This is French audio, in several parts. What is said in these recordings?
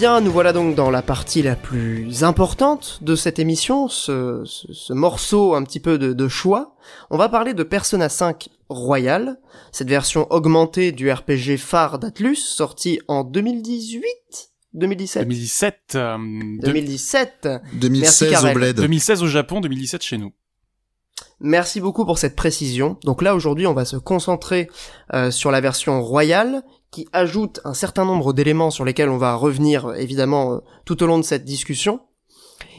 bien, nous voilà donc dans la partie la plus importante de cette émission, ce, ce- ce morceau un petit peu de, de choix. On va parler de Persona 5 Royal, cette version augmentée du RPG phare d'Atlus, sortie en 2018 2017 2017, euh, de- 2017 2016 Karel. au Bled. 2016 au Japon, 2017 chez nous. Merci beaucoup pour cette précision. Donc là aujourd'hui on va se concentrer euh, sur la version royale qui ajoute un certain nombre d'éléments sur lesquels on va revenir euh, évidemment euh, tout au long de cette discussion.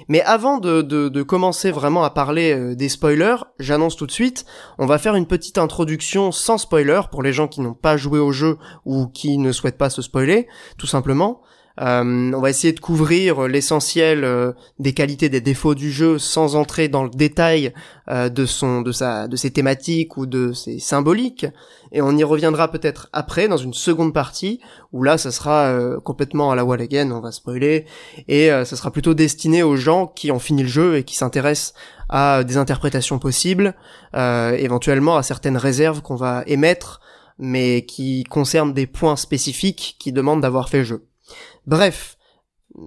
Mais avant de, commencer vraiment à parler euh, des spoilers, j'annonce tout de suite, on va faire une petite introduction sans spoiler pour les gens qui n'ont pas joué au jeu ou qui ne souhaitent pas se spoiler, tout simplement. Euh, on va essayer de couvrir l'essentiel euh, des qualités, des défauts du jeu sans entrer dans le détail euh, de son, de sa, de ses thématiques ou de ses symboliques. Et on y reviendra peut-être après dans une seconde partie où là, ça sera euh, complètement à la wall again, on va spoiler et euh, ça sera plutôt destiné aux gens qui ont fini le jeu et qui s'intéressent à des interprétations possibles, euh, éventuellement à certaines réserves qu'on va émettre, mais qui concernent des points spécifiques qui demandent d'avoir fait le jeu. Bref,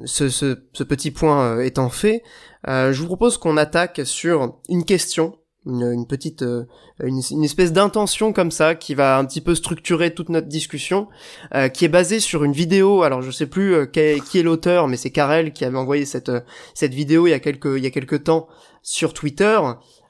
ce, petit point euh, étant fait, euh, je vous propose qu'on attaque sur une question, une, petite, euh, une, espèce d'intention comme ça qui va un petit peu structurer toute notre discussion, qui est basée sur une vidéo. Alors je sais plus qui est l'auteur, mais c'est Karel qui avait envoyé cette vidéo il y a quelques temps sur Twitter.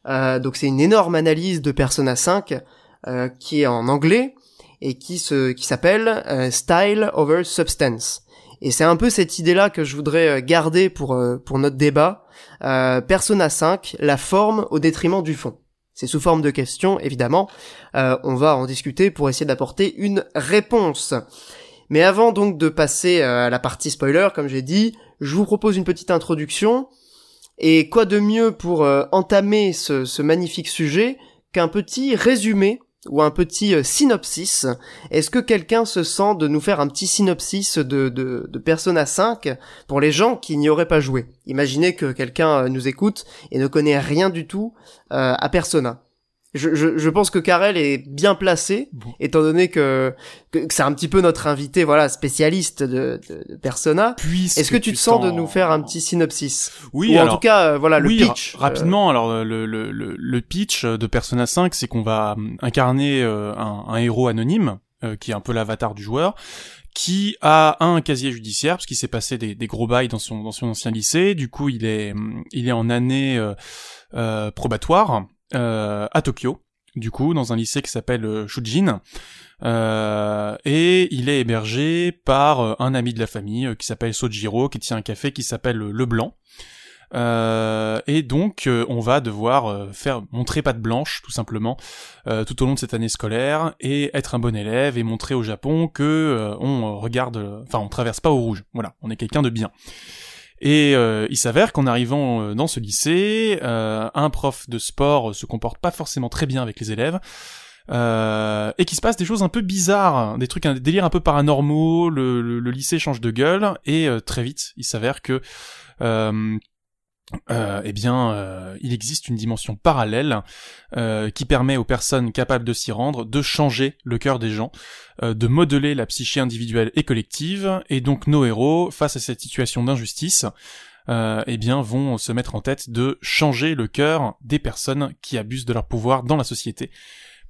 Donc c'est une énorme analyse de Persona 5 euh, qui est en anglais et qui s'appelle Style over Substance. Et c'est un peu cette idée-là que je voudrais euh, garder pour euh, pour notre débat. Euh, Persona 5, la forme au détriment du fond. C'est sous forme de questions, évidemment. Euh, on va en discuter pour essayer d'apporter une réponse. Mais avant donc de passer à la partie spoiler, comme j'ai dit, je vous propose une petite introduction. Et quoi de mieux pour entamer ce magnifique sujet qu'un petit résumé ou un petit euh, synopsis. Est-ce que quelqu'un se sent de nous faire un petit synopsis de, de, de Persona 5 pour les gens qui n'y auraient pas joué? Imaginez que quelqu'un euh, nous écoute et ne connaît rien du tout euh, à Persona. Je, je, je pense que Karel est bien placé, Bon. étant donné que, que, que c'est un petit peu notre invité, voilà, spécialiste de, de, de Persona. Puisque Est-ce que tu te sens de nous faire un petit synopsis Oui, Ou en tout cas, euh, voilà, le pitch. ra- rapidement, alors le, le, le, le pitch de Persona 5, c'est qu'on va hum, incarner euh, un, un héros anonyme, euh, qui est un peu l'avatar du joueur, qui a un casier judiciaire, parce qu'il s'est passé des, des gros bails dans son, dans son ancien lycée, du coup il est, hum, il est en année euh, euh, probatoire euh, à Tokyo, du coup dans un lycée qui s'appelle euh, Shujin, euh, et il est hébergé par euh, un ami de la famille euh, qui s'appelle Sojiro, qui tient un café qui s'appelle euh, Le Blanc. Euh, et donc euh, on va devoir euh, faire montrer patte blanche tout simplement euh, tout au long de cette année scolaire et être un bon élève et montrer au Japon que euh, on regarde euh, enfin on traverse pas au rouge. Voilà on est quelqu'un de bien et euh, il s'avère qu'en arrivant euh, dans ce lycée euh, un prof de sport se comporte pas forcément très bien avec les élèves euh, et qu'il se passe des choses un peu bizarres, des trucs, des délires un peu paranormaux, le, lycée change de gueule, et très vite, il s'avère que euh, eh bien, euh, il existe une dimension parallèle euh, qui permet aux personnes capables de s'y rendre de changer le cœur des gens, de modeler la psyché individuelle et collective, et donc nos héros, face à cette situation d'injustice, eh bien, vont se mettre en tête de changer le cœur des personnes qui abusent de leur pouvoir dans la société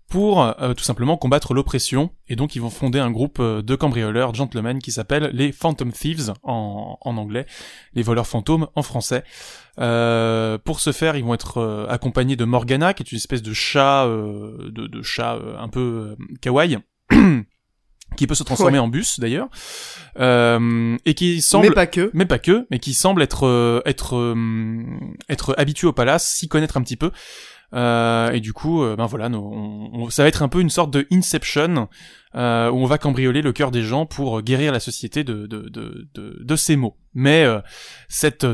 pour euh, tout simplement combattre l'oppression, et donc ils vont fonder un groupe euh, de cambrioleurs gentlemen qui s'appelle les Phantom Thieves en, en anglais, les voleurs fantômes en français. Euh, pour ce faire, ils vont être euh, accompagnés de Morgana, qui est une espèce de chat, euh, de, de chat euh, un peu kawaii, qui peut se transformer Ouais. en bus d'ailleurs, euh, et qui semble Mais pas que. mais pas que, mais qui semble être être être habitué au palace, s'y connaître un petit peu. Euh, et du coup, euh, ben voilà, on- ça va être un peu une sorte de Inception euh, où on va cambrioler le cœur des gens pour guérir la société de ces maux. Mais euh,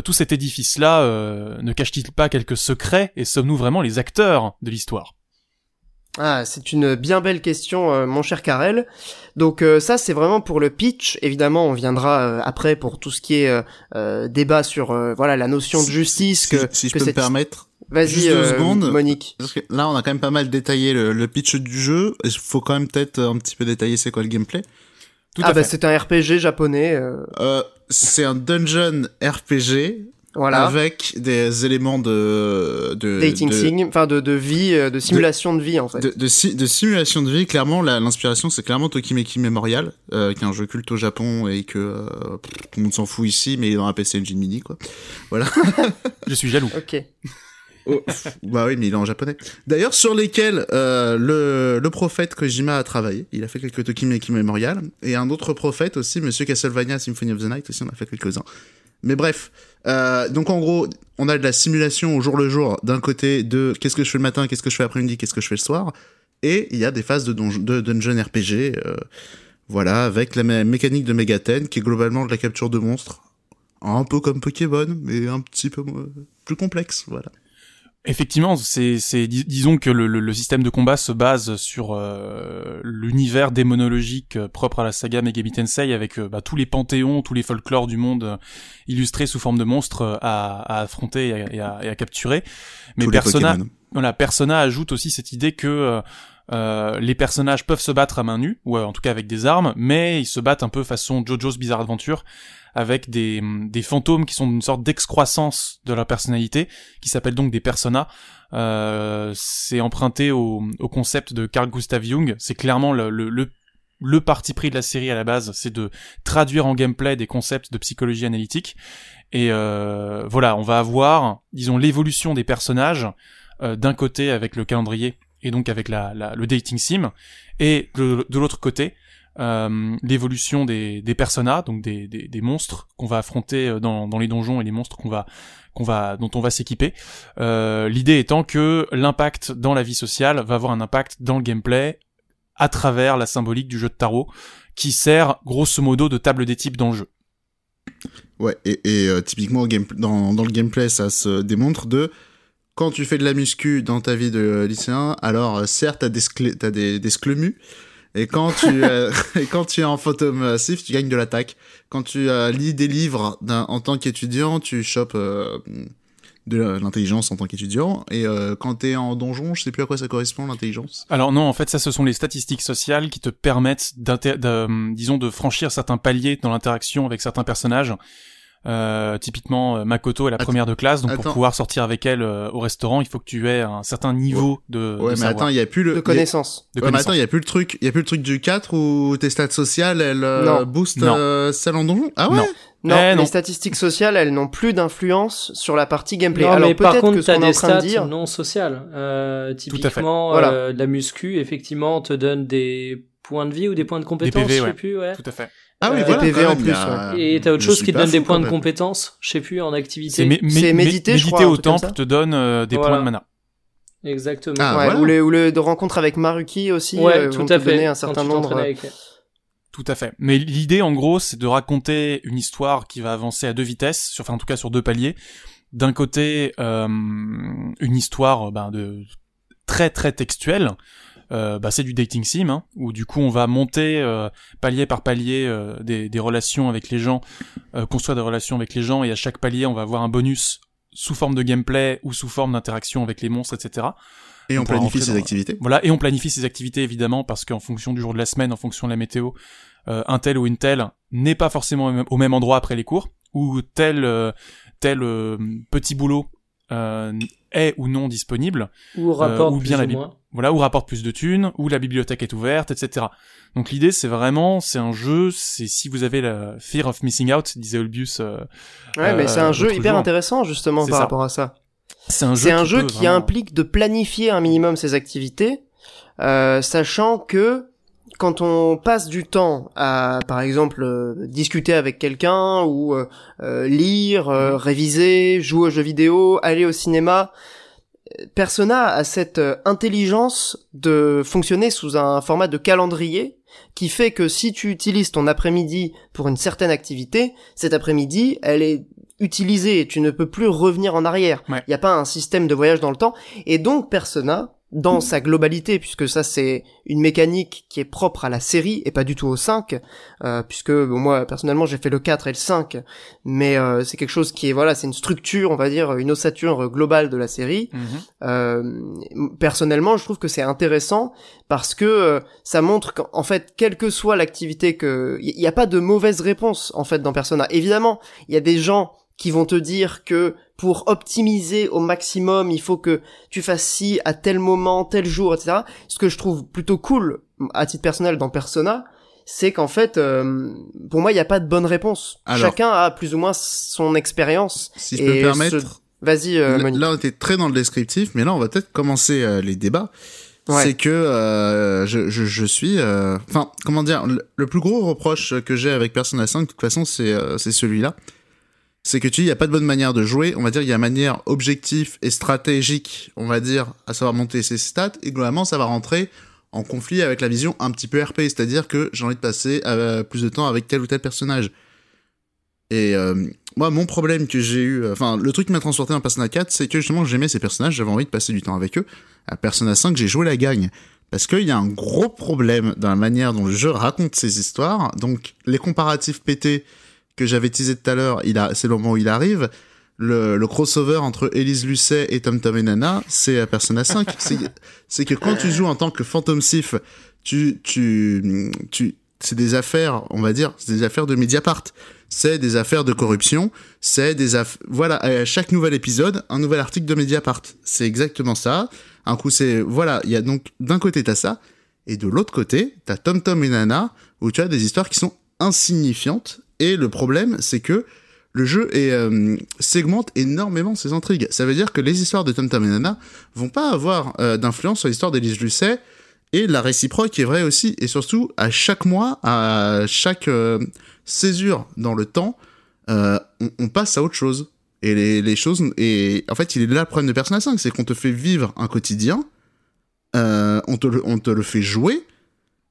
tout cet édifice-là euh, ne cache-t-il pas quelques secrets? Et sommes-nous vraiment les acteurs de l'histoire? Ah, c'est une bien belle question, euh, mon cher Karel. Donc euh, ça, c'est vraiment pour le pitch. Évidemment, on viendra euh, après pour tout ce qui est euh, euh, débat sur euh, voilà la notion de justice si, que. si je que peux me permettre. Vas-y, juste deux euh, secondes. Monique. Parce que là, on a quand même pas mal détaillé le, le pitch du jeu. Il faut quand même peut-être un petit peu détailler c'est quoi le gameplay. Tout ah bah c'est un RPG japonais. euh, Euh, c'est un dungeon RPG Voilà. avec des éléments de, de Dating de, sim, enfin de, de vie, euh, de simulation de, vie en fait. de, de, si- de simulation de vie. Clairement, la- l'inspiration, c'est clairement Tokimeki Memorial, euh, qui est un jeu culte au Japon et que euh, tout le monde s'en fout ici, mais il est dans un PC Engine Mini, quoi. Je suis jaloux. Ok. Oh, bah oui, mais il est en japonais. D'ailleurs, sur lesquels euh, le, le prophète Kojima a travaillé. Il a fait quelques Tokimeki Memorial. Et un autre prophète aussi, Monsieur Castlevania Symphony of the Night aussi, on a fait quelques-uns. Mais bref. Euh, donc en gros, on a de la simulation au jour le jour, d'un côté de qu'est-ce que je fais le matin, qu'est-ce que je fais l'après-midi, qu'est-ce que je fais le soir. Et il y a des phases de, dungeon RPG. euh, voilà, avec la mé- mécanique de Megaten, qui est globalement de la capture de monstres. Un peu comme Pokémon, mais un petit peu plus complexe, voilà. Effectivement, c'est, c'est, dis- disons que le, le, le système de combat se base sur euh, l'univers démonologique euh, propre à la saga Megami Tensei, avec euh, bah, tous les panthéons, tous les folklores du monde euh, illustrés sous forme de monstres à, à affronter et à, et à- et à capturer. Mais Tous Persona, voilà, Persona ajoute aussi cette idée que euh, les personnages peuvent se battre à main nue, ou euh, en tout cas avec des armes, mais ils se battent un peu façon JoJo's Bizarre Adventure, avec des, des fantômes qui sont une sorte d'excroissance de leur personnalité, qui s'appellent donc des personas. Euh, c'est emprunté au, concept de Carl Gustav Jung, c'est clairement le, le, parti pris de la série à la base, c'est de traduire en gameplay des concepts de psychologie analytique. Et euh, voilà, on va avoir, disons, l'évolution des personnages euh, d'un côté avec le calendrier et donc avec la- le dating sim, et de, de l'autre côté euh, l'évolution des, des personas, donc des, des, monstres qu'on va affronter euh, dans, dans les donjons et les monstres qu'on va qu'on va dont on va s'équiper. Euh, L'idée étant que l'impact dans la vie sociale va avoir un impact dans le gameplay à travers la symbolique du jeu de tarot, qui sert grosso modo de table des types dans le jeu. Ouais, et, typiquement dans, dans le gameplay, ça se démontre de quand tu fais de la muscu dans ta vie de lycéen, alors certes t'as des, t'as des, des sclemus, et quand tu euh, et quand tu es en photo massif, tu gagnes de l'attaque. Quand tu euh, lis des livres en tant qu'étudiant, tu chopes euh, de l'intelligence en tant qu'étudiant, et euh, quand t'es en donjon, je sais plus à quoi ça correspond l'intelligence. Alors non, en fait, ça, ce sont les statistiques sociales qui te permettent, disons, de franchir certains paliers dans l'interaction avec certains personnages. Euh, typiquement, euh, Makoto est la Attends, première de classe, donc attends. pour pouvoir sortir avec elle euh, au restaurant, il faut que tu aies un certain niveau de, Ouais, de mais attends, il y a plus le De a- connaissance. de Ouais, mais attends, il y a plus le truc, il y a plus le truc du 4 où tes stats sociales elles euh, Non. boostent Non. euh, celles en donjon? Ah ouais? Non. Non, Eh, les non. statistiques sociales, elles n'ont plus d'influence sur la partie gameplay. Non, Alors mais par peut-être contre, t'as des stats de dire, non sociales. Euh, typiquement, Voilà. euh, de la muscu, effectivement, te donne des points de vie ou des points de compétence, PV, je sais ouais. plus, ouais. Tout à fait. Ah oui, Euh, voilà. des PV en plus, a- Et t'as autre chose qui te donne des points de compétence, je sais plus, en activité. C'est mé- mé- C'est mé- méditer, je méditer crois, un au temple te donne euh, des Voilà. points de mana. Exactement. Ah, ouais, voilà. ou, les, ou les de rencontres avec Maruki aussi, ouais, euh, tout vont à te fait. donner un certain nombre. avec. Tout à fait. Mais l'idée, en gros, c'est de raconter une histoire qui va avancer à deux vitesses, sur, enfin, en tout cas sur deux paliers. D'un côté, euh, une histoire ben, de très très textuelle. Euh, bah, c'est du dating sim, hein, où du coup on va monter euh, palier par palier euh, des, des relations avec les gens, euh, construire des relations avec les gens, et à chaque palier on va avoir un bonus sous forme de gameplay ou sous forme d'interaction avec les monstres, etc. Et on planifie ses dans- activités. Voilà, et on planifie ses activités évidemment parce qu'en fonction du jour de la semaine, en fonction de la météo, euh, un tel ou une telle n'est pas forcément au même- endroit après les cours, ou tel euh, tel euh, petit boulot euh, est ou non disponible, Ou rapport ou bien la ou. Voilà, ou rapporte plus de thunes, ou la bibliothèque est ouverte, etc. Donc l'idée c'est vraiment, c'est un jeu, c'est si vous avez la fear of missing out, disait Olbius, euh, Ouais, mais euh, c'est un jeu hyper jour. intéressant justement par ça. rapport à ça. c'est un jeu, C'est un qui jeu peut qui vraiment- implique de planifier un minimum ses activités, euh, sachant que quand on passe du temps à, par exemple, euh, discuter avec quelqu'un ou euh, lire, euh, réviser, jouer aux jeux vidéo, aller au cinéma, Persona a cette euh, intelligence de fonctionner sous un format de calendrier qui fait que si tu utilises ton après-midi pour une certaine activité, cet après-midi, elle est utilisée et tu ne peux plus revenir en arrière. Il Ouais. n'y a pas un système de voyage dans le temps. Et donc Persona dans sa globalité, puisque ça c'est une mécanique qui est propre à la série et pas du tout au 5, euh, puisque bon, moi personnellement j'ai fait le 4 et le 5, mais euh, c'est quelque chose qui est voilà, c'est une structure, on va dire, une ossature globale de la série. Mhm. Euh, personnellement, je trouve que c'est intéressant parce que euh, ça montre qu'en fait, quelle que soit l'activité que, il n'y a pas de mauvaise réponse en fait dans Persona. Évidemment, il y a des gens qui vont te dire que pour optimiser au maximum, il faut que tu fasses ci à tel moment, tel jour, etc. Ce que je trouve plutôt cool, à titre personnel, dans Persona, c'est qu'en fait, euh, pour moi, il n'y a pas de bonne réponse. Alors. Chacun a plus ou moins son expérience. Si je peux me permettre, ce- Vas-y, euh, Là- on était très dans le descriptif, mais là on va peut-être commencer euh, les débats. Ouais. C'est que euh, je, je, je suis, euh, enfin comment dire, le, le plus gros reproche que j'ai avec Persona 5, de toute façon c'est euh, c'est celui-là. C'est que tu dis il y a pas de bonne manière de jouer. On va dire il y a une manière objective et stratégique, on va dire, à savoir monter ses stats. Et globalement ça va rentrer en conflit avec la vision un petit peu RP, c'est-à-dire que j'ai envie de passer euh, plus de temps avec tel ou tel personnage. Et euh, moi, mon problème que j'ai eu, euh, enfin, le truc qui m'a transporté en Persona 4, c'est que justement, j'aimais ces personnages, j'avais envie de passer du temps avec eux. À Persona 5, j'ai joué la gagne. Parce qu'il y a un gros problème dans la manière dont le jeu raconte ses histoires. Donc, les comparatifs pétés que j'avais teasé tout à l'heure, il a, c'est le moment où il arrive. Le, le crossover entre Elise Lucet et Tom Tom et Nana, c'est à Persona 5. c'est, c'est que quand tu joues en tant que Phantom Sif, tu, tu, tu, c'est des affaires, on va dire, c'est des affaires de Mediapart. C'est des affaires de corruption, c'est des aff... voilà, à chaque nouvel épisode, un nouvel article de Mediapart. C'est exactement ça. Un coup, c'est, voilà, il y a donc, d'un côté, t'as ça, et de l'autre côté, t'as Tom Tom et Nana, où tu as des histoires qui sont insignifiantes, et le problème, c'est que le jeu est, euh, segmente énormément ses intrigues. Ça veut dire que les histoires de Tom Tom et Nana vont pas avoir euh, d'influence sur l'histoire d'Élise Lucet, et la réciproque est vraie aussi. Et surtout, à chaque mois, à chaque euh, césure dans le temps, on, passe à autre chose. Et les, choses... Et en fait, il est là le problème de Persona 5, c'est qu'on te fait vivre un quotidien, on, te le, on te le fait jouer,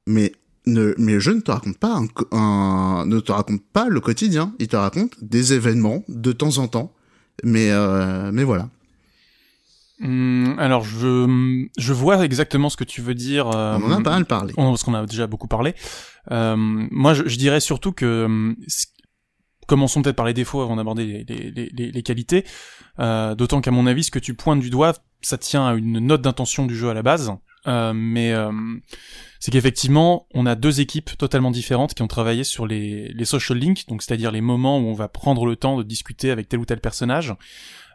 mais, ne, mais le jeu ne te raconte pas un, ne te raconte pas le quotidien. Il te raconte des événements de temps en temps. Mais, euh, mais voilà. Hum, alors je je vois exactement ce que tu veux dire. euh, On en a pas mal parlé. on- parce qu'on a déjà beaucoup parlé. Euh, moi, je, je dirais surtout que hum, commençons peut-être par les défauts avant d'aborder les, les, les- les- les qualités. Euh, D'autant qu'à mon avis, ce que tu pointes du doigt, ça tient à une note d'intention du jeu à la base. Euh, mais euh, c'est qu'effectivement, on a deux équipes totalement différentes qui ont travaillé sur les, les social links, donc c'est-à-dire les moments où on va prendre le temps de discuter avec tel ou tel personnage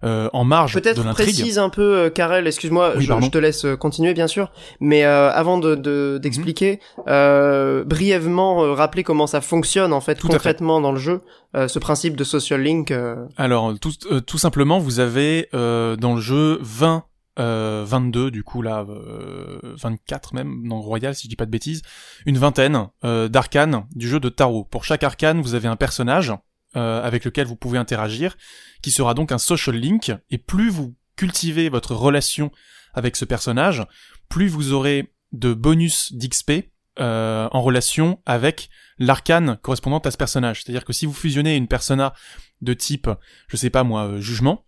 euh, en marge de Peut-être précise un peu, euh, Karel, excuse-moi, Oui, je, te laisse euh, continuer bien sûr, mais euh, avant de Mhm. de- d'expliquer, euh, brièvement rappeler comment ça fonctionne en fait Tout fait. concrètement dans le jeu, euh, ce principe de social link. Alors tout, euh, tout simplement, vous avez euh, dans le jeu 20, euh, 22 du coup là, euh, 24 même dans Royal si je dis pas de bêtises, une vingtaine euh, d'arcanes du jeu de tarot. Pour chaque arcane, vous avez un personnage euh, avec lequel vous pouvez interagir, qui sera donc un social link. Et plus vous cultivez votre relation avec ce personnage, plus vous aurez de bonus d'XP euh, en relation avec l'arcane correspondante à ce personnage. C'est-à-dire que si vous fusionnez une persona de type, je sais pas moi, euh, jugement,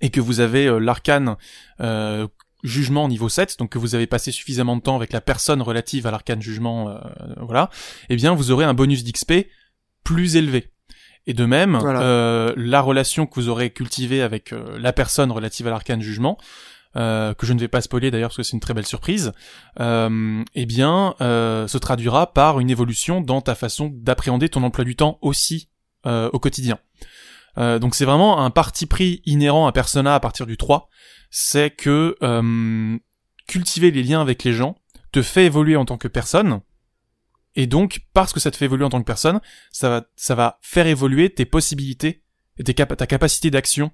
et que vous avez euh, l'arcane euh, jugement niveau 7, donc que vous avez passé suffisamment de temps avec la personne relative à l'arcane jugement, euh, voilà, eh bien vous aurez un bonus d'XP plus élevé. Et de même, Voilà. euh, la relation que vous aurez cultivée avec euh, la personne relative à l'arcane jugement, euh, que je ne vais pas spoiler d'ailleurs parce que c'est une très belle surprise, euh, eh bien, euh, se traduira par une évolution dans ta façon d'appréhender ton emploi du temps aussi euh, au quotidien. Euh, donc c'est vraiment un parti pris inhérent à Persona à partir du 3, c'est que euh, cultiver les liens avec les gens te fait évoluer en tant que personne, et donc parce que ça te fait évoluer en tant que personne, ça va, ça va faire évoluer tes possibilités et tes capa- ta capacité d'action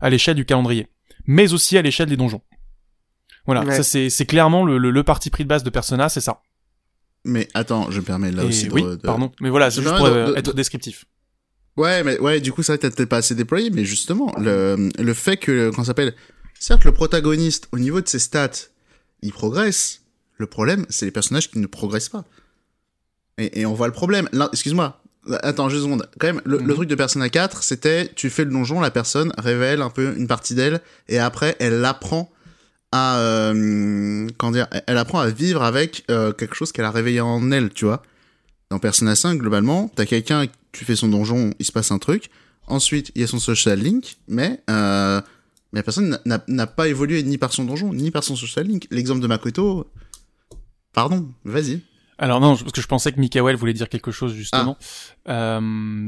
à l'échelle du calendrier, mais aussi à l'échelle des donjons. Voilà, Ouais. ça c'est c'est clairement le, le, le parti pris de base de Persona, c'est ça. Mais attends, je me permets là Et aussi de... oui, de- pardon, mais voilà, c'est Je juste pour euh, de- être de- descriptif. Ouais, mais ouais, du coup, ça peut-être pas assez déployé, mais justement, le, le fait que, qu'on s'appelle, certes, le protagoniste, au niveau de ses stats, il progresse. Le problème, c'est les personnages qui ne progressent pas. Et, et on voit le problème. Là, excuse-moi. Attends, juste une seconde. Quand même, le, le Mhm. truc de Persona 4, c'était, tu fais le donjon, la personne révèle un peu une partie d'elle, et après, elle apprend à euh, comment dire, elle apprend à vivre avec euh, quelque chose qu'elle a réveillé en elle, tu vois. Dans Persona 5, globalement, t'as quelqu'un, tu fais son donjon, il se passe un truc. Ensuite, il y a son social link, mais euh, mais la personne n'a- pas évolué ni par son donjon, ni par son social link. L'exemple de Makoto, pardon, vas-y. Alors non, je- parce que je pensais que Mikael voulait dire quelque chose justement, euh,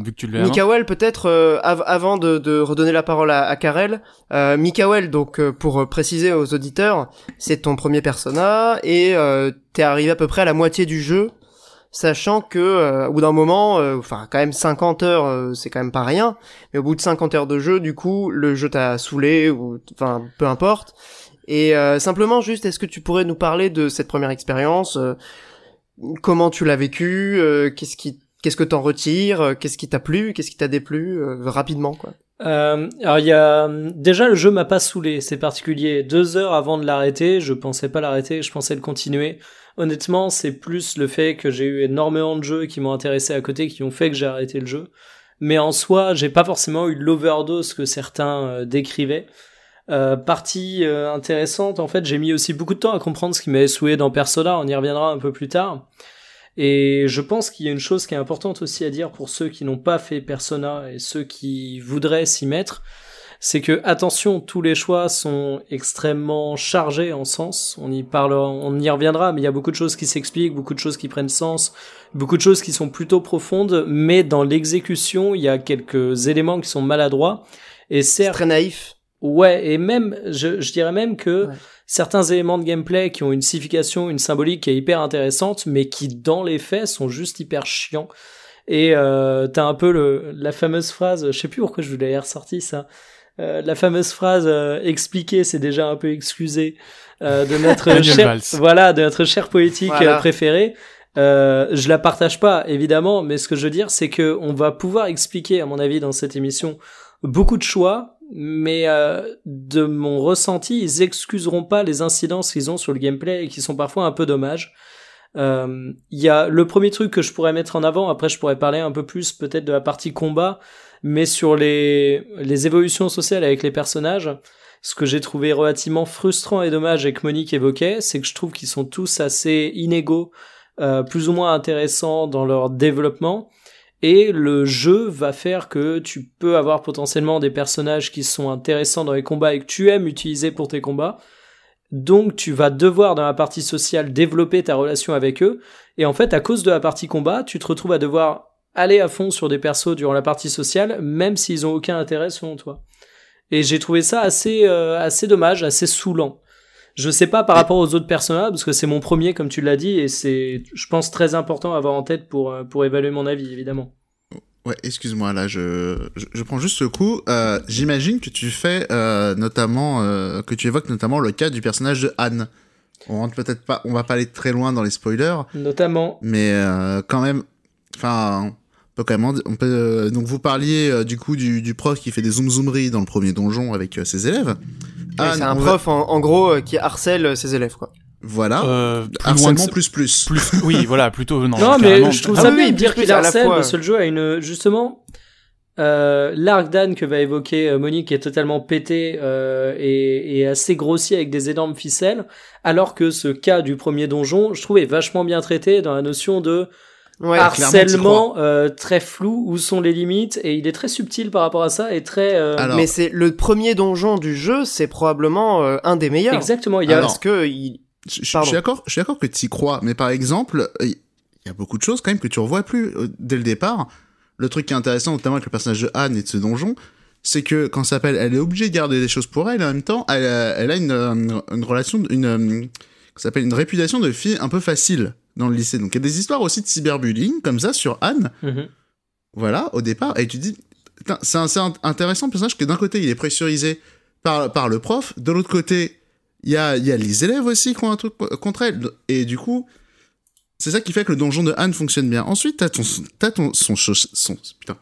vu que tu le Mikael, peut-être euh, av- avant de, de redonner la parole à, à Karel, euh, Mikael, donc euh, pour euh, préciser aux auditeurs, c'est ton premier persona et euh, t'es arrivé à peu près à la moitié du jeu, sachant que euh, au bout d'un moment, euh, enfin quand même 50 heures, euh, c'est quand même pas rien, mais au bout de 50 heures de jeu, du coup, le jeu t'a saoulé ou enfin peu importe. Et euh, simplement juste, est-ce que tu pourrais nous parler de cette première expérience euh, Comment tu l'as vécu euh, Qu'est-ce qui Qu'est-ce que t'en retires Qu'est-ce qui t'a plu Qu'est-ce qui t'a déplu Rapidement, quoi? Euh, alors il y a déjà le jeu m'a pas saoulé, c'est particulier. Deux heures avant de l'arrêter, je pensais pas l'arrêter, je pensais le continuer. Honnêtement, c'est plus le fait que j'ai eu énormément de jeux qui m'ont intéressé à côté, qui ont fait que j'ai arrêté le jeu. Mais en soi, j'ai pas forcément eu l'overdose que certains euh, décrivaient. Euh, partie euh, intéressante, en fait, j'ai mis aussi beaucoup de temps à comprendre ce qui m'avait saoulé dans Persona. On y reviendra un peu plus tard. Et je pense qu'il y a une chose qui est importante aussi à dire pour ceux qui n'ont pas fait Persona et ceux qui voudraient s'y mettre, c'est que attention, tous les choix sont extrêmement chargés en sens. On y parlera, on y reviendra, mais il y a beaucoup de choses qui s'expliquent, beaucoup de choses qui prennent sens, beaucoup de choses qui sont plutôt profondes, mais dans l'exécution, il y a quelques éléments qui sont maladroits. Et certes, très naïf. Ouais, et même, je, je dirais même que Ouais. certains éléments de gameplay qui ont une signification, une symbolique qui est hyper intéressante, mais qui dans les faits sont juste hyper chiants. Et euh, t'as un peu le, la fameuse phrase, je sais plus pourquoi je vous l'avais ressorti ça, euh, la fameuse phrase euh, expliquer, c'est déjà un peu excusé euh, de notre cher, voilà, de notre cher poétique Voilà. euh, préféré. Euh, je la partage pas évidemment, mais ce que je veux dire, c'est que on va pouvoir expliquer, à mon avis, dans cette émission, beaucoup de choix, mais euh, de mon ressenti, ils excuseront pas les incidences qu'ils ont sur le gameplay et qui sont parfois un peu dommages. Euh, Il y a le premier truc que je pourrais mettre en avant, après je pourrais parler un peu plus peut-être de la partie combat, mais sur les, les évolutions sociales avec les personnages, ce que j'ai trouvé relativement frustrant et dommage et que Monique évoquait, c'est que je trouve qu'ils sont tous assez inégaux, euh, plus ou moins intéressants dans leur développement. Et le jeu va faire que tu peux avoir potentiellement des personnages qui sont intéressants dans les combats et que tu aimes utiliser pour tes combats. Donc tu vas devoir dans la partie sociale développer ta relation avec eux. Et en fait, à cause de la partie combat, tu te retrouves à devoir aller à fond sur des persos durant la partie sociale, même s'ils ont aucun intérêt selon toi. Et j'ai trouvé ça assez, euh, assez dommage, assez saoulant. Je sais pas par rapport aux autres personnages, parce que c'est mon premier, comme tu l'as dit, et c'est, je pense, très important à avoir en tête pour, euh, pour évaluer mon avis, évidemment. Ouais, excuse-moi, là, je, je, je prends juste ce coup. Euh, J'imagine que tu fais euh, notamment, euh, que tu évoques notamment le cas du personnage de Anne. On rentre peut-être pas, on va pas aller très loin dans les spoilers, Notamment, mais quand même, enfin, peut quand même, en- on peut, euh, donc vous parliez euh, du coup du, du prof qui fait des zoom zoomeries dans le premier donjon avec euh, ses élèves. Anne, c'est un va- prof, en, en gros, euh, qui harcèle euh, ses élèves, quoi. Voilà. Euh, plus Harcèlement plus plus. plus, oui, voilà, plutôt non. Non, mais je trouve Ah ça oui, bien oui, dire qu'il harcèle fois. parce que le jeu a une justement euh, l'arc d'Anne que va évoquer euh, Monique est totalement pété euh, et, et assez grossier avec des énormes ficelles, alors que ce cas du premier donjon, je trouve est vachement bien traité dans la notion de Ouais, harcèlement euh, très flou, où sont les limites, et il est très subtil par rapport à ça et très euh, Alors, mais c'est le premier donjon du jeu, c'est probablement euh, un des meilleurs. exactement. Il y a Alors, Parce que il... Je, suis d'accord, je suis d'accord que tu y crois, mais par exemple, il y a beaucoup de choses quand même que tu revois plus euh, dès le départ. Le truc qui est intéressant, notamment avec le personnage de Anne et de ce donjon, c'est que quand ça s'appelle, elle est obligée de garder des choses pour elle, et en même temps, elle, a- elle a une, euh, une relation, une, euh, ça s'appelle une réputation de fille un peu facile dans le lycée. Donc il y a des histoires aussi de cyberbullying comme ça sur Anne. Mhm. Voilà, au départ, et tu dis, putain, c'est un- intéressant le personnage que d'un côté il est pressurisé par, par le prof, de l'autre côté il y a, il y a les élèves aussi qui ont un truc co- contre elle, et du coup, c'est ça qui fait que le donjon de Anne fonctionne bien. Ensuite, t'as ton, t'as ton, son, son, putain,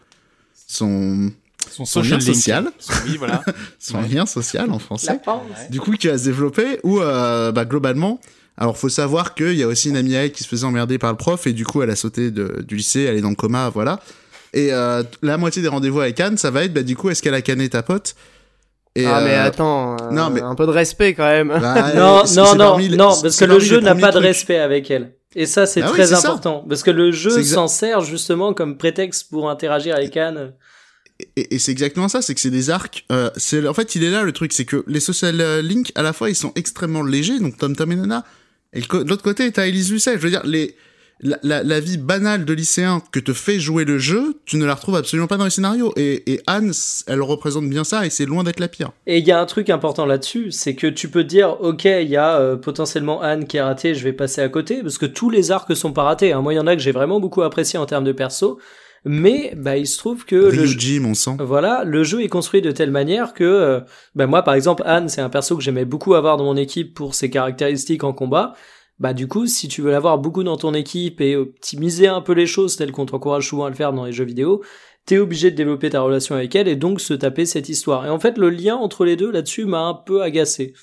son, son son social lien link. social, Oui, voilà. son Ouais. lien social en français du coup qui va se développer où euh, bah, globalement alors faut savoir qu'il y a aussi une amie à elle qui se faisait emmerder par le prof et du coup elle a sauté de, du lycée elle est dans le coma voilà et euh, la moitié des rendez-vous avec Anne ça va être bah du coup est-ce qu'elle a canné ta pote? Et, ah mais euh, attends, euh, non, mais- un peu de respect quand même. bah, non, non, non, les- non, parce que le jeu n'a pas de respect avec elle. Et ça, c'est Ah oui, très ça. important. Parce que le jeu s'en sert justement comme prétexte pour interagir avec Anne. Et, et c'est exactement ça, c'est que c'est des arcs. Euh, en fait, il est là le truc, c'est que les social euh, links à la fois ils sont extrêmement légers, donc Tom Tom et Nana, et l'autre côté t'as Elise Lucet. Je veux dire, les la, vie banale de lycéen que te fait jouer le jeu, tu ne la retrouves absolument pas dans les scénarios. Et, Anne, elle représente bien ça, et c'est loin d'être la pire. Et il y a un truc important là-dessus, c'est que tu peux dire, ok, il y a euh, potentiellement Anne qui est ratée, je vais passer à côté, parce que tous les arcs sont pas ratés. hein. Moi, il y en a que j'ai vraiment beaucoup apprécié en termes de perso, mais bah, il se trouve que le jeu- Ryuji, mon sang. Voilà, le jeu est construit de telle manière que, euh, bah moi par exemple, Anne, c'est un perso que j'aimais beaucoup avoir dans mon équipe pour ses caractéristiques en combat. Bah du coup, si tu veux l'avoir beaucoup dans ton équipe et optimiser un peu les choses telles qu'on t'encourage souvent à le faire dans les jeux vidéo, t'es obligé de développer ta relation avec elle et donc se taper cette histoire. Et en fait, le lien entre les deux là-dessus m'a un peu agacé.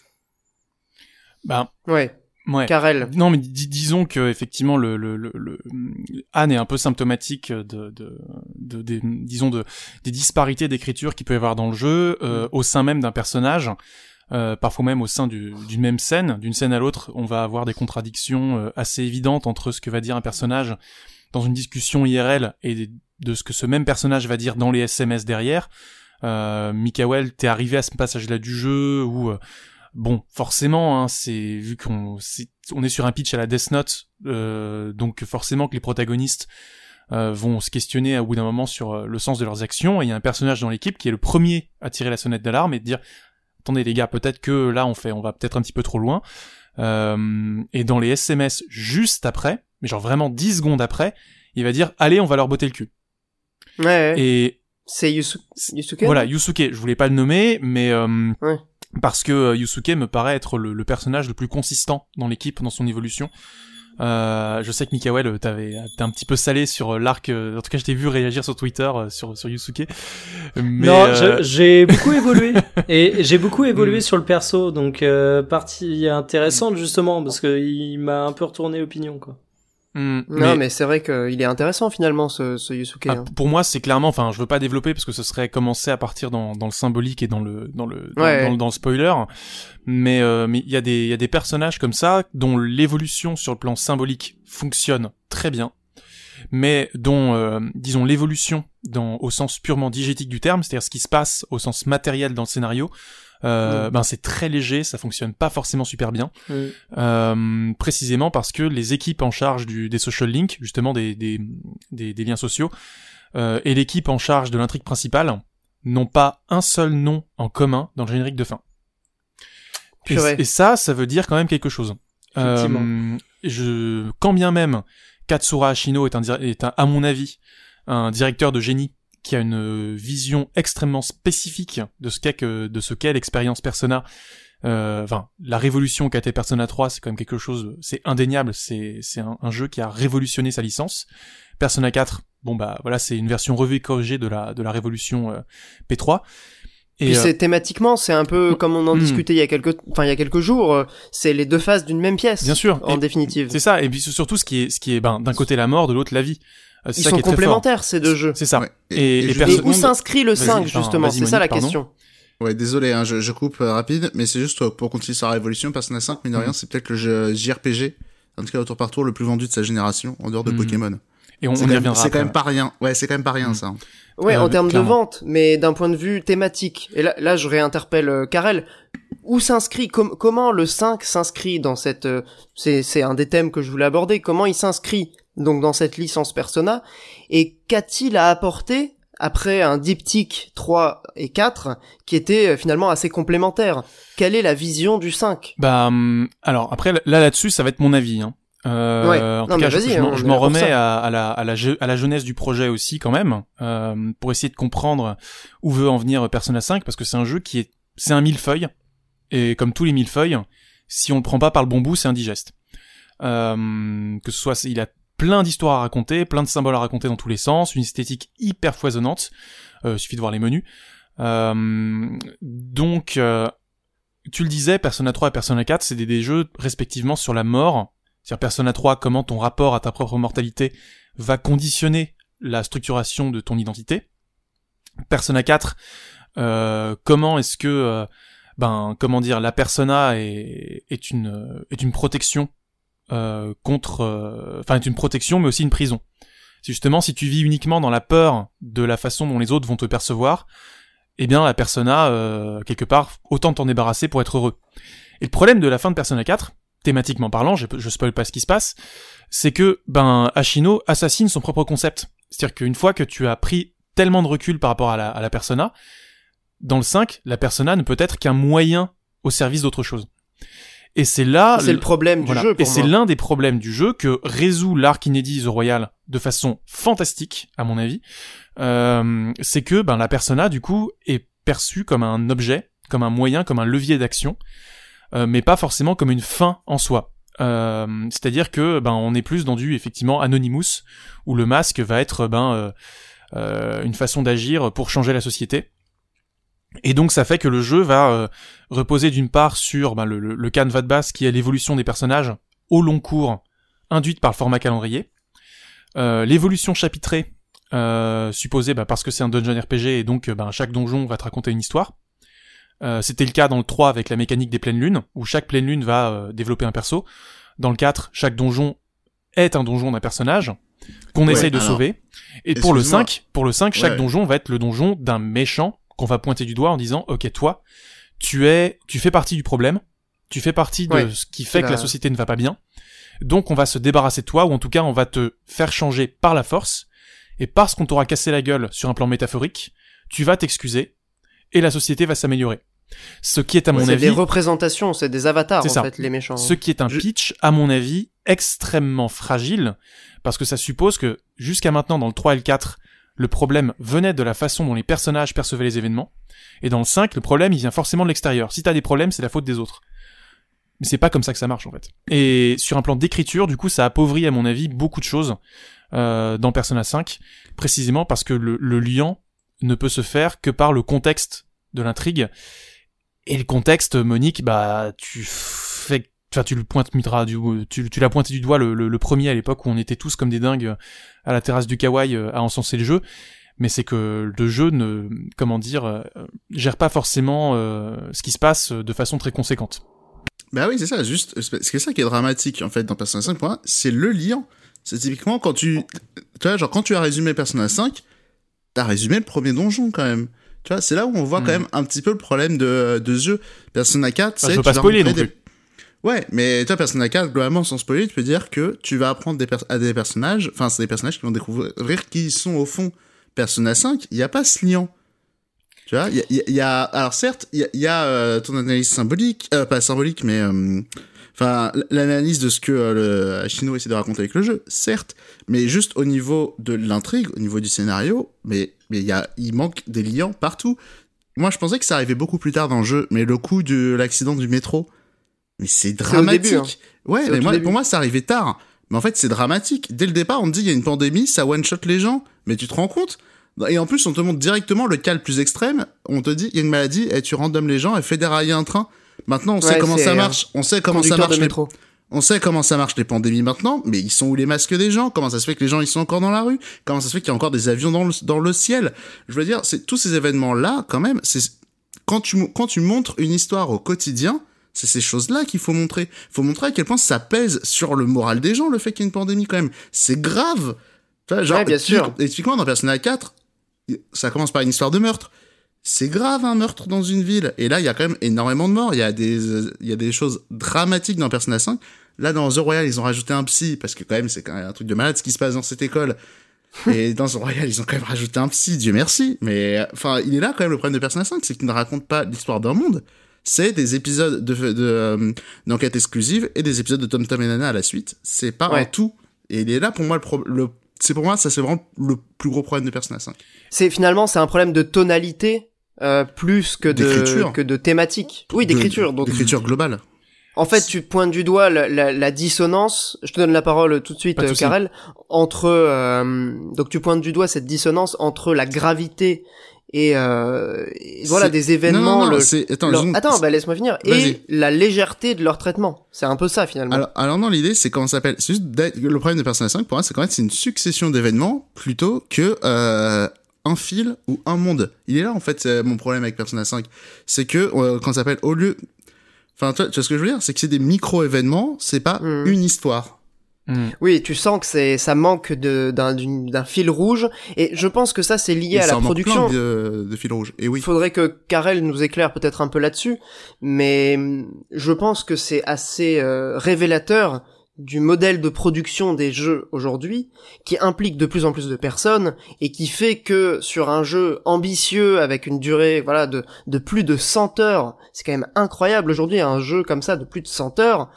Bah, Ouais, ouais. Karel. Non, mais dis- disons que effectivement le, le, le, le- Anne est un peu symptomatique de, de, de, disons de des disparités d'écriture qu'il peut y avoir dans le jeu euh, au sein même d'un personnage. Euh, parfois même au sein du- d'une même scène, d'une scène à l'autre, on va avoir des contradictions euh, assez évidentes entre ce que va dire un personnage dans une discussion IRL et de ce que ce même personnage va dire dans les SMS derrière. Euh, Mikael, t'es arrivé à ce passage-là du jeu où euh, bon, forcément, hein, c'est vu qu'on c'est- on est sur un pitch à la Death Note, euh, donc forcément que les protagonistes euh, vont se questionner au bout d'un moment sur euh, le sens de leurs actions. Et il y a un personnage dans l'équipe qui est le premier à tirer la sonnette d'alarme et de dire attendez les gars, peut-être que là on fait, on va peut-être un petit peu trop loin. Euh, et dans les SMS juste après, mais genre vraiment 10 secondes après, il va dire allez, on va leur botter le cul. Ouais, ouais. Et c'est Yusu... Yusuke voilà, Yusuke, je voulais pas le nommer, mais euh, Ouais. Parce que euh, Yusuke me paraît être le, le personnage le plus consistant dans l'équipe, dans son évolution. Euh, je sais que Mikael, euh, t'avais, t'es un petit peu salé sur euh, l'arc. euh, en tout cas, je t'ai vu réagir sur Twitter euh, sur sur Yusuke. Mais, non, euh, je- j'ai beaucoup évolué et j'ai beaucoup évolué Mm. sur le perso, donc euh, partie intéressante justement parce que il m'a un peu retourné l'opinion quoi. Hmm, Non, mais, c'est vrai qu'il est intéressant finalement ce, ce Yusuke. Ah, hein. pour moi, c'est clairement, enfin, je veux pas développer parce que ce serait commencer à partir dans, dans le symbolique et dans le dans le dans, Ouais. dans le- dans le spoiler. Mais euh, mais il y a des il y a des personnages comme ça dont l'évolution sur le plan symbolique fonctionne très bien, mais dont euh, disons l'évolution dans au sens purement diégétique du terme, c'est-à-dire ce qui se passe au sens matériel dans le scénario. Euh, ben c'est très léger, ça fonctionne pas forcément super bien. Euh, précisément parce que les équipes en charge du, des social links, justement des, des, des, des liens sociaux, euh, et l'équipe en charge de l'intrigue principale n'ont pas un seul nom en commun dans le générique de fin. Et, ça, ça veut dire quand même quelque chose. Effectivement. Je, quand bien même Katsura Ashino est, un, dir- est un, à mon avis un directeur de génie qui a une vision extrêmement spécifique de ce qu'est que, de ce qu'est l'expérience Persona. Euh, Enfin, la révolution qu'a été Persona 3, c'est quand même quelque chose, c'est indéniable. C'est c'est un, un jeu qui a révolutionné sa licence. Persona 4, bon bah voilà, c'est une version revue et corrigée de la de la révolution euh, P3. Et Puis euh, c'est thématiquement, c'est un peu comme on en Mm. discutait il y a quelques, enfin il y a quelques jours. euh, C'est les deux faces d'une même pièce. bien sûr, En et- définitive, c'est ça. Et puis surtout, ce qui est ce qui est ben d'un côté la mort, de l'autre la vie. C'est ils ça sont qui complémentaires ces deux jeux. C'est ça. Ouais. Et, où s'inscrit le Vas-y, 5 enfin, justement? C'est ça la pardon. question. Ouais, désolé, hein, je, je coupe euh, rapide, mais c'est juste euh, pour continuer sur la révolution. Persona 5, mine de rien, Mhm. c'est peut-être le jeu JRPG, en tout cas au tour par tour, le plus vendu de sa génération, en dehors de Mhm. Pokémon. Et on, on y reviendra. c'est quand même pas rien. Ouais, c'est quand même pas rien, Mhm. ça. Ouais, Euh, en termes de vente, mais d'un point de vue thématique. Et là, là je réinterpelle euh, Karel. Où s'inscrit, com- comment le 5 s'inscrit dans cette, euh, c'est, c'est un des thèmes que je voulais aborder, comment il s'inscrit donc dans cette licence Persona, et qu'a-t-il à apporter après un diptyque 3 et 4 qui était euh, finalement assez complémentaires Quelle est la vision du 5 Bah hum, alors après là là-dessus ça va être mon avis. Hein. Euh, Ouais. En Non, tout mais cas, je, vas-y, je hein, m'en- pour remets à, à la, à, la, je- à la jeunesse du projet aussi quand même, euh, pour essayer de comprendre où veut en venir Persona 5, parce que c'est un jeu qui est, c'est un millefeuille, et comme tous les millefeuilles, si on le prend pas par le bon bout, c'est indigeste. Euh, que ce soit, il a plein d'histoires à raconter, plein de symboles à raconter dans tous les sens, une esthétique hyper foisonnante. Euh, suffit de voir les menus. Euh, donc, euh, tu le disais, Persona 3 et Persona 4, c'est des, jeux respectivement sur la mort. C'est-à-dire Persona 3, comment ton rapport à ta propre mortalité va conditionner la structuration de ton identité. Persona 4, Euh, comment est-ce que, ben, comment dire, la persona une est une protection euh, contre, euh, enfin, est une protection, mais aussi une prison. C'est justement si tu vis uniquement dans la peur de la façon dont les autres vont te percevoir, eh bien la persona, euh, quelque part, autant t'en débarrasser pour être heureux. Et le problème de la fin de Persona 4, thématiquement parlant, je, je spoil pas ce qui se passe, c'est que ben Ashino assassine son propre concept. C'est-à-dire qu'une fois que tu as pris tellement de recul par rapport à la, à la persona, dans le 5, la persona ne peut être qu'un moyen au service d'autre chose. Et c'est là... C'est le problème du voilà. jeu pour Et c'est l'un des problèmes du jeu que résout l'arc inédit The Royal de façon fantastique, à mon avis. Euh, c'est que ben, la persona, du coup, est perçue comme un objet, comme un moyen, comme un levier d'action, euh, mais pas forcément comme une fin en soi. Euh, C'est-à-dire que ben on est plus dans du effectivement Anonymous où le masque va être ben euh, euh, une façon d'agir pour changer la société. Et donc ça fait que le jeu va euh, reposer d'une part sur ben, le, le, le canevas de base qui est l'évolution des personnages au long cours induite par le format calendrier, euh, l'évolution chapitrée euh, supposée ben, parce que c'est un dungeon RPG et donc ben, chaque donjon va te raconter une histoire. Euh, C'était le cas dans le 3 avec la mécanique des pleines lunes, où chaque pleine lune va euh, développer un perso. Dans le 4, chaque donjon est un donjon d'un personnage qu'on Ouais, essaye de alors, sauver. Et pour le excuse-moi. 5, pour le 5, chaque Ouais. donjon va être le donjon d'un méchant qu'on va pointer du doigt en disant OK, toi, tu es tu fais partie du problème, tu fais partie de Ouais, ce qui fait que la- société ne va pas bien. Donc on va se débarrasser de toi ou en tout cas on va te faire changer par la force et parce qu'on t'aura cassé la gueule sur un plan métaphorique, tu vas t'excuser et la société va s'améliorer. Ce qui est à mon avis des représentations, c'est des avatars en ça. fait, les méchants. ce qui est un Je- pitch, à mon avis, extrêmement fragile, parce que ça suppose que, jusqu'à maintenant, dans le 3 et le 4, le problème venait de la façon dont les personnages percevaient les événements, et dans le 5, le problème, il vient forcément de l'extérieur. Si t'as des problèmes, c'est la faute des autres. Mais c'est pas comme ça que ça marche, en fait. Et sur un plan d'écriture, du coup, ça appauvrit, à mon avis, beaucoup de choses euh, dans Persona 5, précisément parce que le, le lien ne peut se faire que par le contexte de l'intrigue, et le contexte, Monique, bah, tu enfin, tu le pointes, Mitra, du, tu, tu l'as pointé du doigt le, le, le premier à l'époque où on était tous comme des dingues à la terrasse du Kawaii euh, à encenser le jeu. Mais c'est que le jeu ne, comment dire, euh, gère pas forcément euh, ce qui se passe de façon très conséquente. Bah oui, c'est ça, juste, c'est ça qui est dramatique, en fait, dans Persona 5, pour moi, c'est le lien. C'est typiquement quand tu, tu vois, genre, quand tu as résumé Persona 5, t'as résumé le premier donjon, quand même. Tu vois, c'est là où on voit Hmm. quand même un petit peu le problème de, de ce jeu. Persona 4, Enfin, c'est... je veux pas spoiler non plus. des- Ouais, mais toi, Persona 4, globalement, sans spoiler, tu peux dire que tu vas apprendre à des personnages, enfin, c'est des personnages qui vont découvrir qui sont au fond Persona 5, il n'y a pas ce lien. Tu vois, il y a, alors certes, il y a, euh, ton analyse symbolique, euh, pas symbolique, mais euh, enfin l'analyse de ce que euh, le Ashino essaie de raconter avec le jeu, certes, mais juste au niveau de l'intrigue, au niveau du scénario, mais mais il y a, il manque des liens partout. Moi, je pensais que ça arrivait beaucoup plus tard dans le jeu, mais le coup de l'accident du métro, mais c'est dramatique. début, hein. Ouais, mais moi, pour moi, ça arrivait tard. Mais en fait, c'est dramatique. Dès le départ, on te dit il y a une pandémie, ça one shot les gens. Mais tu te rends compte? Et en plus, on te montre directement le cas le plus extrême. On te dit il y a une maladie et tu randomes les gens et fais dérailler un train. Maintenant, on sait comment ça marche. On sait comment ça marche. les-. On sait comment ça marche les pandémies maintenant, mais ils sont où les masques des gens? Comment ça se fait que les gens ils sont encore dans la rue? Comment ça se fait qu'il y a encore des avions dans le, dans le ciel? Je veux dire, c'est tous ces événements là quand même. C'est quand tu quand tu montres une histoire au quotidien, c'est ces choses-là qu'il faut montrer. faut montrer à quel point ça pèse sur le moral des gens le fait qu'il y ait une pandémie quand même. C'est grave. Genre, Ouais, bien sûr. typiquement dans Persona 4, ça commence par une histoire de meurtre. C'est grave un meurtre dans une ville. Et là, il y a quand même énormément de morts. Il y a des, euh, il y a des choses dramatiques dans Persona 5. Là, dans The Royal, ils ont rajouté un psy, parce que quand même, c'est quand même un truc de malade ce qui se passe dans cette école. Et dans The Royal, ils ont quand même rajouté un psy, Dieu merci. Mais, enfin, il est là quand même le problème de Persona 5, c'est qu'il ne raconte pas l'histoire d'un monde. C'est des épisodes de, de, euh, d'enquête exclusive et des épisodes de Tom Tom et Nana à la suite. C'est pas Ouais. un tout. Et il est là pour moi le, pro- le c'est pour moi, ça c'est vraiment le plus gros problème de Persona 5. C'est finalement c'est un problème de tonalité euh, plus que de D'écriture. que de thématique. Oui, d'écriture. Donc D'écriture globale. en fait, tu pointes du doigt la, la, la dissonance. Je te donne la parole tout de suite, de euh. Karel. Entre euh, donc tu pointes du doigt cette dissonance entre la gravité et, euh, et voilà des événements. non, non, non, le- c'est, attends, leur- Attends, bah laisse-moi finir. Et la légèreté de leur traitement. C'est un peu ça finalement. Alors, alors non, l'idée, c'est comment ça s'appelle. C'est juste le problème de Persona 5 pour moi, c'est qu'en fait, c'est une succession d'événements plutôt que euh, un fil ou un monde. Il est là en fait c'est mon problème avec Persona 5, c'est que euh, quand ça s'appelle au lieu, enfin tu vois, tu vois ce que je veux dire, c'est que c'est des micro événements, c'est pas Mhm. une histoire. Mm. Oui, tu sens que c'est ça manque de d'un fil rouge et je pense que ça c'est lié Et à ça la en manque production. plein de, de fils rouges. Et oui. Il faudrait que Karel nous éclaire peut-être un peu là-dessus, mais hum, je pense que c'est assez euh, révélateur du modèle de production des jeux aujourd'hui, qui implique de plus en plus de personnes et qui fait que sur un jeu ambitieux avec une durée voilà de, de plus de 100 heures, c'est quand même incroyable aujourd'hui un jeu comme ça de plus de 100 heures,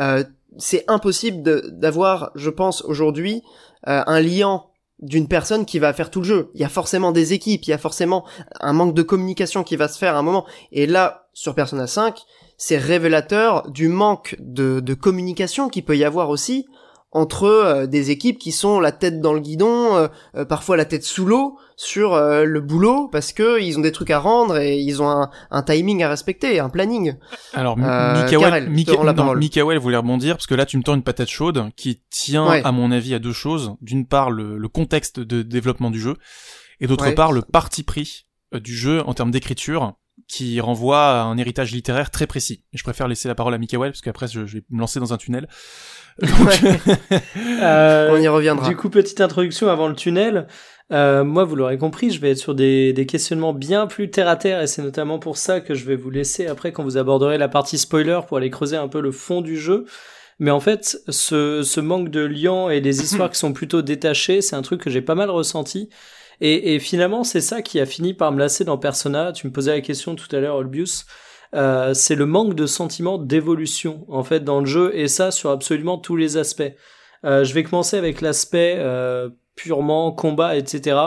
euh, c'est impossible d'avoir, je pense aujourd'hui, euh, un liant d'une personne qui va faire tout le jeu. Il y a forcément des équipes, il y a forcément un manque de communication qui va se faire à un moment. Et là, sur Persona 5, c'est révélateur du manque de, de communication qui peut y avoir aussi entre euh, des équipes qui sont la tête dans le guidon, euh, euh, parfois la tête sous l'eau, sur euh, le boulot, parce que ils ont des trucs à rendre et ils ont un, un timing à respecter, un planning. Alors, Euh, Mikael. Mikael voulait rebondir parce que là, tu me tends une patate chaude qui tient, Ouais. à mon avis, à deux choses. D'une part, le, le contexte de développement du jeu, et d'autre Ouais. part, le parti pris du jeu en termes d'écriture, qui renvoie à un héritage littéraire très précis. Je préfère laisser la parole à Mikael parce qu'après, je, je vais me lancer dans un tunnel. Euh, On y reviendra. Du coup, petite introduction avant le tunnel. Euh, moi, vous l'aurez compris, je vais être sur des, des questionnements bien plus terre à terre, et c'est notamment pour ça que je vais vous laisser après quand vous aborderez la partie spoiler pour aller creuser un peu le fond du jeu. Mais en fait, ce, ce manque de liens et des histoires qui sont plutôt détachées, c'est un truc que j'ai pas mal ressenti. Et, et finalement, c'est ça qui a fini par me lasser dans Persona. Tu me posais la question tout à l'heure, Olbius. Euh, c'est le manque de sentiment d'évolution en fait dans le jeu et ça sur absolument tous les aspects. Euh, je vais commencer avec l'aspect euh, purement combat, etc.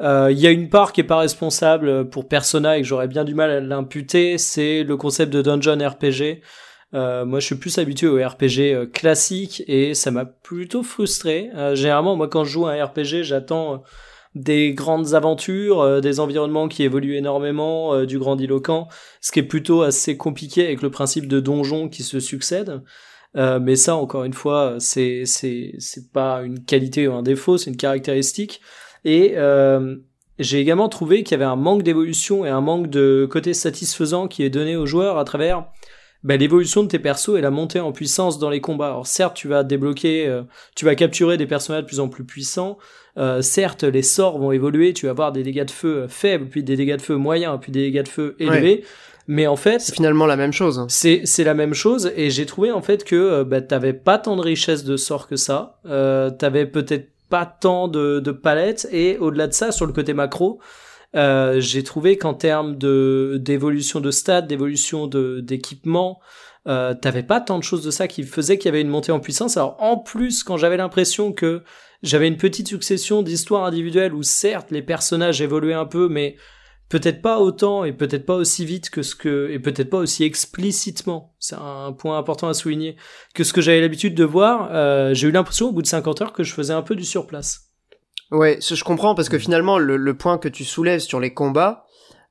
Euh, Il y a une part qui est pas responsable pour Persona et que j'aurais bien du mal à l'imputer, c'est le concept de dungeon RPG. Euh, moi, je suis plus habitué au RPG euh, classique et ça m'a plutôt frustré. Euh, généralement, moi, quand je joue à un RPG, j'attends euh, des grandes aventures, euh, des environnements qui évoluent énormément, euh, du grandiloquent, ce qui est plutôt assez compliqué avec le principe de donjons qui se succèdent. Euh, mais ça, encore une fois, c'est c'est c'est pas une qualité ou un défaut, c'est une caractéristique. Et euh, j'ai également trouvé qu'il y avait un manque d'évolution et un manque de côté satisfaisant qui est donné aux joueurs à travers bah, l'évolution de tes persos et la montée en puissance dans les combats. Alors certes, tu vas débloquer, euh, tu vas capturer des personnages de plus en plus puissants. Euh, certes, les sorts vont évoluer. Tu vas avoir des dégâts de feu faibles, puis des dégâts de feu moyens, puis des dégâts de feu élevés. Mais en fait, C'est finalement la même chose. c'est c'est la même chose et j'ai trouvé en fait que euh, bah, t'avais pas tant de richesse de sorts que ça. Euh, t'avais peut-être pas tant de, de palettes et au-delà de ça sur le côté macro, euh, j'ai trouvé qu'en termes de d'évolution de stats, d'évolution de d'équipement, euh, t'avais pas tant de choses de ça qui faisaient qu'il y avait une montée en puissance. Alors en plus, quand j'avais l'impression que j'avais une petite succession d'histoires individuelles où certes les personnages évoluaient un peu, mais peut-être pas autant et peut-être pas aussi vite que ce que et peut-être pas aussi explicitement. C'est un point important à souligner que ce que j'avais l'habitude de voir. Euh, j'ai eu l'impression au bout de 50 heures que je faisais un peu du surplace. Ouais, je comprends parce que finalement le, le point que tu soulèves sur les combats,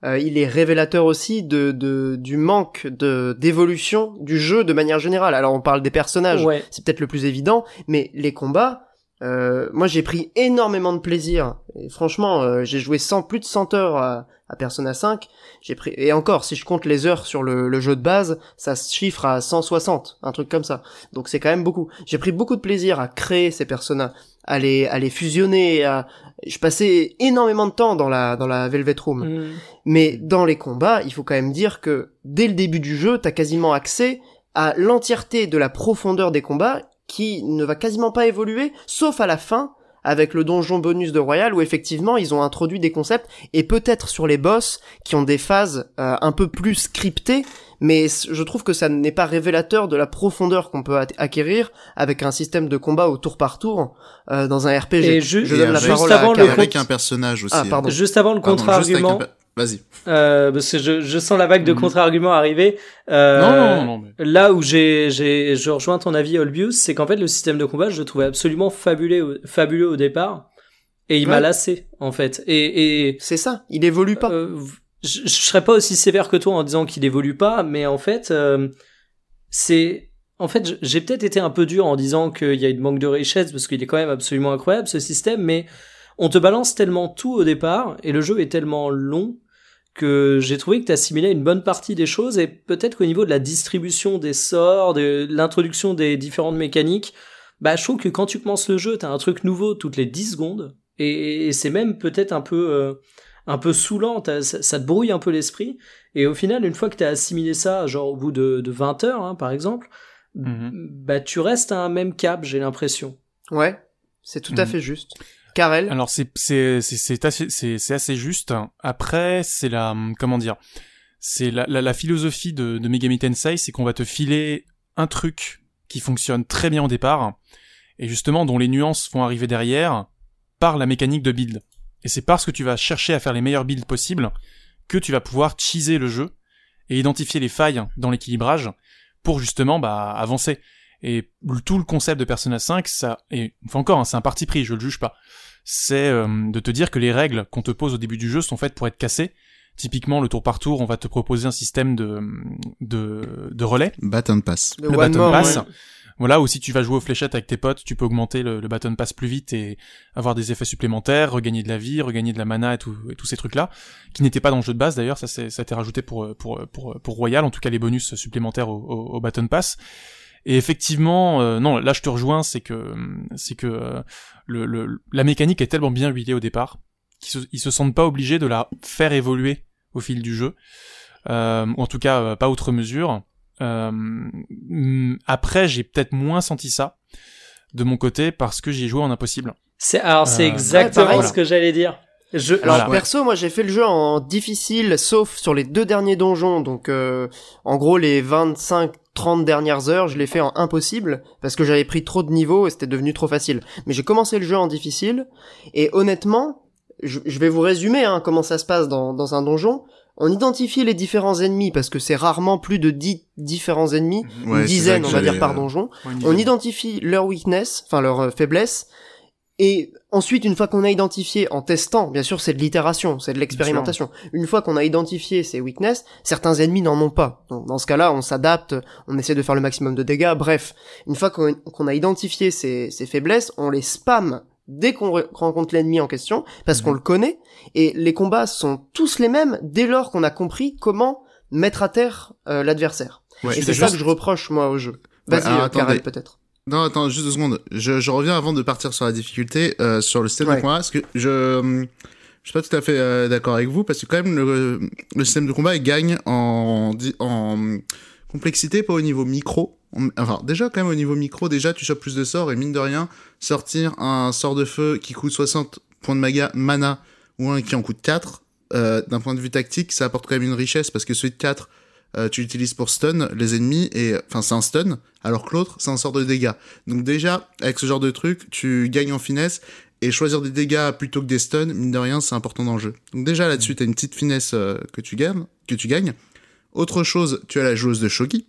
euh, il est révélateur aussi de, de du manque de d'évolution du jeu de manière générale. Alors on parle des personnages, Ouais. c'est peut-être le plus évident, mais les combats, euh, moi j'ai pris énormément de plaisir. Et franchement, euh, j'ai joué 100 plus de 100 heures à, à Persona 5. J'ai pris et encore si je compte les heures sur le, le jeu de base, ça se chiffre à 160, un truc comme ça. Donc c'est quand même beaucoup. J'ai pris beaucoup de plaisir à créer ces personnages, à les à les fusionner. À... Je passais énormément de temps dans la dans la Velvet Room. Mm. Mais dans les combats, il faut quand même dire que dès le début du jeu, t'as quasiment accès à l'entièreté de la profondeur des combats qui ne va quasiment pas évoluer, sauf à la fin, avec le donjon bonus de Royal, où effectivement ils ont introduit des concepts, et peut-être sur les boss, qui ont des phases euh, un peu plus scriptées, mais je trouve que ça n'est pas révélateur de la profondeur qu'on peut acquérir avec un système de combat au tour par tour euh, dans un RPG. Et ju- je Et donne la juste parole avant à le avec un personnage aussi. Ah, pardon. Juste avant le contre-argument, Vas-y. euh, parce que je, je sens la vague de Mhm. contre-arguments arriver. Euh, non, non, non, non, mais... Là où j'ai, j'ai, je rejoins ton avis, Olbius, c'est qu'en fait, le système de combat, je le trouvais absolument fabuleux, au- fabuleux au départ. Et il m'a lassé, en fait. Et, et C'est ça, il évolue pas. euh, je, je serais pas aussi sévère que toi en disant qu'il évolue pas, mais en fait, euh, c'est, en fait, j'ai peut-être été un peu dur en disant qu'il y a une manque de richesse parce qu'il est quand même absolument incroyable ce système, mais on te balance tellement tout au départ et le jeu est tellement long que j'ai trouvé que tu assimilais une bonne partie des choses et peut-être qu'au niveau de la distribution des sorts, de l'introduction des différentes mécaniques, bah je trouve que quand tu commences le jeu, t'as un truc nouveau toutes les 10 secondes et, c'est même peut-être un peu euh, un peu saoulant, ça, ça, te brouille un peu l'esprit et au final une fois que t'as assimilé ça, genre au bout de, de 20 heures hein, par exemple, mhm. bah tu restes à un même cap, j'ai l'impression. Ouais, c'est tout à mhm. fait juste. Karel Alors c'est c'est c'est assez c'est assez juste. Après c'est la comment dire c'est la, la, la, philosophie de, de Megami Tensei, c'est qu'on va te filer un truc qui fonctionne très bien au départ et justement dont les nuances vont arriver derrière par la mécanique de build. Et c'est parce que tu vas chercher à faire les meilleurs builds possibles que tu vas pouvoir cheeser le jeu et identifier les failles dans l'équilibrage pour justement bah avancer. Et tout le concept de Persona 5, ça, et enfin encore, hein, c'est un parti pris, je le juge pas. C'est euh, de te dire que les règles qu'on te pose au début du jeu sont faites pour être cassées. Typiquement, le tour par tour, on va te proposer un système de de, de relais. Baton pass. Le, baton pass. Voilà, ou si tu vas jouer aux fléchettes avec tes potes, tu peux augmenter le, le baton pass plus vite et avoir des effets supplémentaires, regagner de la vie, regagner de la mana et, tous ces trucs-là, qui n'étaient pas dans le jeu de base d'ailleurs, ça, ça a été rajouté pour, pour, pour, pour Royal, en tout cas les bonus supplémentaires au, au, au baton pass. Et effectivement, euh, non, là je te rejoins, c'est que c'est que euh, la mécanique est tellement bien huilée au départ qu'ils se, se sentent pas obligés de la faire évoluer au fil du jeu, euh, ou en tout cas pas outre mesure. Après, j'ai peut-être moins senti ça de mon côté parce que j'y ai joué en impossible. C'est alors c'est exactement ce que j'allais dire. Je, alors perso, moi j'ai fait le jeu en difficile, sauf sur les deux derniers donjons, donc en gros les 25 30 dernières heures, je l'ai fait en impossible parce que j'avais pris trop de niveaux et c'était devenu trop facile. Mais j'ai commencé le jeu en difficile et honnêtement, je, vais vous résumer hein, comment ça se passe dans, dans un donjon. On identifie les différents ennemis parce que c'est rarement plus de 10 différents ennemis, une dizaine on va dire par donjon. on identifie leur weakness, enfin leur euh, faiblesse et ensuite, une fois qu'on a identifié, en testant, bien sûr, c'est de l'itération, c'est de l'expérimentation. Une fois qu'on a identifié ces weaknesses, certains ennemis n'en ont pas. Donc, dans ce cas-là, on s'adapte, on essaie de faire le maximum de dégâts. Bref, une fois qu'on a identifié ces, faiblesses, on les spam dès qu'on rencontre l'ennemi en question, parce qu'on mhm. le connaît. Et les combats sont tous les mêmes dès lors qu'on a compris comment mettre à terre euh, l'adversaire. et c'est ça que je reproche moi au jeu. Vas-y, euh, peut-être. Non, attends, juste deux secondes. Je, je reviens avant de partir sur la difficulté, euh, sur le système de combat, parce que je, je suis pas tout à fait euh, d'accord avec vous, parce que quand même, le, le système de combat, il gagne en, en complexité, pas au niveau micro. Enfin, déjà, quand même, au niveau micro, déjà, tu chopes plus de sorts, et mine de rien, sortir un sort de feu qui coûte 60 points de maga, mana, ou un qui en coûte 4, euh, d'un point de vue tactique, ça apporte quand même une richesse, parce que celui de 4, euh, tu l'utilises pour stun les ennemis et enfin c'est un stun alors que l'autre c'est un sort de dégâts. Donc déjà avec ce genre de truc, tu gagnes en finesse et choisir des dégâts plutôt que des stuns, mine de rien, c'est important dans le jeu. Donc déjà là-dessus, t'as une petite finesse euh, que tu gagnes, que tu gagnes. Autre chose, tu as la joueuse de shogi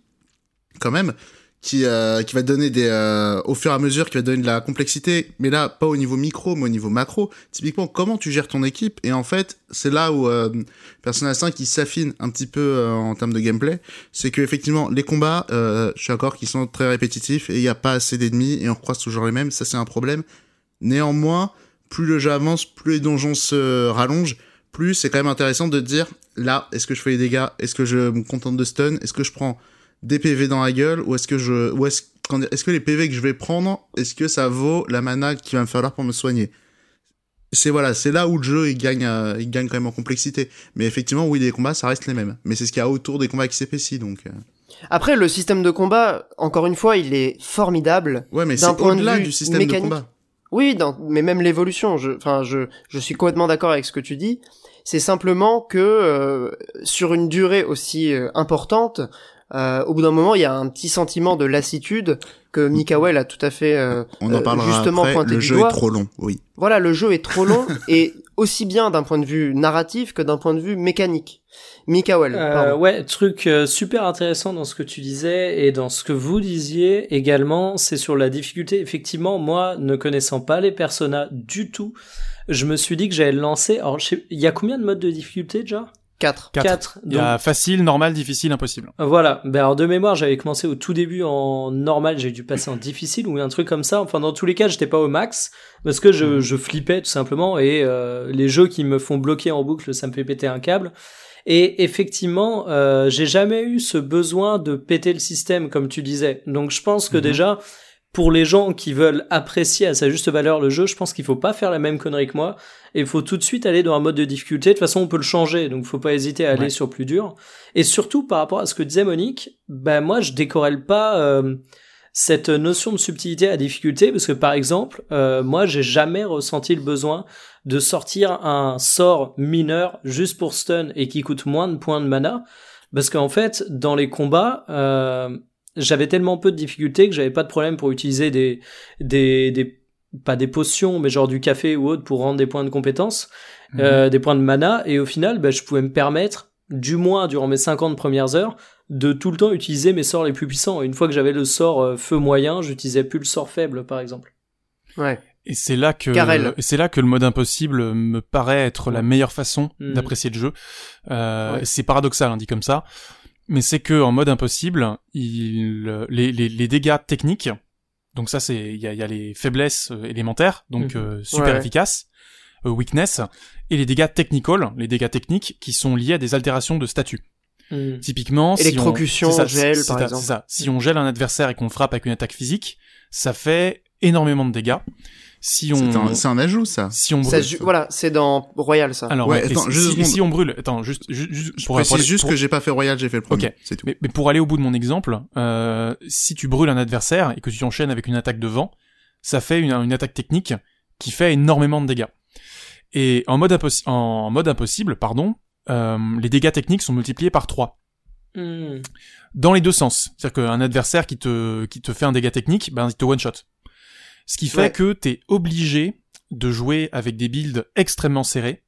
quand même qui euh, qui va donner des euh, au fur et à mesure qui va donner de la complexité mais là pas au niveau micro mais au niveau macro. Typiquement comment tu gères ton équipe? Et en fait c'est là où euh, Persona 5 qui s'affine un petit peu euh, en termes de gameplay. C'est que effectivement les combats je suis d'accord qu'ils sont très répétitifs et il n'y a pas assez d'ennemis et on croise toujours les mêmes. Ça c'est un problème. Néanmoins plus le jeu avance plus les donjons se rallongent plus c'est quand même intéressant de dire là est-ce que je fais les dégâts? Est-ce que je me contente de stun? Est-ce que je prends des PV dans la gueule ou est-ce que je ou est-ce est-ce que les PV que je vais prendre est-ce que ça vaut la mana qui va me falloir pour me soigner? C'est voilà c'est là où le jeu il gagne euh, il gagne quand même en complexité. Mais effectivement oui les combats ça reste les mêmes. Mais c'est ce qu'il y a autour des combats qui s'épaissit donc euh. après le système de combat encore une fois il est formidable ouais mais c'est au-delà du système de combat. Oui mais même l'évolution je enfin je je suis complètement d'accord avec ce que tu dis. C'est simplement que euh, sur une durée aussi importante euh, au bout d'un moment, il y a un petit sentiment de lassitude que Mikael a tout à fait euh, On en euh, justement après. pointé le jeu est trop long, oui. Voilà, le jeu est trop long et aussi bien d'un point de vue narratif que d'un point de vue mécanique. Mikael, euh, ouais, truc super intéressant dans ce que tu disais et dans ce que vous disiez également, c'est sur la difficulté. Effectivement, moi, ne connaissant pas les personnages du tout, je me suis dit que j'allais lancer. Alors, il y a combien de modes de difficulté déjà? 4. 4. 4. Il y a facile, normal, difficile, impossible. Voilà. Ben alors de mémoire, j'avais commencé au tout début en normal, j'ai dû passer en difficile ou un truc comme ça. Enfin, dans tous les cas, j'étais pas au max parce que je, je flippais tout simplement et euh, les jeux qui me font bloquer en boucle, ça me fait péter un câble. Et effectivement, euh, j'ai jamais eu ce besoin de péter le système, comme tu disais. Donc je pense que Mhm. déjà, pour les gens qui veulent apprécier à sa juste valeur le jeu, je pense qu'il faut pas faire la même connerie que moi. Et il faut tout de suite aller dans un mode de difficulté. De toute façon, on peut le changer, donc faut pas hésiter à aller Ouais. sur plus dur. Et surtout, par rapport à ce que disait Monique, ben moi, je décorrèle pas euh, cette notion de subtilité à difficulté, parce que par exemple, euh, moi, j'ai jamais ressenti le besoin de sortir un sort mineur juste pour stun et qui coûte moins de points de mana, parce qu'en fait, dans les combats, euh, j'avais tellement peu de difficultés que j'avais pas de problème pour utiliser des, des, des, pas des potions, mais genre du café ou autre pour rendre des points de compétence, Mhm. euh, des points de mana, et au final, bah, je pouvais me permettre, du moins durant mes 50 premières heures, de tout le temps utiliser mes sorts les plus puissants. Et une fois que j'avais le sort euh, feu moyen, j'utilisais plus le sort faible, par exemple. Ouais. Et c'est là que c'est là que le mode impossible me paraît être la meilleure façon Mhm. d'apprécier le jeu. Euh, Ouais. C'est paradoxal, hein, dit comme ça, mais c'est que en mode impossible, il, les, les, les dégâts techniques, donc ça c'est il y a, y a les faiblesses euh, élémentaires, donc Mhm. euh, super Ouais. efficaces, euh, weakness, et les dégâts technical, les dégâts techniques qui sont liés à des altérations de statut. Hmm. Typiquement, si on- ça, gel, c'est par ça, exemple. c'est ça. Si on gèle un adversaire et qu'on frappe avec une attaque physique, ça fait énormément de dégâts. Si on, C'est un, ajout, ça. si on Ça, brûle, ju- voilà, c'est dans Royal ça. alors Ouais, ouais, et attends, si, juste si- une seconde. si on brûle, attends, juste, juste, juste Je pour, précise pour- juste pour- que j'ai pas fait Royal, j'ai fait le premier. Ok. C'est tout. mais, mais pour aller au bout de mon exemple, euh, si tu brûles un adversaire et que tu enchaînes avec une attaque de vent, ça fait une, une attaque technique qui fait énormément de dégâts. Et en mode, impos- en mode impossible, pardon, euh, les dégâts techniques sont multipliés par 3. Hmm. dans les deux sens. C'est-à-dire qu'un adversaire qui te, qui te fait un dégât technique, ben, il te one-shot. Ce qui fait Ouais. que t'es obligé de jouer avec des builds extrêmement serrés,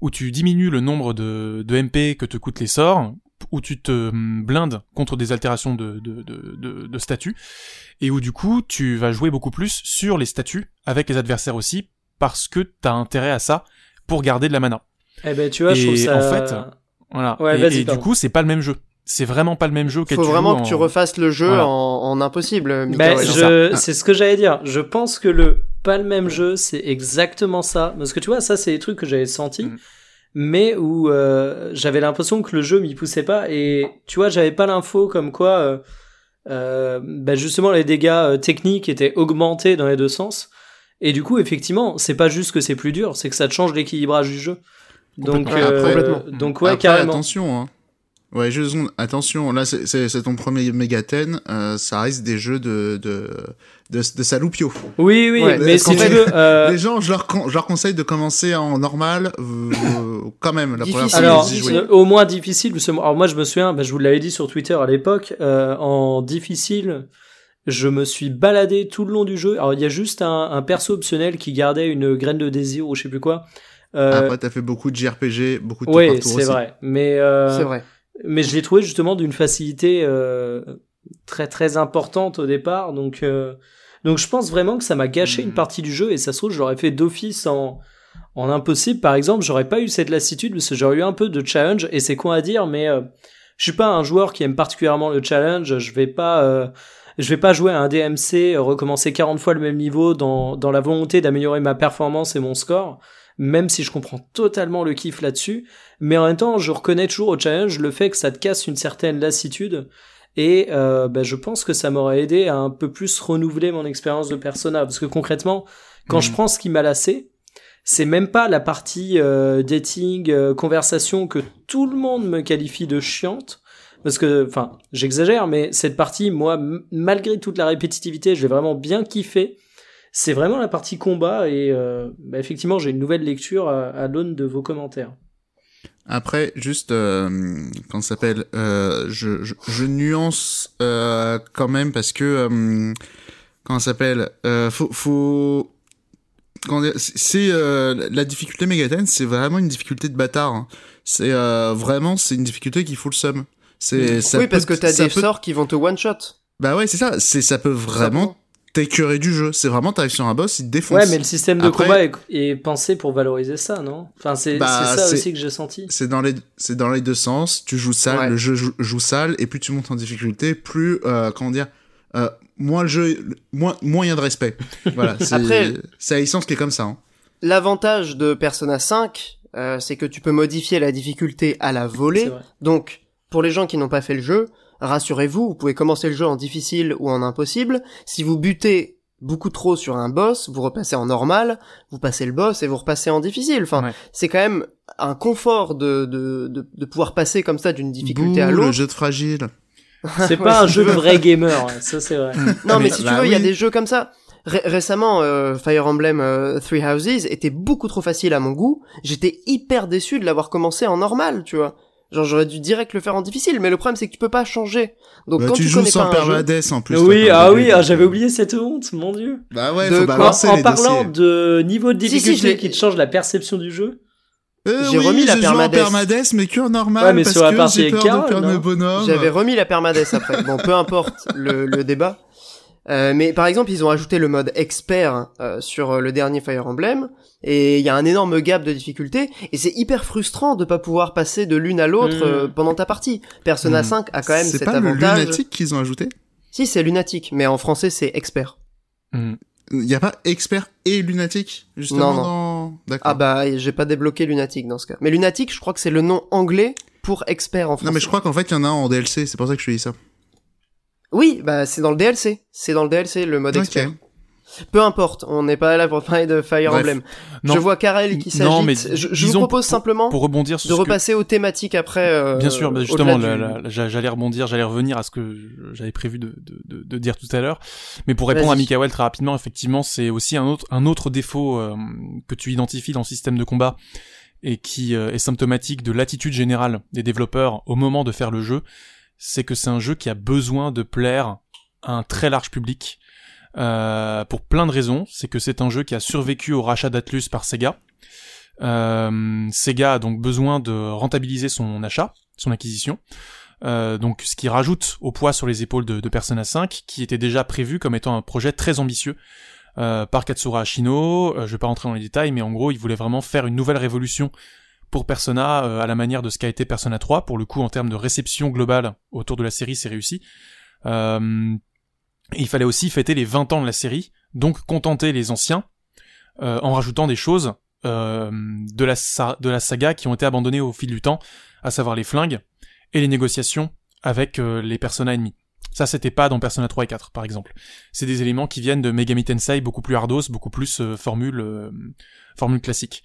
où tu diminues le nombre de, de MP que te coûtent les sorts, où tu te hum, blindes contre des altérations de, de, et où du coup, tu vas jouer beaucoup plus sur les statuts, avec les adversaires aussi, parce que t'as intérêt à ça pour garder de la mana. Eh ben, tu vois, je trouve ça... en fait, Voilà. Ouais, et du coup, c'est pas le même jeu. C'est vraiment pas le même jeu auquel Faut vraiment que tu refasses le jeu Voilà. en, en impossible. Ben, c'est je, ça. c'est ce que j'allais dire. Je pense que le pas le même jeu, c'est exactement ça. Parce que tu vois, ça, c'est des trucs que j'avais senti, Mhm. mais où euh, j'avais l'impression que le jeu m'y poussait pas. Et tu vois, j'avais pas l'info comme quoi, euh, euh, ben, justement, les dégâts euh, techniques étaient augmentés dans les deux sens. Et du coup, effectivement, c'est pas juste que c'est plus dur, c'est que ça te change l'équilibrage du jeu. Donc, Complètement. euh, Complètement. donc ouais, Après, carrément. attention, hein. Ouais, juste une seconde. Attention, là, c'est- c'est c'est ton premier Megaten, euh, ça reste des jeux de, de, de, de saloupio. Oui, oui, Ouais, mais si tu veux, euh, Les gens, je leur, con- je leur conseille de commencer en normal, euh, quand même, la première fois Difficile. Alors, euh, au moins difficile. parce que- Alors moi, je me souviens, bah, je vous l'avais dit sur Twitter à l'époque, euh, en difficile, je me suis baladé tout le long du jeu. Alors il y a juste un, un perso optionnel qui gardait une graine de désir ou je sais plus quoi. Euh, Après, t'as fait beaucoup de JRPG, beaucoup de ouais, c'est vrai. Mais euh, C'est vrai. Mais je l'ai trouvé justement d'une facilité euh, très très importante au départ. Donc euh, donc je pense vraiment que ça m'a gâché une partie du jeu et ça se trouve je l'aurais fait d'office en en impossible. Par exemple j'aurais pas eu cette lassitude parce que j'aurais eu un peu de challenge et c'est con à dire mais euh, je suis pas un joueur qui aime particulièrement le challenge. Je vais pas euh, je vais pas jouer à un DMC euh, recommencer 40 fois le même niveau dans dans la volonté d'améliorer ma performance et mon score même si je comprends totalement le kiff là-dessus mais en même temps je reconnais toujours au challenge le fait que ça te casse une certaine lassitude et euh, bah, je pense que ça m'aurait aidé à un peu plus renouveler mon expérience de Persona. Parce que concrètement, quand je prends ce qui m'a lassé, c'est même pas la partie euh, dating, euh, conversation que tout le monde me qualifie de chiante. Parce que, enfin, j'exagère, mais cette partie, moi, malgré toute la répétitivité, je l'ai vraiment bien kiffé. C'est vraiment la partie combat et euh, bah, effectivement, j'ai une nouvelle lecture à, à l'aune de vos commentaires. Après, juste, euh, comment ça s'appelle, euh, je, je, je nuance euh, quand même parce que, euh, comment ça s'appelle, euh, faut, faut, c'est euh, la difficulté Megaten, c'est vraiment une difficulté de bâtard. hein. C'est euh, vraiment, c'est une difficulté qu'il faut le seum. C'est, ça oui, parce peut- que t'as des peut- sorts qui vont te one shot. Bah ouais, c'est ça. C'est, ça peut vraiment curé du jeu. C'est vraiment, t'arrives sur un boss, il te défonce. Ouais, mais le système de Après- combat est, est pensé pour valoriser ça, non? Enfin, c'est Bah, c'est ça c'est- aussi que j'ai senti. C'est dans les, c'est dans les deux sens. Tu joues sale, Ouais. le jeu joue, joue sale, et plus tu montes en difficulté, plus, euh, comment dire, euh, moins le jeu, moins, moins il y a de respect. Voilà. C'est, Après- c'est la licence qui est comme ça. Hein. L'avantage de Persona 5, euh, c'est que tu peux modifier la difficulté à la C'est volée. vrai. Donc, pour les gens qui n'ont pas fait le jeu, rassurez-vous, vous pouvez commencer le jeu en difficile ou en impossible. Si vous butez beaucoup trop sur un boss, vous repassez en normal, vous passez le boss et vous repassez en difficile. Enfin, Ouais. c'est quand même un confort de, de, de, de pouvoir passer comme ça d'une difficulté à Bouh, le l'autre. jeu de fragile. C'est pas un jeu de vrai gamer, ça c'est vrai. Non, mais si tu bah veux, il y a des jeux comme ça. Ré- récemment, euh, Fire Emblem euh, Three Houses était beaucoup trop facile à mon goût. J'étais hyper déçu de l'avoir commencé en normal, tu vois. Genre, j'aurais dû direct le faire en difficile, mais le problème c'est que tu peux pas changer. Donc Bah, quand tu tu, joues connais sans permadeath en plus. oui, ah oui, ah, j'avais oublié cette honte, mon dieu. Bah ouais, De faut quoi En, balancer en les parlant dossiers. de niveau de Si, si, difficulté qui te change la perception du jeu. Euh, J'ai oui, remis la en permadeath. permadeath, mais que en normal, Ouais, mais parce sur la que j'ai avec peur Carole, de perdre non le bonhomme. j'avais remis la permadeath après. Bon, peu importe le, le débat. Euh, mais par exemple, ils ont ajouté le mode expert euh, sur euh, le dernier Fire Emblem, et il y a un énorme gap de difficulté, et c'est hyper frustrant de pas pouvoir passer de l'une à l'autre Mm. euh, pendant ta partie. Persona Mm. 5 a quand même C'est cet pas le avantage. lunatique qu'ils ont ajouté? Si, c'est lunatique, mais en français c'est expert. Hmm. Il y a pas expert et lunatique justement Non, non. dans. D'accord. Ah bah, j'ai pas débloqué lunatique dans ce cas. Mais lunatique, je crois que c'est le nom anglais pour expert en français. non mais je crois qu'en fait il y en a un en DLC, c'est pour ça que je te dis ça. Oui, bah c'est dans le DLC. C'est dans le DLC le mode expert. Peu importe, on n'est pas là pour parler de Fire Bref. Emblem. Non. Je vois Karel qui s'agite. Non, mais je, je vous propose pour- simplement Pour rebondir sur de que- repasser aux thématiques après. euh, Bien sûr, bah, justement, du- j'allais rebondir, j'allais revenir à ce que j'avais prévu de, de, de, de dire tout à l'heure. Mais pour répondre à. Mikael très rapidement, effectivement, c'est aussi un autre, un autre défaut euh, que tu identifies dans le système de combat et qui euh, est symptomatique de l'attitude générale des développeurs au moment de faire le jeu, c'est que c'est un jeu qui a besoin de plaire à un très large public. Euh, pour plein de raisons, c'est que c'est un jeu qui a survécu au rachat d'Atlus par Sega. Euh, Sega a donc besoin de rentabiliser son achat, son acquisition. Euh, donc ce qui rajoute au poids sur les épaules de, Persona 5, qui était déjà prévu comme étant un projet très ambitieux par Katsura Ashino. Je vais pas rentrer dans les détails, mais en gros, il voulait vraiment faire une nouvelle révolution pour Persona euh, à la manière de ce qu'a été Persona 3. Pour le coup, en termes de réception globale autour de la série, c'est réussi. Euh, il fallait aussi fêter les 20 ans de la série, donc contenter les anciens euh, en rajoutant des choses de, la de la saga qui ont été abandonnées au fil du temps, à savoir les flingues et les négociations avec les personnages ennemis. Ça, c'était pas dans Persona 3 et 4, par exemple. C'est des éléments qui viennent de Megami Tensei, beaucoup plus hardos, beaucoup plus euh, formule, euh, formule classique.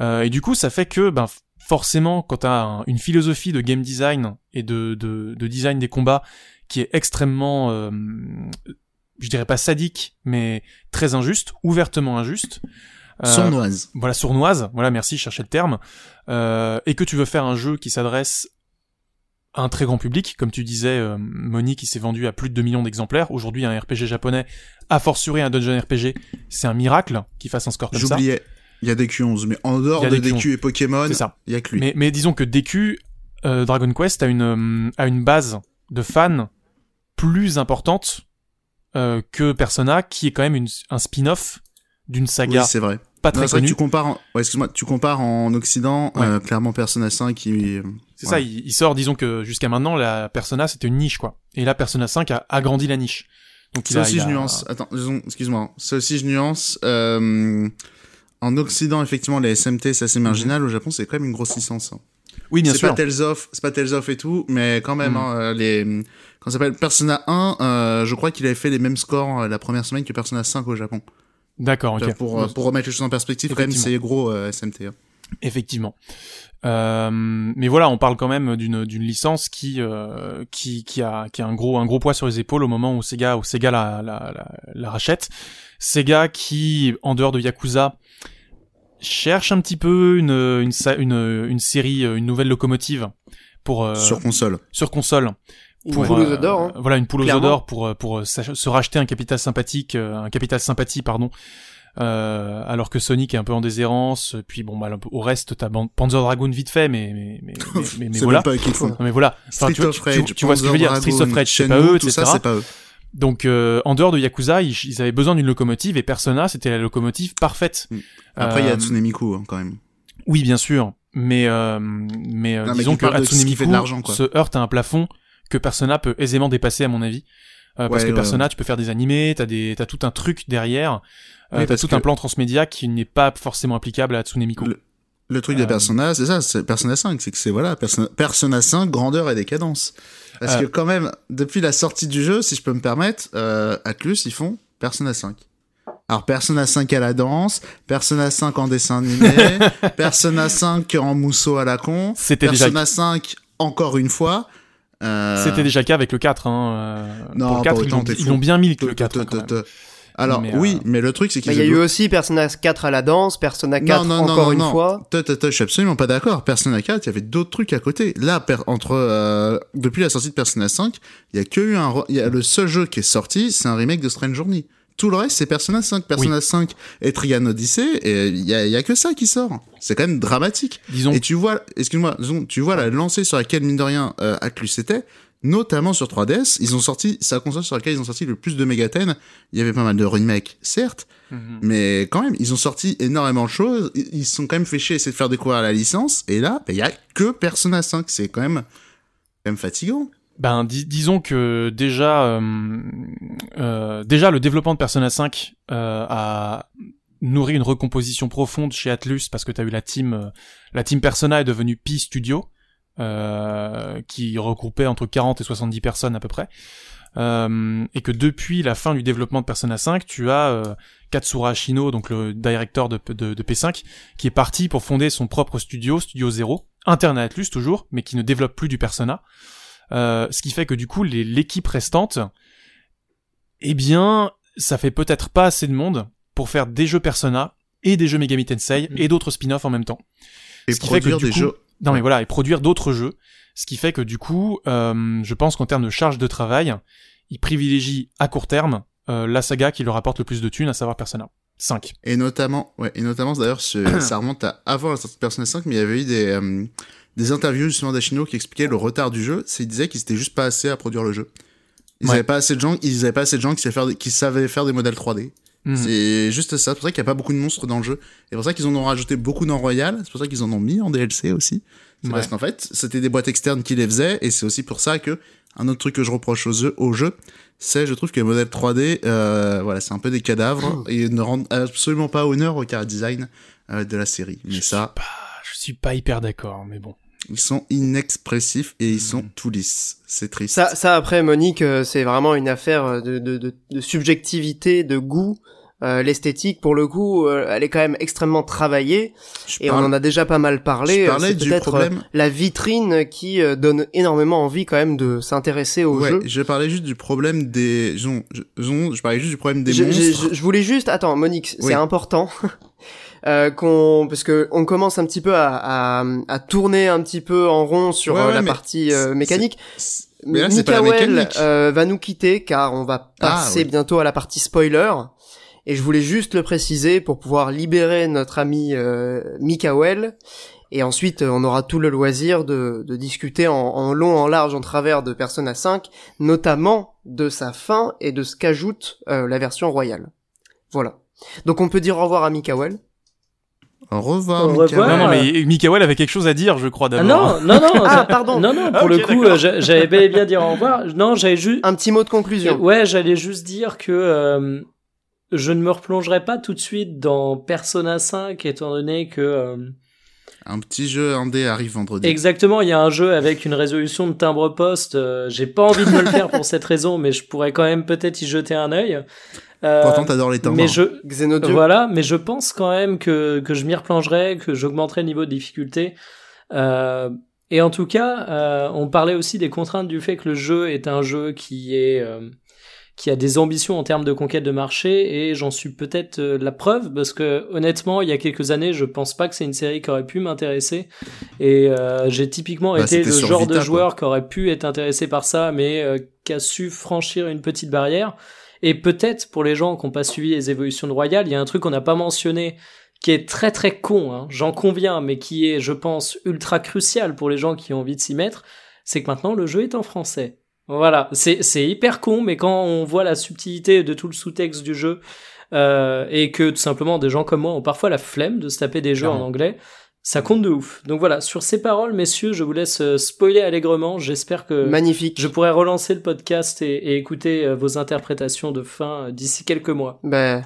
Euh, et du coup, ça fait que, ben, forcément, quand t'as un- une philosophie de game design et de, de, de design des combats qui est extrêmement, euh, je dirais pas sadique, mais très injuste, ouvertement injuste. euh, Sournoise. voilà sournoise, voilà merci, je cherchais le terme, euh, et que tu veux faire un jeu qui s'adresse un très grand public, comme tu disais, euh, Moni qui s'est vendu à plus de 2 millions d'exemplaires, aujourd'hui un RPG japonais, a fortiori un dungeon RPG, c'est un miracle qu'il fasse un score comme ça. J'oubliais. Il y a des Q11, mais en dehors de DQ et Pokémon, C'est ça. il y a que lui. Mais, mais disons que DQ, euh, Dragon Quest a une, euh, a une base de fans plus importante euh, que Persona, qui est quand même une, un spin-off d'une Oui, saga c'est vrai. Pas Non, très c'est que connue. tu compares, en... ouais, excuse-moi, tu compares en Occident, Ouais. euh, clairement Persona 5 qui, C'est Ouais. ça, il, il sort, disons que jusqu'à maintenant, la Persona c'était une niche, quoi. Et là, Persona 5 a agrandi la niche. Donc il Ça a, aussi, il je nuance. Attends, disons, excuse-moi. Ça aussi, je nuance. Euh, en Occident, effectivement, les SMT, c'est assez marginal. Au Japon, c'est quand même une grosse licence. hein. Oui, bien C'est sûr. pas Tales of, c'est pas Tales of et tout, mais quand même, Mhm. hein, euh, les, quand ça s'appelle Persona 1, euh, je crois qu'il avait fait les mêmes scores euh, la première semaine que Persona 5 au Japon. D'accord, ok. Pour, euh, pour remettre les choses en perspective, quand même, c'est gros euh, SMT. hein. Effectivement. Euh, mais voilà, on parle quand même d'une d'une licence qui euh, qui qui a qui a un gros un gros poids sur les épaules au moment où Sega où Sega la la la, la rachète. Sega qui en dehors de Yakuza cherche un petit peu une une une, une série une nouvelle locomotive pour euh, Sur console. sur console Une pour, poule aux euh, d'or, hein. Voilà, une poule aux d'or pour euh, pour euh, se racheter un capital sympathique, euh, un capital sympathie pardon. Euh, alors que Sonic est un peu en déshérence, puis bon bah au reste t'as Ban- Panzer Dragoon vite fait, mais mais mais mais, mais, voilà. pas. Non mais voilà. Enfin, tu, vois- of tu- Rage, tu vois ce que je veux dire. Street of Rage, c'est pas eux, tout etc. ça, c'est pas eux. Donc euh, en dehors de Yakuza, ils, ils avaient besoin d'une locomotive et Persona c'était la locomotive parfaite. Mm. Après, il y a Hatsune Miku hein, quand même. Oui, bien sûr, mais euh, mais, Non, mais disons que Hatsune Miku se heurte à un plafond que Persona peut aisément dépasser à mon avis. Euh, parce Ouais, que ouais, Persona, tu peux faire des animés, t'as des t'as tout un truc derrière, euh, t'as tout que- un plan transmédia qui n'est pas forcément applicable à Hatsune Miku. Le- Le truc de Euh, Persona, c'est ça, c'est Persona 5, c'est que c'est voilà, Persona, Persona 5, grandeur et décadence. Parce Euh. que quand même, depuis la sortie du jeu, si je peux me permettre, Atlus, ils font Persona 5. Alors Persona 5 à la danse, Persona 5 en dessin animé, Persona 5 en mousseau à la con, déjà Persona 5 encore une fois. Euh, C'était déjà le cas avec le 4 hein. euh, Non, pour le pas 4 ils t'es ils l'ont bien mis le 4 te- hein, quand même. Alors Mais, oui, euh, mais le truc c'est Bah, qu'ils Il y a eu aussi Persona 4 à la danse, Persona 4 non, non, encore non, une non. fois. Je suis absolument pas d'accord. Persona 4, il y avait d'autres trucs à côté. Là, entre euh, depuis la sortie de Persona 5, il y a que eu un. Il y a le seul jeu qui est sorti, c'est un remake de Strange Journey. Tout le reste, c'est Persona 5. Persona 5 et Trigan Odyssey, et il y a, y a que ça qui sort. C'est quand même dramatique. Disons Et tu vois, excuse-moi, disons, tu vois la lancée sur laquelle, mine de rien, euh, Atlus était, notamment sur 3DS, ils ont sorti, c'est la console sur laquelle ils ont sorti le plus de Megaten. Il y avait pas mal de remakes, certes, Mhm. mais quand même, ils ont sorti énormément de choses. Ils se sont quand même fait chier essayer de faire découvrir la licence. Et là, ben, il y a que Persona 5. C'est quand même, quand même fatigant. Ben, dis- disons que déjà, euh, euh, déjà le développement de Persona 5 euh, a nourri une recomposition profonde chez Atlus parce que t'as eu la team, euh, la team Persona est devenue Pi Studio, euh, qui regroupait entre 40 et 70 personnes à peu près. Euh, et que depuis la fin du développement de Persona 5, tu as Katsura Shino, donc le directeur de, de, de P5, qui est parti pour fonder son propre studio, Studio Zero, interne à Atlus toujours, mais qui ne développe plus du Persona. Euh, ce qui fait que du coup, l'équipe restante, eh bien, ça fait peut-être pas assez de monde pour faire des jeux Persona et des jeux Megami Tensei Mm. et d'autres spin-offs en même temps. Et Ce qui fait que produire du des coup- jeux. Non mais voilà, et produire d'autres jeux. Ce qui fait que du coup, euh, je pense qu'en termes de charge de travail, ils privilégient à court terme euh, la saga qui leur apporte le plus de thunes, à savoir Persona 5. Et notamment, ouais, et notamment, d'ailleurs, ça remonte à avant la sortie de Persona 5, mais il y avait eu des, euh, des interviews justement d'Achino qui expliquaient le retard du jeu. C'est, ils disaient qu'ils étaient juste pas assez à produire le jeu. Ils Ouais. avaient pas assez de gens, ils avaient pas assez de gens qui savaient faire des, qui savaient faire des modèles 3D. Mhm. C'est juste ça. C'est pour ça qu'il n'y a pas beaucoup de monstres dans le jeu. Et c'est pour ça qu'ils en ont rajouté beaucoup dans Royal. C'est pour ça qu'ils en ont mis en DLC aussi. C'est Ouais. parce qu'en fait, c'était des boîtes externes qui les faisaient. Et c'est aussi pour ça que, un autre truc que je reproche au jeu, au jeu c'est, je trouve que les modèles 3D, euh, voilà, c'est un peu des cadavres et ne rendent absolument pas honneur au car design euh, de la série. Mais Je ça, suis pas, je suis pas hyper d'accord, mais bon. Ils sont inexpressifs et ils sont tout lisses. C'est triste. Ça, ça après Monique, euh, c'est vraiment une affaire de, de, de, de subjectivité, de goût. Euh, L'esthétique, pour le coup, euh, elle est quand même extrêmement travaillée Je et parle- on en a déjà pas mal parlé. je parlais C'est du peut-être problème. euh, la vitrine qui euh, donne énormément envie quand même de s'intéresser au Ouais, jeu. je parlais juste du problème des, je, je, je- parlais juste du problème des Je, monstres. je- je- je voulais juste, attends, Monique, Oui. c'est important. Euh, qu'on parce que on commence un petit peu à, à, à tourner un petit peu en rond sur Ouais, euh, ouais, la partie euh, mécanique. Mais là, c'est pas la Mikael, mécanique. euh, va nous quitter car on va passer Ah, oui. bientôt à la partie spoiler. Et je voulais juste le préciser pour pouvoir libérer notre ami euh, Mikael. Et ensuite, on aura tout le loisir de, de discuter en, en long, en large, en travers de Persona 5, notamment de sa fin et de ce qu'ajoute euh, la version royale. Voilà. Donc on peut dire au revoir à Mikael. Au revoir, Au revoir. Non, non, mais Mikael avait quelque chose à dire, je crois, Ah d'abord. non, non, non. Ah, pardon. Non, non, pour le coup, euh, j'a- j'avais bel et bien dire au revoir. Non, j'avais juste. Un petit mot de conclusion. Ouais, j'allais juste dire que euh, je ne me replongerai pas tout de suite dans Persona 5, étant donné que. euh, Un petit jeu indé arrive vendredi. Exactement, il y a un jeu avec une résolution de timbre poste. euh, J'ai pas envie de me le faire pour cette raison, mais je pourrais quand même peut-être y jeter un œil. Euh, Pourtant, t'adores les timbres. mais je, Xenodieu. voilà, mais je pense quand même que, que je m'y replongerai, que j'augmenterai le niveau de difficulté. Euh, et en tout cas, euh, on parlait aussi des contraintes du fait que le jeu est un jeu qui est euh, qui a des ambitions en termes de conquête de marché et j'en suis peut-être euh, la preuve parce que honnêtement il y a quelques années je pense pas que c'est une série qui aurait pu m'intéresser et euh, j'ai typiquement Bah, été le genre Vita, de quoi. joueur qui aurait pu être intéressé par ça mais euh, qui a su franchir une petite barrière et peut-être pour les gens qui n'ont pas suivi les évolutions de Royal, il y a un truc qu'on n'a pas mentionné qui est très très con, hein, j'en conviens, mais qui est, je pense, ultra crucial pour les gens qui ont envie de s'y mettre, c'est que maintenant le jeu est en français. Voilà, c'est c'est hyper con, mais quand on voit la subtilité de tout le sous-texte du jeu euh, et que tout simplement des gens comme moi ont parfois la flemme de se taper des jeux en anglais, ça compte de ouf. Donc voilà, sur ces paroles, messieurs, je vous laisse euh, spoiler allègrement. J'espère que Magnifique. je pourrai relancer le podcast et, et écouter euh, vos interprétations de fin euh, d'ici quelques mois. Ben,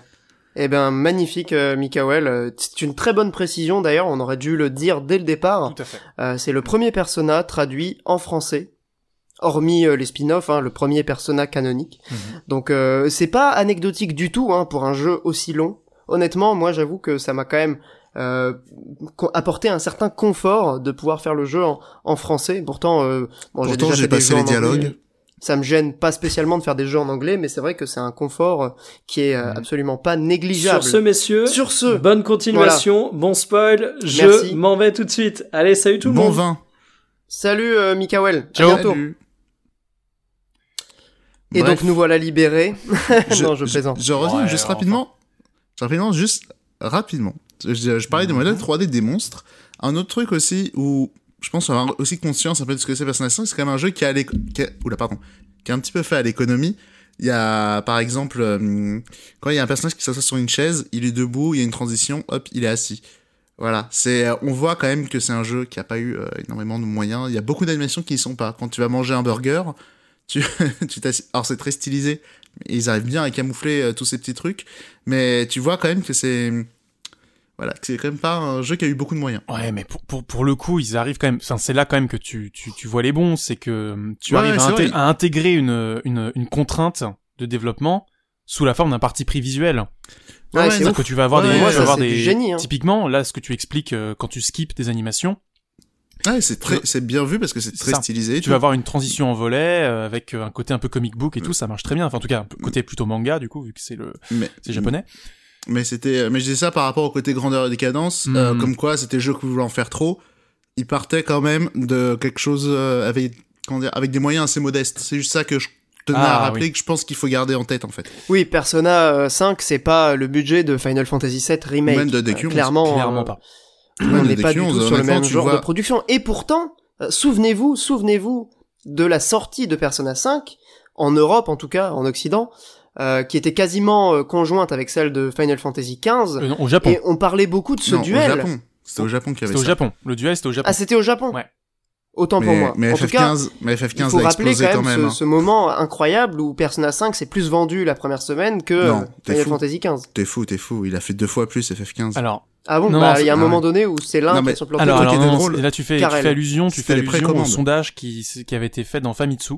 eh ben, magnifique, euh, Mikael. C'est une très bonne précision, d'ailleurs, on aurait dû le dire dès le départ. Tout à fait. Euh, c'est le premier persona traduit en français, hormis euh, les spin-offs, hein, le premier persona canonique. Mhm. Donc euh, c'est pas anecdotique du tout hein, pour un jeu aussi long. Honnêtement, moi j'avoue que ça m'a quand même euh, apporté un certain confort de pouvoir faire le jeu en, en français. Pourtant, euh, bon, j'ai Pourtant, déjà j'ai fait des passé les anglais. dialogues. Ça me gêne pas spécialement de faire des jeux en anglais, mais c'est vrai que c'est un confort euh, qui est euh, Mhm. absolument pas négligeable. Sur ce, messieurs, Sur ce, bonne continuation, bon spoil. Je m'en vais tout de suite. Allez, salut tout le Bon monde. vin. salut euh, Mikael. À Ciao. bientôt. Salut. Et Bref, donc nous voilà libérés. non, je plaisante. Je, reviens Ouais, juste enfin. Rapidement, juste rapidement. Je, parlais des modèles 3D des monstres. Un autre truc aussi où je pense avoir aussi conscience un peu de ce que c'est Persona 5, c'est quand même un jeu qui a, qui a- pardon, qui est un petit peu fait à l'économie. Il y a, par exemple, euh, quand il y a un personnage qui s'assoit sur une chaise, il est debout, il y a une transition, hop, il est assis. Voilà, c'est, euh, on voit quand même que c'est un jeu qui a pas eu euh, énormément de moyens. Il y a beaucoup d'animations qui y sont pas. Quand tu vas manger un burger, tu. Alors c'est très stylisé, ils arrivent bien à camoufler tous ces petits trucs, mais tu vois quand même que c'est, voilà, c'est quand même pas un jeu qui a eu beaucoup de moyens. Ouais, mais pour, pour, pour le coup, ils arrivent quand même. Enfin, c'est là quand même que tu, tu, tu vois les bons, c'est que hum, tu Ouais, arrives à, c'est inté- vrai. à intégrer une, une, une contrainte de développement sous la forme d'un parti pris visuel. Ouais, ouais, c'est que tu vas avoir Ouais, des, ouais, tu vas avoir des, génie, hein. typiquement là, ce que tu expliques euh, quand tu skips des animations, Ouais, c'est très, c'est bien vu parce que c'est très ça. stylisé. tu tout. vas avoir une transition en volet euh, avec euh, un côté un peu comic book et tout, ça marche très bien. Enfin, en tout cas, un côté plutôt manga du coup, vu que c'est le, mais, c'est japonais. Mais c'était, mais je dis ça par rapport au côté grandeur et décadence, euh, comme quoi c'était le jeu qui voulait en faire trop. Il partait quand même de quelque chose euh, avec, comment dire, avec des moyens assez modestes. C'est juste ça que je tenais Ah, à rappeler oui. que je pense qu'il faut garder en tête en fait. Oui, Persona euh, 5, c'est pas le budget de Final Fantasy VII Remake. Même de Euh, DQ11, clairement, Clairement euh, pas. on n'est pas du DQ11, tout sur le même genre vois- de production. Et pourtant, euh, souvenez-vous, souvenez-vous de la sortie de Persona 5 en Europe, en tout cas en Occident, euh, qui était quasiment euh, conjointe avec celle de Final Fantasy XV. Euh, non, au Japon. Et on parlait beaucoup de ce non, duel. au Japon. C'était au Japon qu'il y avait C'était au ça. Japon. Le duel, c'était au Japon. Ah, c'était au Japon. Ouais. Autant mais, pour moi. mais en tout cas, FF15, mais il FF15 faut a rappeler explosé quand quand même, même. ce, ce moment incroyable où Persona 5 s'est plus vendu la première semaine que Non, Final fou. Fantasy XV. T'es fou, t'es fou. Il a fait deux fois plus FF15. Alors, Ah bon, Non, bah, il y a un moment ah donné où c'est l'un qui se plante. alors, truc alors non, drôle, là tu fais, tu fais allusion, tu fais les allusion au sondage qui, qui avait été fait dans Famitsu.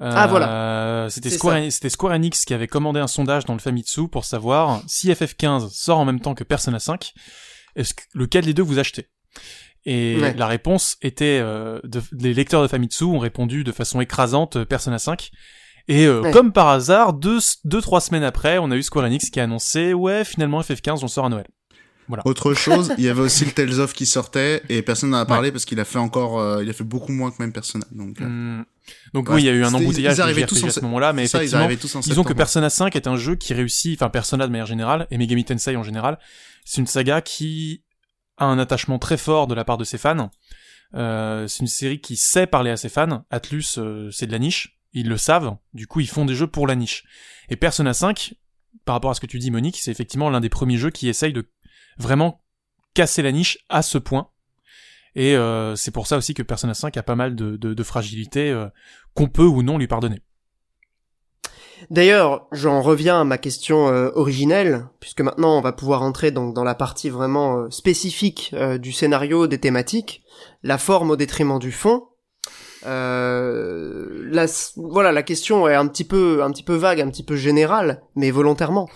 Euh, Ah, voilà. C'était Square, c'était Square Enix qui avait commandé un sondage dans le Famitsu pour savoir si FF15 sort en même temps que Persona 5, est-ce que, lequel des deux vous achetez? Et Ouais. la réponse était, euh, de- les lecteurs de Famitsu ont répondu de façon écrasante euh, Persona 5. Et euh, Ouais. comme par hasard, deux, deux, trois semaines après, on a eu Square Enix qui a annoncé, ouais, finalement FF15 on sort à Noël. Autre chose, il y avait aussi le Tales of qui sortait et personne n'en a parlé parce qu'il a fait encore, euh, il a fait beaucoup moins que même Persona. Donc, euh, Hmm. Donc Ouais, oui, il y a eu un embouteillage ils tous en à ce moment-là, mais ça, ils effectivement, arrivaient tous en disons que. Persona 5 est un jeu qui réussit, enfin Persona de manière générale, et Megami Tensei en général, c'est une saga qui a un attachement très fort de la part de ses fans. Euh, c'est une série qui sait parler à ses fans. Atlus, euh, c'est de la niche, ils le savent, du coup ils font des jeux pour la niche. Et Persona 5, par rapport à ce que tu dis Monique, c'est effectivement l'un des premiers jeux qui essaye de vraiment casser la niche à ce point. Et euh, c'est pour ça aussi que Persona 5 a pas mal de, de, de fragilité euh, qu'on peut ou non lui pardonner. D'ailleurs, j'en reviens à ma question euh, originelle, puisque maintenant on va pouvoir entrer donc dans la partie vraiment euh, spécifique euh, du scénario, des thématiques, la forme au détriment du fond. Euh, la, voilà, la question est un petit peu, un petit peu vague, un petit peu générale, mais volontairement,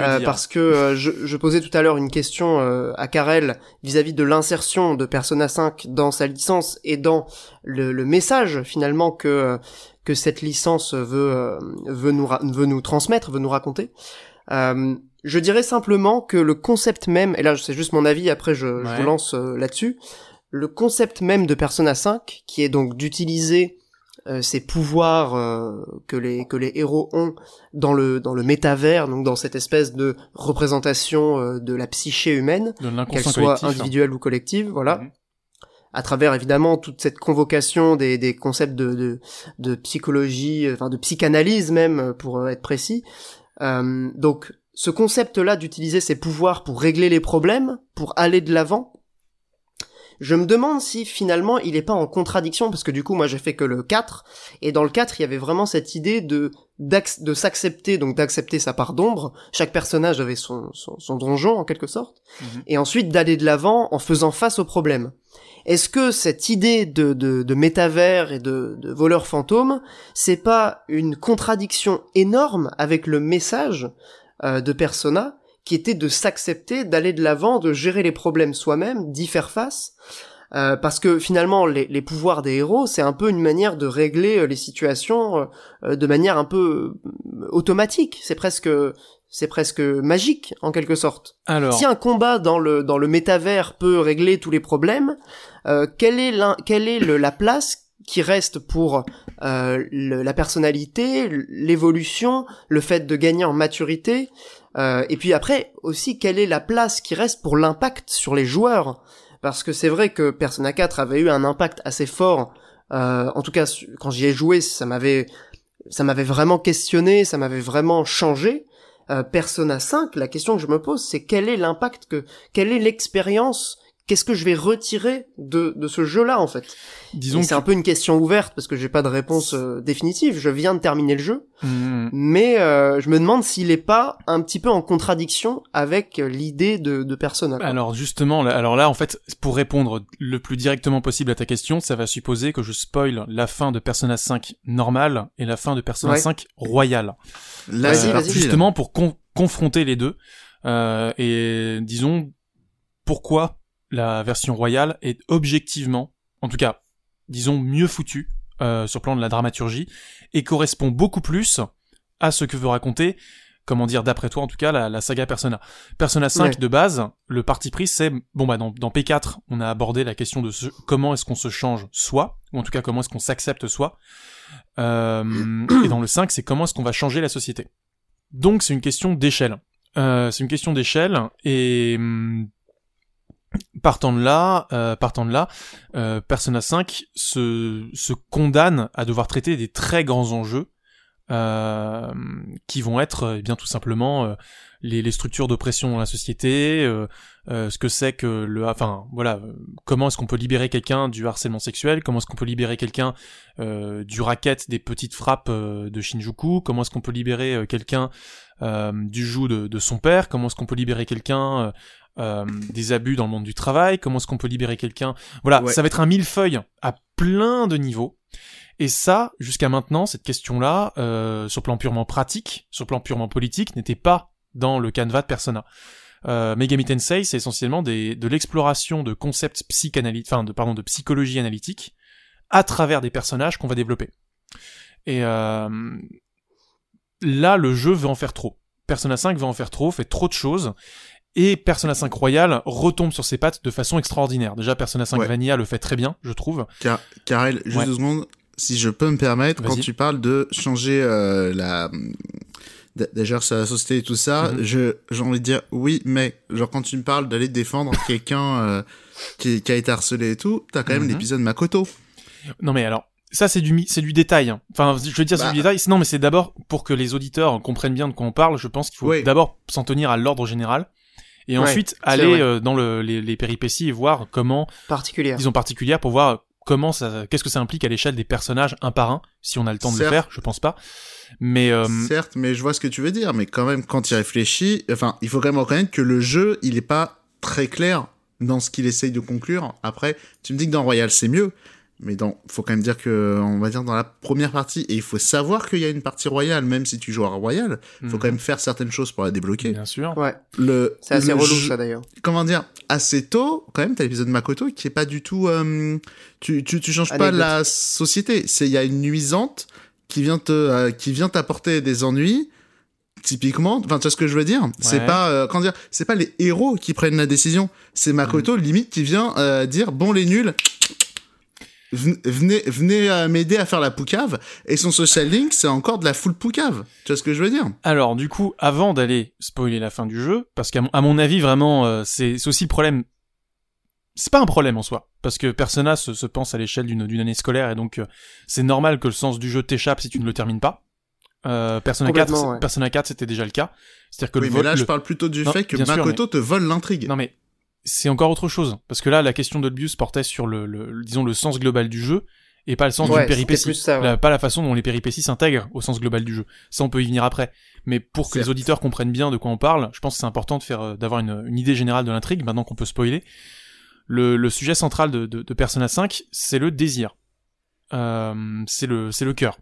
Euh, parce que euh, je, je posais tout à l'heure une question euh, à Karel vis-à-vis de l'insertion de Persona 5 dans sa licence et dans le, le message finalement que euh, que cette licence veut euh, veut nous veut nous transmettre, veut nous raconter. Euh, je dirais simplement que le concept même, et là c'est juste mon avis, après je, je vous lance là-dessus, le concept même de Persona 5, qui est donc d'utiliser euh, ces pouvoirs euh, que les que les héros ont dans le dans le métavers, donc dans cette espèce de représentation euh, de la psyché humaine, qu'elle soit hein. individuelle ou collective, voilà. Mhm. à travers évidemment toute cette convocation des, des concepts de, de, de psychologie, enfin de psychanalyse même pour être précis. Euh, donc ce concept-là d'utiliser ses pouvoirs pour régler les problèmes, pour aller de l'avant, je me demande si finalement il est pas en contradiction, parce que du coup moi j'ai fait que le 4, et dans le 4 il y avait vraiment cette idée de de s'accepter, donc d'accepter sa part d'ombre, chaque personnage avait son, son, donjon en quelque sorte, mhm. et ensuite d'aller de l'avant en faisant face aux problèmes. Est-ce que cette idée de, de, de métavers et de, de voleur fantôme, c'est pas une contradiction énorme avec le message euh, de Persona, qui était de s'accepter, d'aller de l'avant, de gérer les problèmes soi-même, d'y faire face, euh, parce que finalement les, les, pouvoirs des héros c'est un peu une manière de régler euh, les situations de manière un peu automatique. C'est presque c'est presque magique en quelque sorte. Alors. Si un combat dans le dans le métavers peut régler tous les problèmes quelle est la, quelle est le, la place qui reste pour euh, la personnalité, l'évolution, le fait de gagner en maturité, euh, et puis après aussi quelle est la place qui reste pour l'impact sur les joueurs, parce que c'est vrai que Persona 4 avait eu un impact assez fort, euh, en tout cas quand j'y ai joué, ça m'avait ça m'avait vraiment questionné, ça m'avait vraiment changé. Persona 5, la question que je me pose, c'est quel est l'impact que, quelle est l'expérience qu'est-ce que je vais retirer de, de ce jeu-là en fait? Disons c'est un peu une question ouverte parce que j'ai pas de réponse euh, définitive. Je viens de terminer le jeu, mmh. mais euh, je me demande s'il est pas un petit peu en contradiction avec l'idée de, de Persona. Alors justement, alors là en fait, pour répondre le plus directement possible à ta question, ça va supposer que je spoil la fin de Persona 5 normal et la fin de Persona 5 royal. Vas-y, vas-y. Justement pour confronter les deux euh, et disons pourquoi la version royale est objectivement, en tout cas, disons mieux foutue euh, sur le plan de la dramaturgie et correspond beaucoup plus à ce que veut raconter, comment dire, d'après toi en tout cas, la, saga Persona. Persona 5 de base, le parti pris c'est, bon bah dans, P4, on a abordé la question de comment est-ce qu'on se change soi, ou en tout cas comment est-ce qu'on s'accepte soi, euh, et dans le 5 c'est comment est-ce qu'on va changer la société. Donc c'est une question d'échelle. Euh, c'est une question d'échelle et hum, Partant de là, euh, partant de là, euh, Persona 5 se, se condamne à devoir traiter des très grands enjeux euh, qui vont être eh bien tout simplement euh, les, les, structures d'oppression dans la société, euh, ce que c'est que le, enfin voilà, comment est-ce qu'on peut libérer quelqu'un du harcèlement sexuel, comment est-ce qu'on peut libérer quelqu'un du racket des petites frappes de Shinjuku, comment est-ce qu'on peut libérer quelqu'un du joug de, de, son père, comment est-ce qu'on peut libérer quelqu'un euh, des abus dans le monde du travail, comment est-ce qu'on peut libérer quelqu'un. Voilà, ça va être un millefeuille à plein de niveaux. Et ça, jusqu'à maintenant, cette question-là, euh, sur plan purement pratique, sur plan purement politique, n'était pas dans le canevas de Persona. Euh, Megami Tensei, c'est essentiellement des, de l'exploration de concepts psychanalytiques, enfin de pardon, de psychologie analytique à travers des personnages qu'on va développer. Et euh, là, le jeu veut en faire trop. Persona 5 veut en faire trop, fait trop de choses, et Persona 5 Royal retombe sur ses pattes de façon extraordinaire. Déjà, Persona 5 Vanilla le fait très bien, je trouve. Car, Karel, juste deux secondes, si je peux me permettre, quand tu parles de changer euh, la déjà sur la société et tout ça, mhm. je j'ai envie de dire oui, mais genre quand tu me parles d'aller défendre quelqu'un euh, qui, qui, a été harcelé et tout, t'as quand même mhm. l'épisode Makoto. Non mais alors ça c'est du c'est du détail. Hein. Enfin, je veux dire c'est du bah. détail. Non, mais c'est d'abord pour que les auditeurs comprennent bien de quoi on parle. Je pense qu'il faut d'abord s'en tenir à l'ordre général et ensuite aller euh, dans le, les, les, péripéties et voir comment particulière disons particulière pour voir comment ça qu'est-ce que ça implique à l'échelle des personnages un par un si on a le temps de le faire je pense pas. Mais euh... certes mais je vois ce que tu veux dire mais quand même quand il réfléchit enfin il faut quand même reconnaître que le jeu il est pas très clair dans ce qu'il essaye de conclure. Après tu me dis que dans Royal c'est mieux mais dans faut quand même dire que on va dire dans la première partie et il faut savoir qu'il y a une partie royale même si tu joues à royal il faut mhm. quand même faire certaines choses pour la débloquer. Bien sûr. Ouais. Le c'est assez relou ça d'ailleurs. comment dire assez tôt quand même t'as l'épisode Makoto qui est pas du tout euh, tu, tu tu changes pas la société. C'est il y a une nuisante qui vient te euh, qui vient t'apporter des ennuis typiquement. Enfin tu vois ce que je veux dire? C'est pas euh, comment dire? C'est pas les héros qui prennent la décision. C'est Makoto mhm. limite qui vient dire bon les nuls venez, venez euh, m'aider à faire la poucave. Et son social link, c'est encore de la full poucave. Tu vois ce que je veux dire? Alors, du coup, avant d'aller spoiler la fin du jeu, parce qu'à mon avis, vraiment, euh, c'est aussi le problème c'est pas un problème en soi, parce que Persona se, se pense à l'échelle d'une d'une année scolaire et donc euh, c'est normal que le sens du jeu t'échappe si tu ne le termines pas. Euh, Persona 4, Complètement, ouais. Persona 4 c'était déjà le cas. C'est-à-dire que Oui, le mais là, le- je parle plutôt du Non, fait que sûr, Makoto te vole l'intrigue. Non mais c'est encore autre chose parce que là la question d'Olbius portait sur le, disons le sens global du jeu et pas le sens Ouais, du c'était péripétie. plus ça, ouais. La- pas la façon dont les péripéties s'intègrent au sens global du jeu. Ça on peut y venir après. Mais pour que les auditeurs comprennent bien de quoi on parle, je pense que c'est important de faire euh, d'avoir une, une idée générale de l'intrigue maintenant qu'on peut spoiler. Le, le sujet central de, de, de Persona 5, c'est le désir. Euh, c'est le c'est le cœur.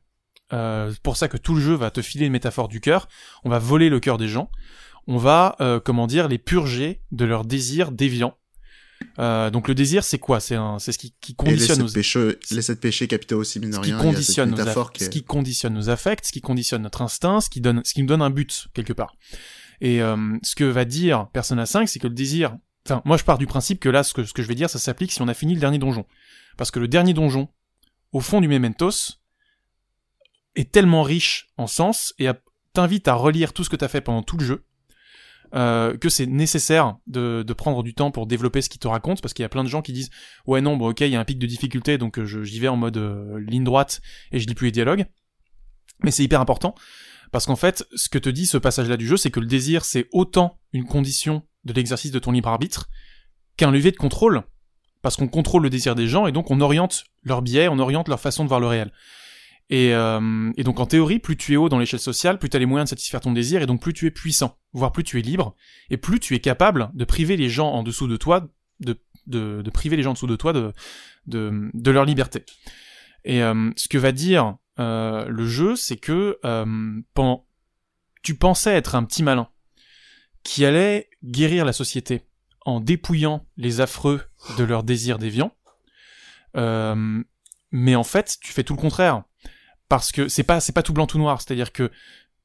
Euh, c'est pour ça que tout le jeu va te filer une métaphore du cœur. On va voler le cœur des gens. On va, euh, comment dire, les purger de leurs désirs déviants. Euh, donc le désir, c'est quoi? C'est c'est ce qui, qui Et les conditionne sept, péchés, les sept péchés capitaux aussi, de ce qui conditionne nos, métaphore aff- qui ce qui conditionne nos affects, ce qui conditionne notre instinct, ce qui donne, ce qui nous donne un but quelque part. Et euh, ce que va dire Persona 5, c'est que le désir. Enfin, moi je pars du principe que là, ce que, ce que je vais dire, ça s'applique si on a fini le dernier donjon, parce que le dernier donjon, au fond du Mementos, est tellement riche en sens et t'invite à relire tout ce que t'as fait pendant tout le jeu. Euh, que c'est nécessaire de, de prendre du temps pour développer ce qu'il te raconte parce qu'il y a plein de gens qui disent ouais non bon ok il y a un pic de difficulté donc euh, j'y vais en mode euh, ligne droite et je lis plus les dialogues. Mais c'est hyper important parce qu'en fait ce que te dit ce passage là du jeu c'est que le désir c'est autant une condition de l'exercice de ton libre arbitre qu'un levier de contrôle parce qu'on contrôle le désir des gens et donc on oriente leurs biais on oriente leur façon de voir le réel et, euh, et donc en théorie, plus tu es haut dans l'échelle sociale, plus tu as les moyens de satisfaire ton désir, et donc plus tu es puissant, voire plus tu es libre, et plus tu es capable de priver les gens en dessous de toi, de, de, priver les gens en dessous de toi de, de, leur liberté. Et euh, ce que va dire euh, le jeu, c'est que tu pensais être un petit malin qui allait guérir la société en dépouillant les affreux de leurs désirs déviants, mais en fait, tu fais tout le contraire parce que c'est pas pas tout blanc tout noir, c'est-à-dire que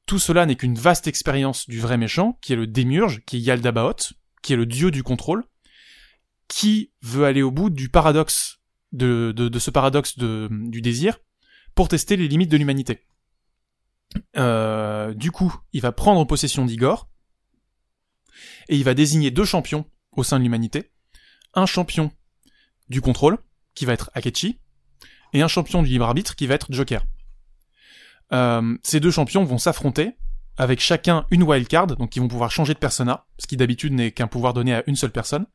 tout cela n'est qu'une vaste expérience du vrai méchant, qui est le démiurge, qui est Yaldabaoth, qui est le dieu du contrôle, qui veut aller au bout du paradoxe de, ce paradoxe du désir pour tester les limites de l'humanité. Euh, du coup, il va prendre possession d'Igor et il va désigner deux champions au sein de l'humanité. Un champion du contrôle, qui va être Akechi, et un champion du libre arbitre, qui va être Joker. Euh, ces deux champions vont s'affronter avec chacun une wildcard, donc ils vont pouvoir changer de persona, ce qui d'habitude n'est qu'un pouvoir donné à une seule personne.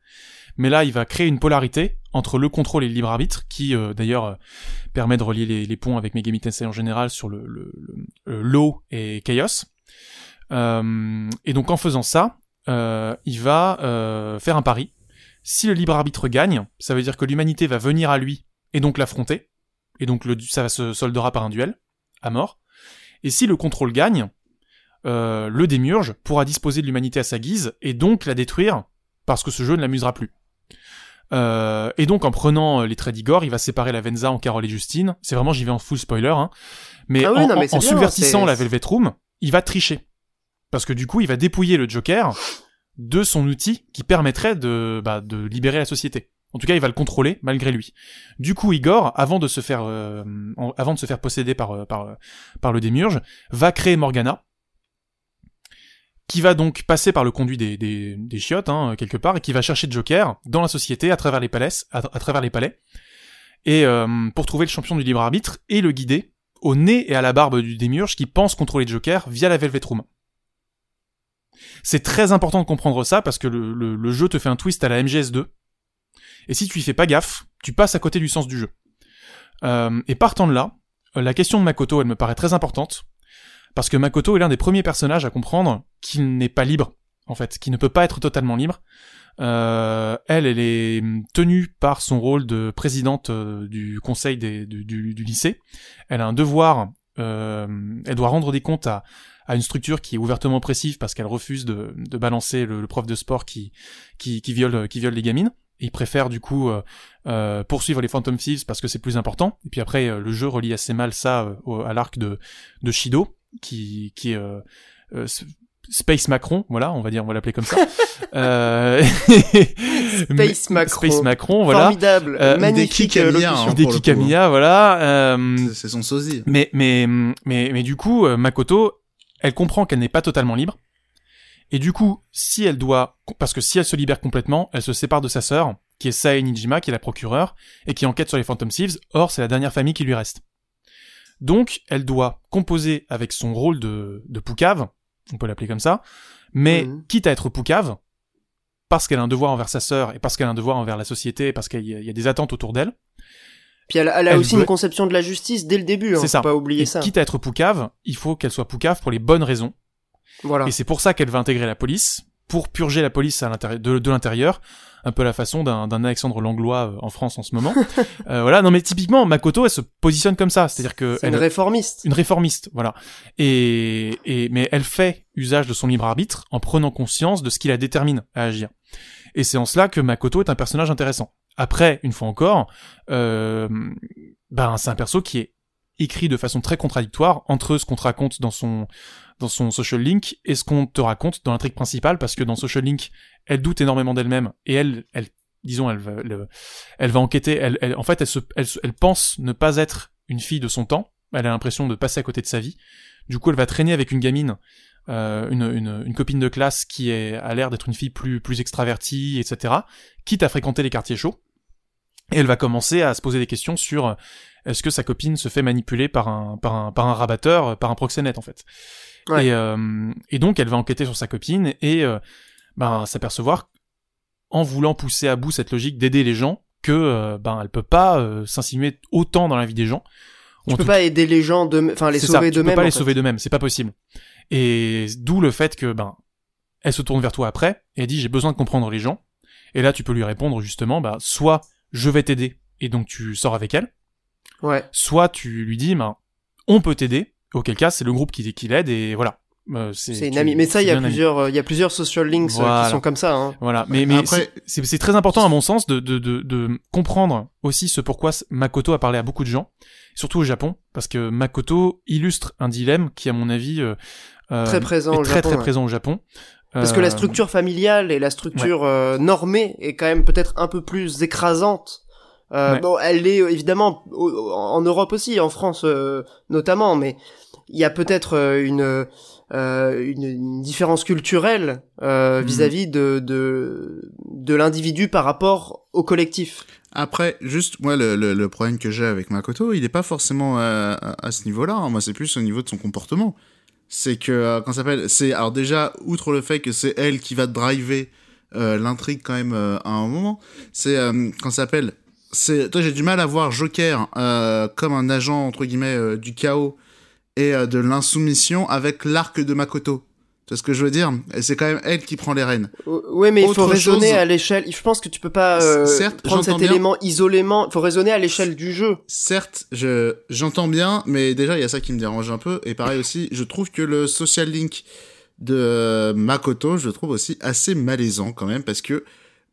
Mais là, il va créer une polarité entre le contrôle et le libre arbitre, qui euh, d'ailleurs euh, permet de relier les, ponts avec Megami Tensei en général sur le, le, le- Law et Chaos. Et donc en faisant ça, il va faire un pari. Si le libre arbitre gagne, ça veut dire que l'humanité va venir à lui et donc l'affronter, et donc le, ça va se soldera par un duel à mort. Et si le contrôle gagne, euh, le démiurge pourra disposer de l'humanité à sa guise et donc la détruire parce que ce jeu ne l'amusera plus. Euh, et donc en prenant euh, les traits d'Igor, il va séparer la Venza en Carole et Justine. C'est vraiment, j'y vais en full spoiler, hein. Mais Ah oui, en, non, mais en- c'est en bien, subvertissant la Velvet Room, il va tricher. Parce que du coup, il va dépouiller le Joker de son outil qui permettrait de, bah, de libérer la société. En tout cas, il va le contrôler malgré lui. Du coup, Igor, avant de se faire, posséder par, le démiurge, va créer Morgana, qui va donc passer par le conduit des, des, chiottes, hein, quelque part, et qui va chercher Joker dans la société, à travers les palais, et euh, pour trouver le champion du libre arbitre et le guider au nez et à la barbe du démiurge qui pense contrôler Joker via la Velvet Room. C'est très important de comprendre ça parce que le jeu te fait un twist à la MGS2. Et si tu y fais pas gaffe, tu passes à côté du sens du jeu. Euh, et partant de là, euh, la question de Makoto, elle me paraît très importante. Parce que Makoto est l'un des premiers personnages à comprendre qu'il n'est pas libre, en fait, qu'il ne peut pas être totalement libre. Euh, elle, elle est tenue par son rôle de présidente euh, du conseil du lycée. Elle a un devoir, euh, elle doit rendre des comptes à, à une structure qui est ouvertement oppressive parce qu'elle refuse de, de balancer le, le prof de sport qui, qui, qui viole, qui viole les gamines. Et il préfère du coup euh, euh, poursuivre les Phantom Thieves parce que c'est plus important. Et puis après, euh, le jeu relie assez mal ça euh, au- à l'arc de, de Shido, qui, qui est euh, euh, Space Macron, voilà, on va dire, on va l'appeler comme ça. euh... Space Macron. Space Macron, voilà. Formidable, Euh, magnifique hein. Hideki. Kamiya, voilà. Euh, C'est- son sosie. mais, mais, mais, mais du coup, Makoto, elle comprend qu'elle n'est pas totalement libre. Et du coup, si elle doit, parce que si elle se libère complètement, elle se sépare de sa sœur, qui est Sae Nijima, qui est la procureure, et qui enquête sur les Phantom Thieves, or c'est la dernière famille qui lui reste. Donc, elle doit composer avec son rôle de, de poucave, on peut l'appeler comme ça, mais Mhm. quitte à être poucave, parce qu'elle a un devoir envers sa sœur, et parce qu'elle a un devoir envers la société, et parce qu'il y, a- il y a des attentes autour d'elle, Puis elle, elle a Elle aussi veut- une conception de la justice dès le début. Hein, C'est ça. Pas oublier et ça. quitte à être poucave, il faut qu'elle soit poucave pour les bonnes raisons, Voilà. Et c'est pour ça qu'elle va intégrer la police, pour purger la police à l'intérieur, de, de l'intérieur, un peu la façon d'un, d'un Alexandre Langlois euh, en France en ce moment. Euh, voilà, non mais typiquement, Makoto, elle se positionne comme ça, c'est-à-dire que C'est une elle, réformiste. une réformiste, voilà. Et, et mais elle fait usage de son libre arbitre en prenant conscience de ce qui la détermine à agir. Et c'est en cela que Makoto est un personnage intéressant. Après, une fois encore, euh, ben c'est un perso qui est écrit de façon très contradictoire entre ce qu'on te raconte dans son dans son social link et ce qu'on te raconte dans l'intrigue principale parce que dans social link elle doute énormément d'elle-même et elle elle disons elle elle, elle va enquêter elle, elle en fait elle se elle, elle pense ne pas être une fille de son temps elle a l'impression de passer à côté de sa vie du coup elle va traîner avec une gamine euh, une, une, une copine de classe qui est, a l'air d'être une fille plus, plus extravertie, etc., quitte à fréquenter les quartiers chauds. Et elle va commencer à se poser des questions sur euh, est-ce que sa copine se fait manipuler par un, par un, par un rabatteur, par un proxénète en fait. Ouais. Et, euh, et donc elle va enquêter sur sa copine et euh, ben, s'apercevoir, en voulant pousser à bout cette logique d'aider les gens, que euh, ben elle peut pas euh, s'insinuer autant dans la vie des gens. Tu en peux tout pas aider les gens de, enfin les sauver ça, tu peux d'eux-mêmes. pas les fait. sauver d'eux-mêmes, c'est pas possible. Et d'où le fait que ben elle se tourne vers toi après et elle dit j'ai besoin de comprendre les gens. Et là tu peux lui répondre justement bah soit je vais t'aider et donc tu sors avec elle, Ouais. soit tu lui dis ben on peut t'aider. Auquel cas c'est le groupe qui, qui l'aide et voilà. Euh, C'est une amie. Mais ça, il y a plusieurs, euh, il y a plusieurs social links euh, Voilà. qui sont comme ça. Hein. Voilà, mais mais Après- c'est- très important à mon sens de, de de de comprendre aussi ce pourquoi Makoto a parlé à beaucoup de gens, surtout au Japon, parce que Makoto illustre un dilemme qui à mon avis euh, Très présent est au très Japon, très ouais. présent au Japon. Parce que la structure familiale et la structure euh, normée est quand même peut-être un peu plus écrasante. Euh, Ouais. Bon, elle euh, évidemment en Europe aussi, en France euh, notamment, mais il y a peut-être euh, une, euh, une une différence culturelle euh, Mhm. vis-à-vis de de, de l'individu par rapport au collectif. Après, juste, moi, le, le, le problème que j'ai avec Makoto, il est pas forcément à, à ce niveau-là. hein. Moi, c'est plus au niveau de son comportement. C'est que, euh, quand ça s'appelle, c'est, alors déjà, outre le fait que c'est elle qui va driver euh, l'intrigue quand même euh, à un moment, c'est, quand ça s'appelle, c'est, toi, j'ai du mal à voir Joker comme un agent, entre guillemets, du chaos et euh, de l'insoumission avec l'arc de Makoto. Tu vois ce que je veux dire? Et c'est quand même elle qui prend les rênes. Oui, mais il faut raisonner chose- à l'échelle. Je pense que tu peux pas euh, Certes, prendre cet bien. élément isolément. Il faut raisonner à l'échelle du jeu. Certes, je j'entends bien, mais déjà il y a ça qui me dérange un peu. Et pareil aussi, je trouve que le social link de euh, Makoto, je le trouve aussi assez malaisant quand même parce que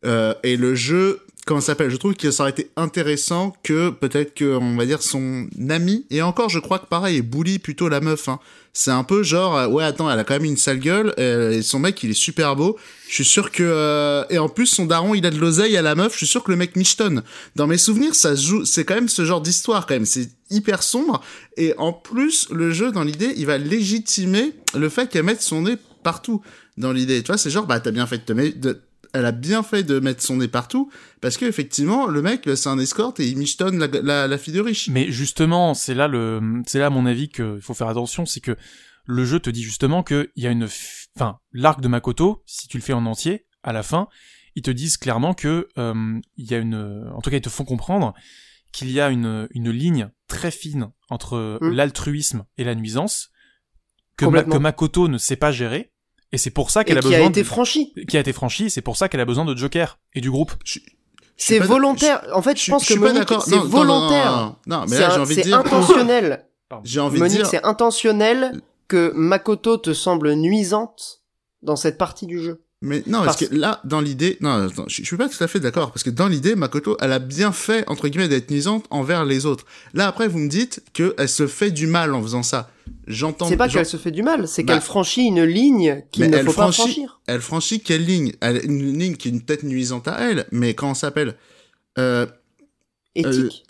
euh, et le jeu, comment ça s'appelle? Je trouve que ça aurait été intéressant que peut-être que on va dire son ami et encore, je crois que pareil, il bully plutôt la meuf. Hein. C'est un peu genre euh, ouais attends, elle a quand même une sale gueule euh, et son mec il est super beau. Je suis sûr que euh, et en plus son daron il a de l'oseille à la meuf. Je suis sûr que le mec michetonne dans mes souvenirs, ça se joue, c'est quand même ce genre d'histoire quand même. C'est hyper sombre et en plus le jeu dans l'idée, il va légitimer le fait qu'elle mette son nez partout dans l'idée. Tu vois, c'est genre bah t'as bien fait de te mettre, de- elle a bien fait de mettre son nez partout parce que effectivement le mec c'est un escorte et il michetonne la, la, la fille de riche. Mais justement, c'est là le, c'est là à mon avis qu'il faut faire attention, c'est que le jeu te dit justement que il y a une, enfin, l'arc de Makoto, si tu le fais en entier, à la fin, ils te disent clairement que euh, il y a une, en tout cas ils te font comprendre qu'il y a une, une ligne très fine entre Mm. l'altruisme et la nuisance que, Ma- que Makoto ne sait pas gérer, et c'est pour ça qu'elle a qui besoin a été de- franchi. qui a été franchie, et c'est pour ça qu'elle a besoin de Joker et du groupe. Je- je C'est volontaire. En fait, je, pense que Monique, c'est Non, non, non, volontaire. Non, non, mais C'est là j'ai envie de c'est dire, intentionnel. j'ai envie Monique, de dire, c'est intentionnel que Makoto te semble nuisante dans cette partie du jeu. Mais non, parce, Parce- que là, dans l'idée, non, attends, je, je suis pas tout à fait d'accord, parce que dans l'idée, Makoto, elle a bien fait, entre guillemets, d'être nuisante envers les autres. Là, après, vous me dites que elle se fait du mal en faisant ça. J'entends. C'est pas qu'elle se fait du mal, c'est Bah, qu'elle franchit une ligne qu'il ne faut franchit- pas franchir. Elle franchit quelle ligne? Elle, Une ligne qui est une tête nuisante à elle, mais comment ça s'appelle euh, Éthique.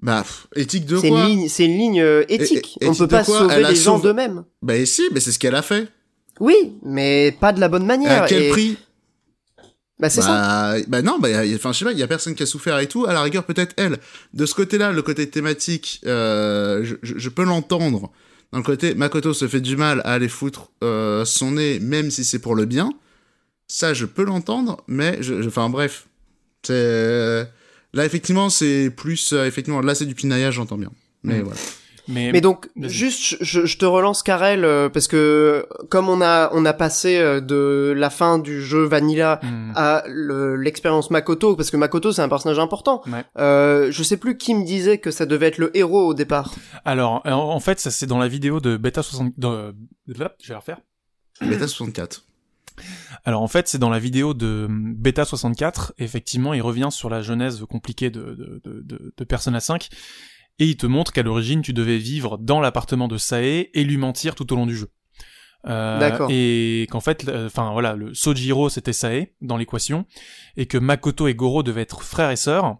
Bah, pff, éthique de c'est quoi? une ligne, c'est une ligne euh, éthique. Et- On peut pas sauver les gens d'eux-mêmes. Bah, et si, mais c'est ce qu'elle a fait. Oui, mais pas de la bonne manière. à quel et prix? Bah c'est ça. Bah, bah non, bah, enfin, je sais pas, il y a personne qui a souffert et tout. À la rigueur, peut-être elle. De ce côté-là, le côté thématique, euh, je, peux l'entendre. Dans le côté, Makoto se fait du mal à aller foutre euh, son nez, même si c'est pour le bien. Ça, je peux l'entendre, mais, je, enfin, bref. C'est là, effectivement, c'est plus, euh, effectivement, là, c'est du pinaillage, j'entends bien. Mais Mm. voilà. Mais, Mais donc, juste, je, je te relance Karel, euh, parce que comme on a on a passé euh, de la fin du jeu Vanilla Hmm. à le- l'expérience Makoto, parce que Makoto c'est un personnage important. Ouais. Euh, je sais plus qui me disait que ça devait être le héros au départ. Alors, en, en fait, ça c'est dans la vidéo de Beta 60. de- Je vais la refaire. Beta 64. Alors en fait, c'est dans la vidéo de Beta 64, effectivement, il revient sur la genèse compliquée de, de, de, de, de Persona 5, et il te montre qu'à l'origine, tu devais vivre dans l'appartement de Sae et lui mentir tout au long du jeu. Euh, D'accord. Et qu'en fait, enfin voilà, le Sojiro c'était Sae dans l'équation, et que Makoto et Goro devaient être frères et sœurs,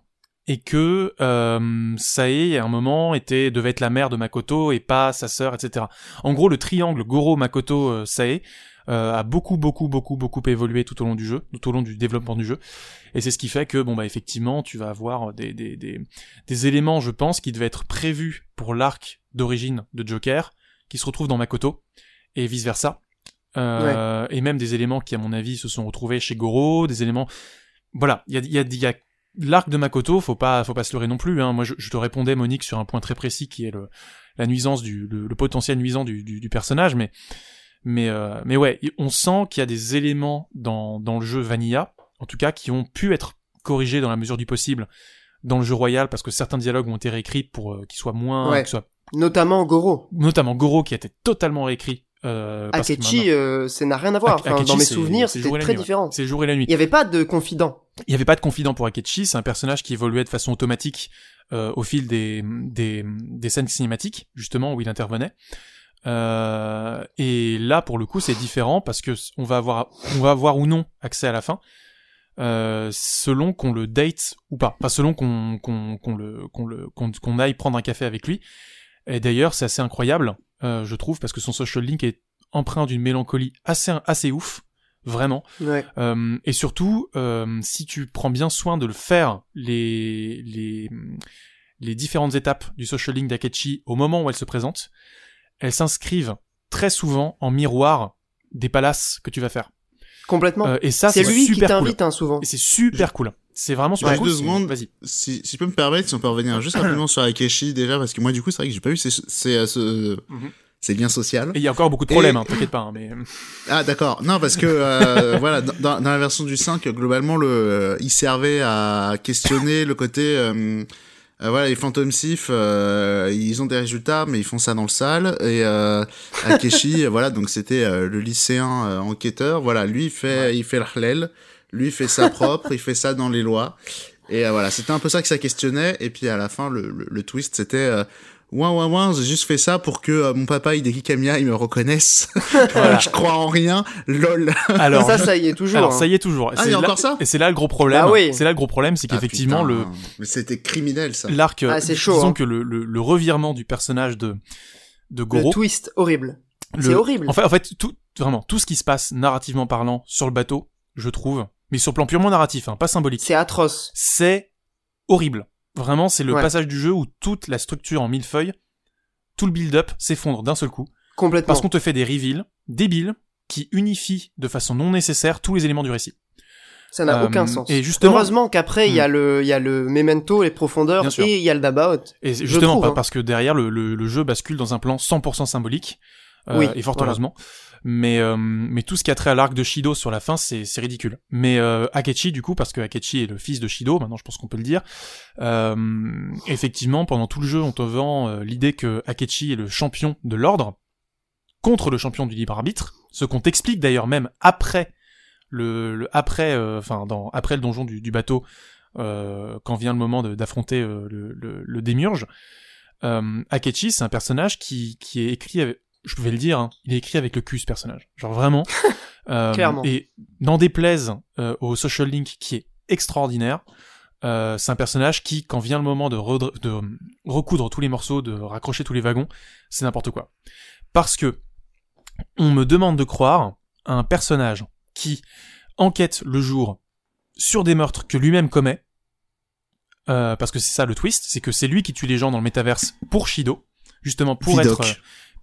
et que euh, Sae à un moment était devait être la mère de Makoto et pas sa sœur, etc. En gros, le triangle Goro Makoto euh, Sae a beaucoup beaucoup beaucoup beaucoup évolué tout au long du jeu, tout au long du développement du jeu. Et c'est ce qui fait que bon bah effectivement tu vas avoir des des des, des éléments je pense qui devaient être prévus pour l'arc d'origine de Joker qui se retrouvent dans Makoto et vice versa. Euh, Et même des éléments qui à mon avis se sont retrouvés chez Goro, des éléments voilà il y a il y a, y a l'arc de Makoto faut pas faut pas se leurrer non plus hein. moi je, je te répondais Monique sur un point très précis qui est le la nuisance du le, le potentiel nuisant du, du, du personnage mais mais euh, mais ouais, on sent qu'il y a des éléments dans dans le jeu Vanilla, en tout cas, qui ont pu être corrigés dans la mesure du possible dans le jeu Royal, parce que certains dialogues ont été réécrits pour euh, qu'ils soient moins, Ouais. qu'ils soient- Notamment Goro. notamment Goro qui a été totalement réécrit. Euh, parce que Akechi, euh, ça n'a rien à voir. Enfin, Akechi, dans mes c'est- souvenirs, c'est c'était très nuit, ouais. différent. c'est le jour et la nuit. Il n'y avait pas de confident. Il n'y avait pas de confident pour Akechi, c'est un personnage qui évoluait de façon automatique euh, au fil des, des, des scènes cinématiques, justement, où il intervenait. Euh, et là, pour le coup, c'est différent parce que on va avoir, on va avoir ou non accès à la fin, euh, selon qu'on le date ou pas, enfin selon qu'on qu'on qu'on le qu'on le qu'on aille prendre un café avec lui. Et d'ailleurs, c'est assez incroyable, euh, je trouve, parce que son social link est empreint d'une mélancolie assez assez ouf, vraiment. Ouais. Euh, et surtout, euh, si tu prends bien soin de le faire, les, les, les différentes étapes du social link d'Akechi au moment où elles se présentent, elles s'inscrivent très souvent en miroir des palaces que tu vas faire. Complètement. Euh, et ça, c'est c'est lui qui super cool. t'invite hein, souvent. Et c'est super cool. C'est vraiment super Juste cool. deux c'est- secondes. Vas-y. Si, si je peux me permettre, si on peut revenir juste rapidement sur Akechi déjà, parce que moi du coup c'est vrai que j'ai pas eu ces, ces, euh, ce, Mhm. ces liens sociaux. Et il y a encore beaucoup de Et- problèmes, hein, t'inquiète pas. hein, mais Ah d'accord, non parce que euh, voilà, dans, dans dans la version du 5, globalement le, euh, il servait à questionner le côté, euh, euh, voilà, les Phantom Sif, euh, ils ont des résultats mais ils font ça dans le sale et euh, Akechi, euh, voilà, donc c'était euh, le lycéen euh, enquêteur, voilà, lui il fait, il fait le halal, lui il fait ça propre, il fait ça dans les lois. Et euh, voilà, c'était un peu ça que ça questionnait. Et puis à la fin, le, le, le twist, c'était euh, ouin ouin ouin, j'ai juste fait ça pour que euh, mon papa Hideki Kamiya il me reconnaisse. Voilà. je crois en rien, lol. alors, ça, ça y est toujours. alors hein. ça y est toujours. Ah, c'est il y a encore ça Et c'est là le gros problème. Bah oui. C'est là le gros problème, c'est Ah, qu'effectivement le Mais c'était criminel ça. l'arc, Ah, c'est chaud, disons hein. que le, le, le revirement du personnage de de Le Goro, twist horrible. le- C'est horrible. En fait, en fait, tout, vraiment, tout ce qui se passe narrativement parlant sur le bateau, je trouve, mais sur le plan purement narratif, hein, pas symbolique, C'est atroce. c'est horrible. Vraiment, c'est le Ouais. passage du jeu où toute la structure en millefeuille, tout le build-up s'effondre d'un seul coup, Complètement. parce qu'on te fait des reveals débiles qui unifient de façon non nécessaire tous les éléments du récit. Ça n'a Euh, aucun sens. et justement- Heureusement qu'après, il y a le, il y a le memento, les profondeurs, et il y a le dabaot. Et justement trouve, hein. parce que derrière le, le, le jeu bascule dans un plan 100% symbolique, euh, Oui, et fort voilà. heureusement. Mais euh, mais tout ce qui a trait à l'arc de Shido sur la fin, c'est ridicule. Mais euh, Akechi du coup, parce que Akechi est le fils de Shido, maintenant je pense qu'on peut le dire. Euh, effectivement, pendant tout le jeu, on te vend euh, l'idée que Akechi est le champion de l'ordre contre le champion du libre arbitre, ce qu'on t'explique d'ailleurs même après le, après euh, enfin après le donjon du, du bateau quand vient le moment d'affronter le, le, le démiurge. Akechi, c'est un personnage qui, qui est écrit, avec, je vais le dire, hein, il est écrit avec le cul ce personnage. Genre vraiment. Euh, Clairement. Et n'en déplaise euh, au social link qui est extraordinaire. Euh, c'est un personnage qui, quand vient le moment de, recoudre tous les morceaux, de raccrocher tous les wagons, c'est n'importe quoi. Parce que on me demande de croire à un personnage qui enquête le jour sur des meurtres que lui-même commet. Euh, parce que c'est ça le twist, c'est que c'est lui qui tue les gens dans le métaverse pour Shido, justement pour Vidoc. être, euh,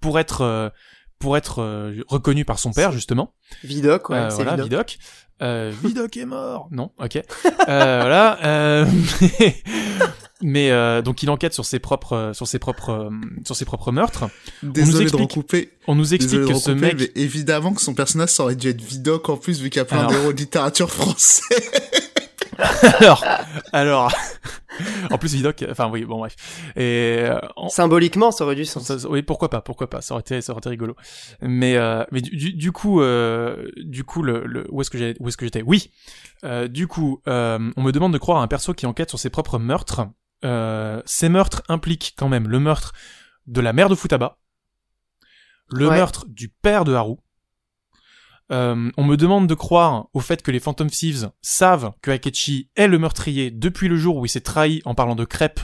pour être, euh, pour être euh, reconnu par son père justement. Vidoc, ouais, Euh, c'est voilà, Vidoc. Vidoc. Euh, Vidoc est mort. Non, ok. Euh, voilà. euh, mais euh, donc il enquête sur ses propres, sur ses propres, sur ses propres meurtres. Désolé de explique- recouper. On nous explique de que ce mec, mais évidemment que son personnage ça aurait dû être Vidoc en plus vu qu'il y a plein d'héros de littérature français. alors, alors, en plus Vidoc, enfin oui, bon bref. Et euh, en- Symboliquement, ça aurait du sens. Ça- oui, pourquoi pas, pourquoi pas, ça aurait été, ça aurait été rigolo. Mais, euh, mais du, du, du coup, euh, du coup, le, le, où est-ce que j'ai, où est-ce que j'étais? Oui. Euh, du coup, on me demande de croire à un perso qui enquête sur ses propres meurtres. Ces meurtres impliquent quand même le meurtre de la mère de Futaba, le Ouais. meurtre du père de Haru. Euh, on me demande de croire au fait que les Phantom Thieves savent que Akechi est le meurtrier depuis le jour où il s'est trahi en parlant de crêpes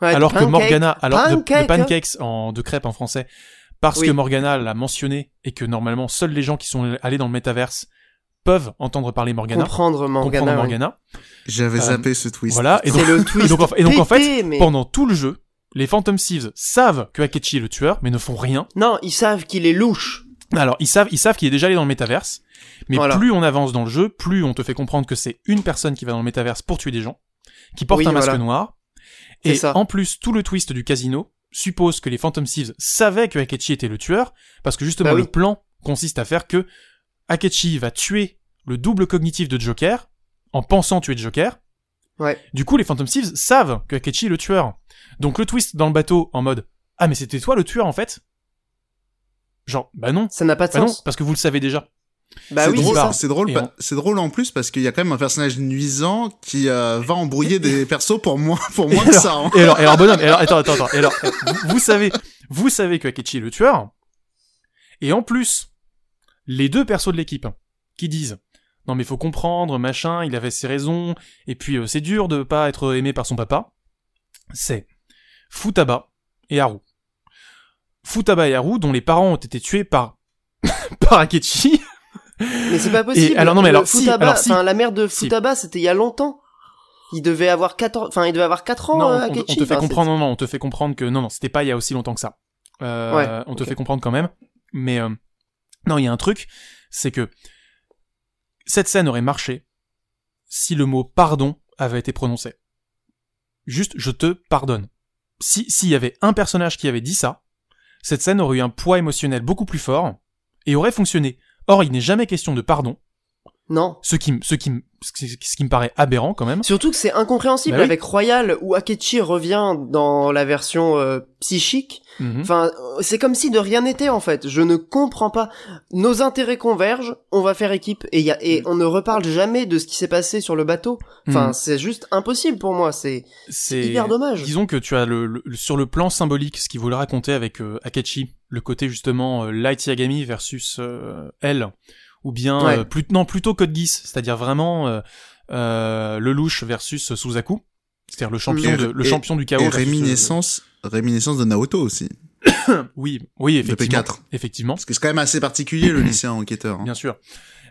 Ouais, alors que. Morgana, alors de- de, Pancake. pancakes en de crêpes en français, parce Oui. que Morgana l'a mentionné et que normalement seuls les gens qui sont allés dans le métaverse peuvent entendre parler Morgana, comprendre Morgana. comprendre. J'avais Euh, zappé ce twist. Voilà. Et donc, C'est le twist. et donc, en- et donc, en fait, pété, mais... pendant tout le jeu, les Phantom Thieves savent que Akechi est le tueur, mais ne font rien. Non, ils savent qu'il est louche. Alors, ils savent, ils savent qu'il est déjà allé dans le métaverse, mais Voilà. plus on avance dans le jeu, plus on te fait comprendre que c'est une personne qui va dans le métaverse pour tuer des gens, qui porte Oui, un masque voilà. noir. Et ça. en plus, tout le twist du casino suppose que les Phantom Thieves savaient que Akechi était le tueur, parce que justement Bah oui. le plan consiste à faire que Akechi va tuer le double cognitif de Joker en pensant tuer Joker. Ouais. Du coup, les Phantom Thieves savent que Akechi est le tueur. Donc le twist dans le bateau en mode ah mais c'était toi le tueur en fait? Genre bah non, Ça n'a pas de bah non sens. parce que vous le savez déjà. Bah c'est oui, drôle, c'est drôle, on- c'est drôle en plus parce qu'il y a quand même un personnage nuisant qui euh, va embrouiller des persos pour moins, pour moins que ça. hein. Et alors, et alors bonhomme, et alors, attends, attends, attends. Et alors, vous, vous savez, vous savez que Akechi est le tueur. Et en plus, les deux persos de l'équipe qui disent non mais faut comprendre, machin, il avait ses raisons, et puis euh, c'est dur de pas être aimé par son papa. C'est Futaba et Haru. Futaba Haru dont les parents ont été tués par par Akechi. Mais c'est pas possible. Et alors, non, mais alors, si, Futaba, alors, si. la mère de Si. Futaba, c'était il y a longtemps. Il devait avoir 14, enfin, il devait avoir 4 ans, non, euh, on, on Akechi. te fait Enfin, comprendre, non, non, on te fait comprendre que non, non, c'était pas il y a aussi longtemps que ça. Euh, Ouais, on te fait comprendre quand même. Mais euh, non, il y a un truc, c'est que cette scène aurait marché si le mot pardon avait été prononcé. Juste, je te pardonne. Si s'il y avait un personnage qui avait dit ça, cette scène aurait eu un poids émotionnel beaucoup plus fort et aurait fonctionné. Or, il n'est jamais question de pardon, Non. ce qui, ce qui, ce qui me paraît aberrant quand même. Surtout que c'est incompréhensible Bah oui. avec Royal où Akechi revient dans la version euh, psychique. Mhm. Enfin, euh, c'est comme si de rien n'était en fait. Je ne comprends pas. Nos intérêts convergent, on va faire équipe et, y a, et on ne reparle jamais de ce qui s'est passé sur le bateau. Enfin, Mhm. c'est juste impossible pour moi. C'est c'est hyper dommage. Disons que tu as le, le- sur le plan symbolique ce qu'il voulait raconter avec euh, Akechi, le côté justement euh, Light Yagami versus euh, elle, ou bien Ouais. euh, plus, non plutôt Code Geass, c'est-à-dire vraiment euh, euh, le louche versus Suzaku, c'est-à-dire le champion Et- de le et- champion du chaos. Et euh, réminiscence, réminiscence de Naoto aussi. oui, oui, effectivement, P4. effectivement, Parce que c'est quand même assez particulier le lycéen enquêteur. hein. bien sûr.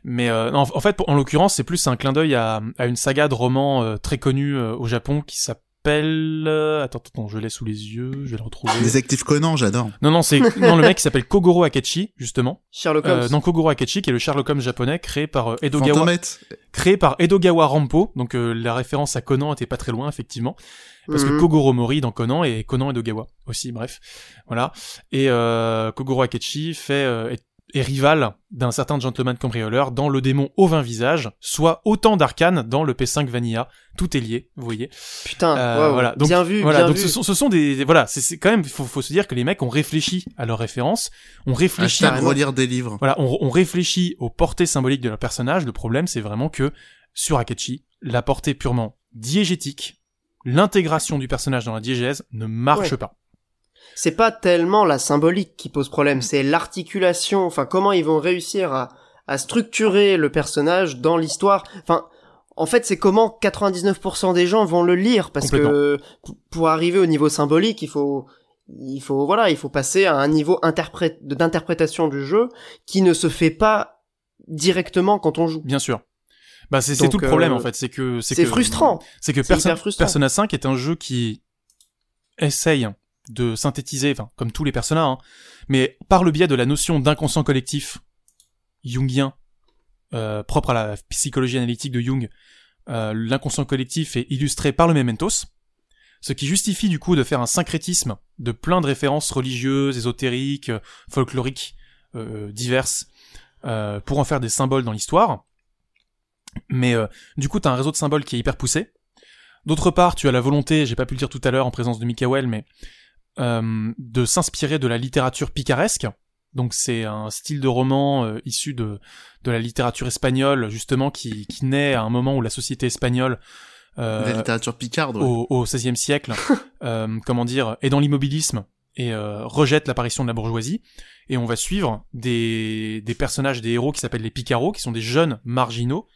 Mais euh, en fait, pour- en l'occurrence, c'est plus un clin d'œil à, à une saga de romans euh, très connue euh, au Japon qui s'appelle. Euh, Attends, attends, je l'ai sous les yeux, je vais le retrouver. Détective Conan, j'adore. Non, non, c'est non le mec qui s'appelle Kogoro Akechi justement. Sherlock Holmes. Euh, non, Kogoro Akechi qui est le Sherlock Holmes japonais créé par euh, Edogawa, Fantomette. créé par Edogawa Rampo. Donc euh, la référence à Conan était pas très loin effectivement, parce que Mhm. Kogoro Mori dans Conan et Conan Edogawa aussi. Bref, voilà. Et euh, Kogoro Akechi fait euh, est, est rival d'un certain gentleman cambrioleur dans le démon au 20 visages, soit autant d'arcanes dans le P5 Vanilla. Tout est lié, vous voyez. Putain, Euh, voilà. Donc, bien vu, voilà, bien donc vu. ce sont, ce sont des, des- voilà, c'est quand même, faut, faut se dire que les mecs ont réfléchi à leurs références, ont réfléchi, Hashtag carrément. relire des livres. voilà, on, on réfléchit aux portées symboliques de leur personnage. Le problème, c'est vraiment que sur Akechi, la portée purement diégétique, l'intégration du personnage dans la diégèse ne marche Ouais. pas. C'est pas tellement la symbolique qui pose problème, c'est l'articulation, enfin comment ils vont réussir à, à structurer le personnage dans l'histoire. Enfin, en fait, c'est comment 99% des gens vont le lire, parce que pour arriver au niveau symbolique, il faut, il faut, voilà, il faut passer à un niveau d'interprétation du jeu qui ne se fait pas directement quand on joue. Bien sûr. Bah c'est tout le problème euh, en fait, c'est que C'est frustrant. C'est que. Persona 5 est un jeu qui essaye de synthétiser, comme tous les Persona, hein, mais par le biais de la notion d'inconscient collectif jungien, euh, propre à la psychologie analytique de Jung, euh, l'inconscient collectif est illustré par le Mementos, ce qui justifie du coup de faire un syncrétisme de plein de références religieuses, ésotériques, folkloriques, euh, diverses, pour en faire des symboles dans l'histoire. Mais du coup, t'as un réseau de symboles qui est hyper poussé. D'autre part, tu as la volonté, j'ai pas pu le dire tout à l'heure en présence de Mikael, mais de s'inspirer de la littérature picaresque. Donc c'est un style de roman euh, issu de, de la littérature espagnole, justement, qui, qui naît à un moment où la société espagnole euh, la littérature picarde. ouais. au, au XVIe siècle, euh, comment dire, est dans l'immobilisme et euh, rejette l'apparition de la bourgeoisie. Et on va suivre des, des personnages, des héros qui s'appellent les Picaros, qui sont des jeunes marginaux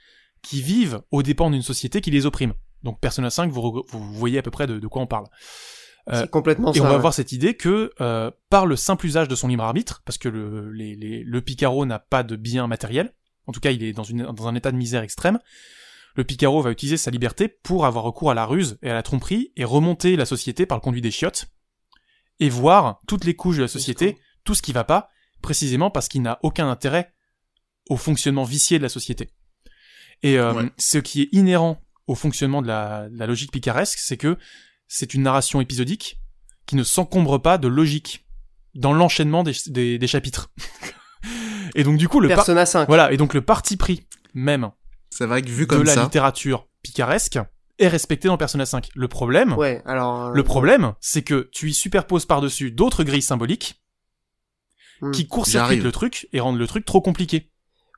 qui vivent aux dépens d'une société qui les opprime. Donc Persona 5, vous, vous voyez à peu près de, de quoi on parle. Euh, complètement et ça. on va ouais. avoir cette idée que euh, par le simple usage de son libre arbitre, parce que le, les, les- le Picaro n'a pas de bien matériel, en tout cas il est dans, une, dans un état de misère extrême, le Picaro va utiliser sa liberté pour avoir recours à la ruse et à la tromperie et remonter la société par le conduit des chiottes et voir toutes les couches de la société, tout ce qui va pas, précisément parce qu'il n'a aucun intérêt au fonctionnement vicié de la société. Et euh, Ouais. ce qui est inhérent au fonctionnement de la, de la logique picaresque, c'est que c'est une narration épisodique qui ne s'encombre pas de logique dans l'enchaînement des, des, des chapitres. et donc du coup le par- Persona 5. voilà et donc le parti pris même C'est vrai que vu de la ça, littérature picaresque est respecté dans Persona 5. Le problème, Ouais, alors. euh, le problème, c'est que tu y superposes par-dessus d'autres grilles symboliques hmm. qui court-circuitent le truc et rendent le truc trop compliqué.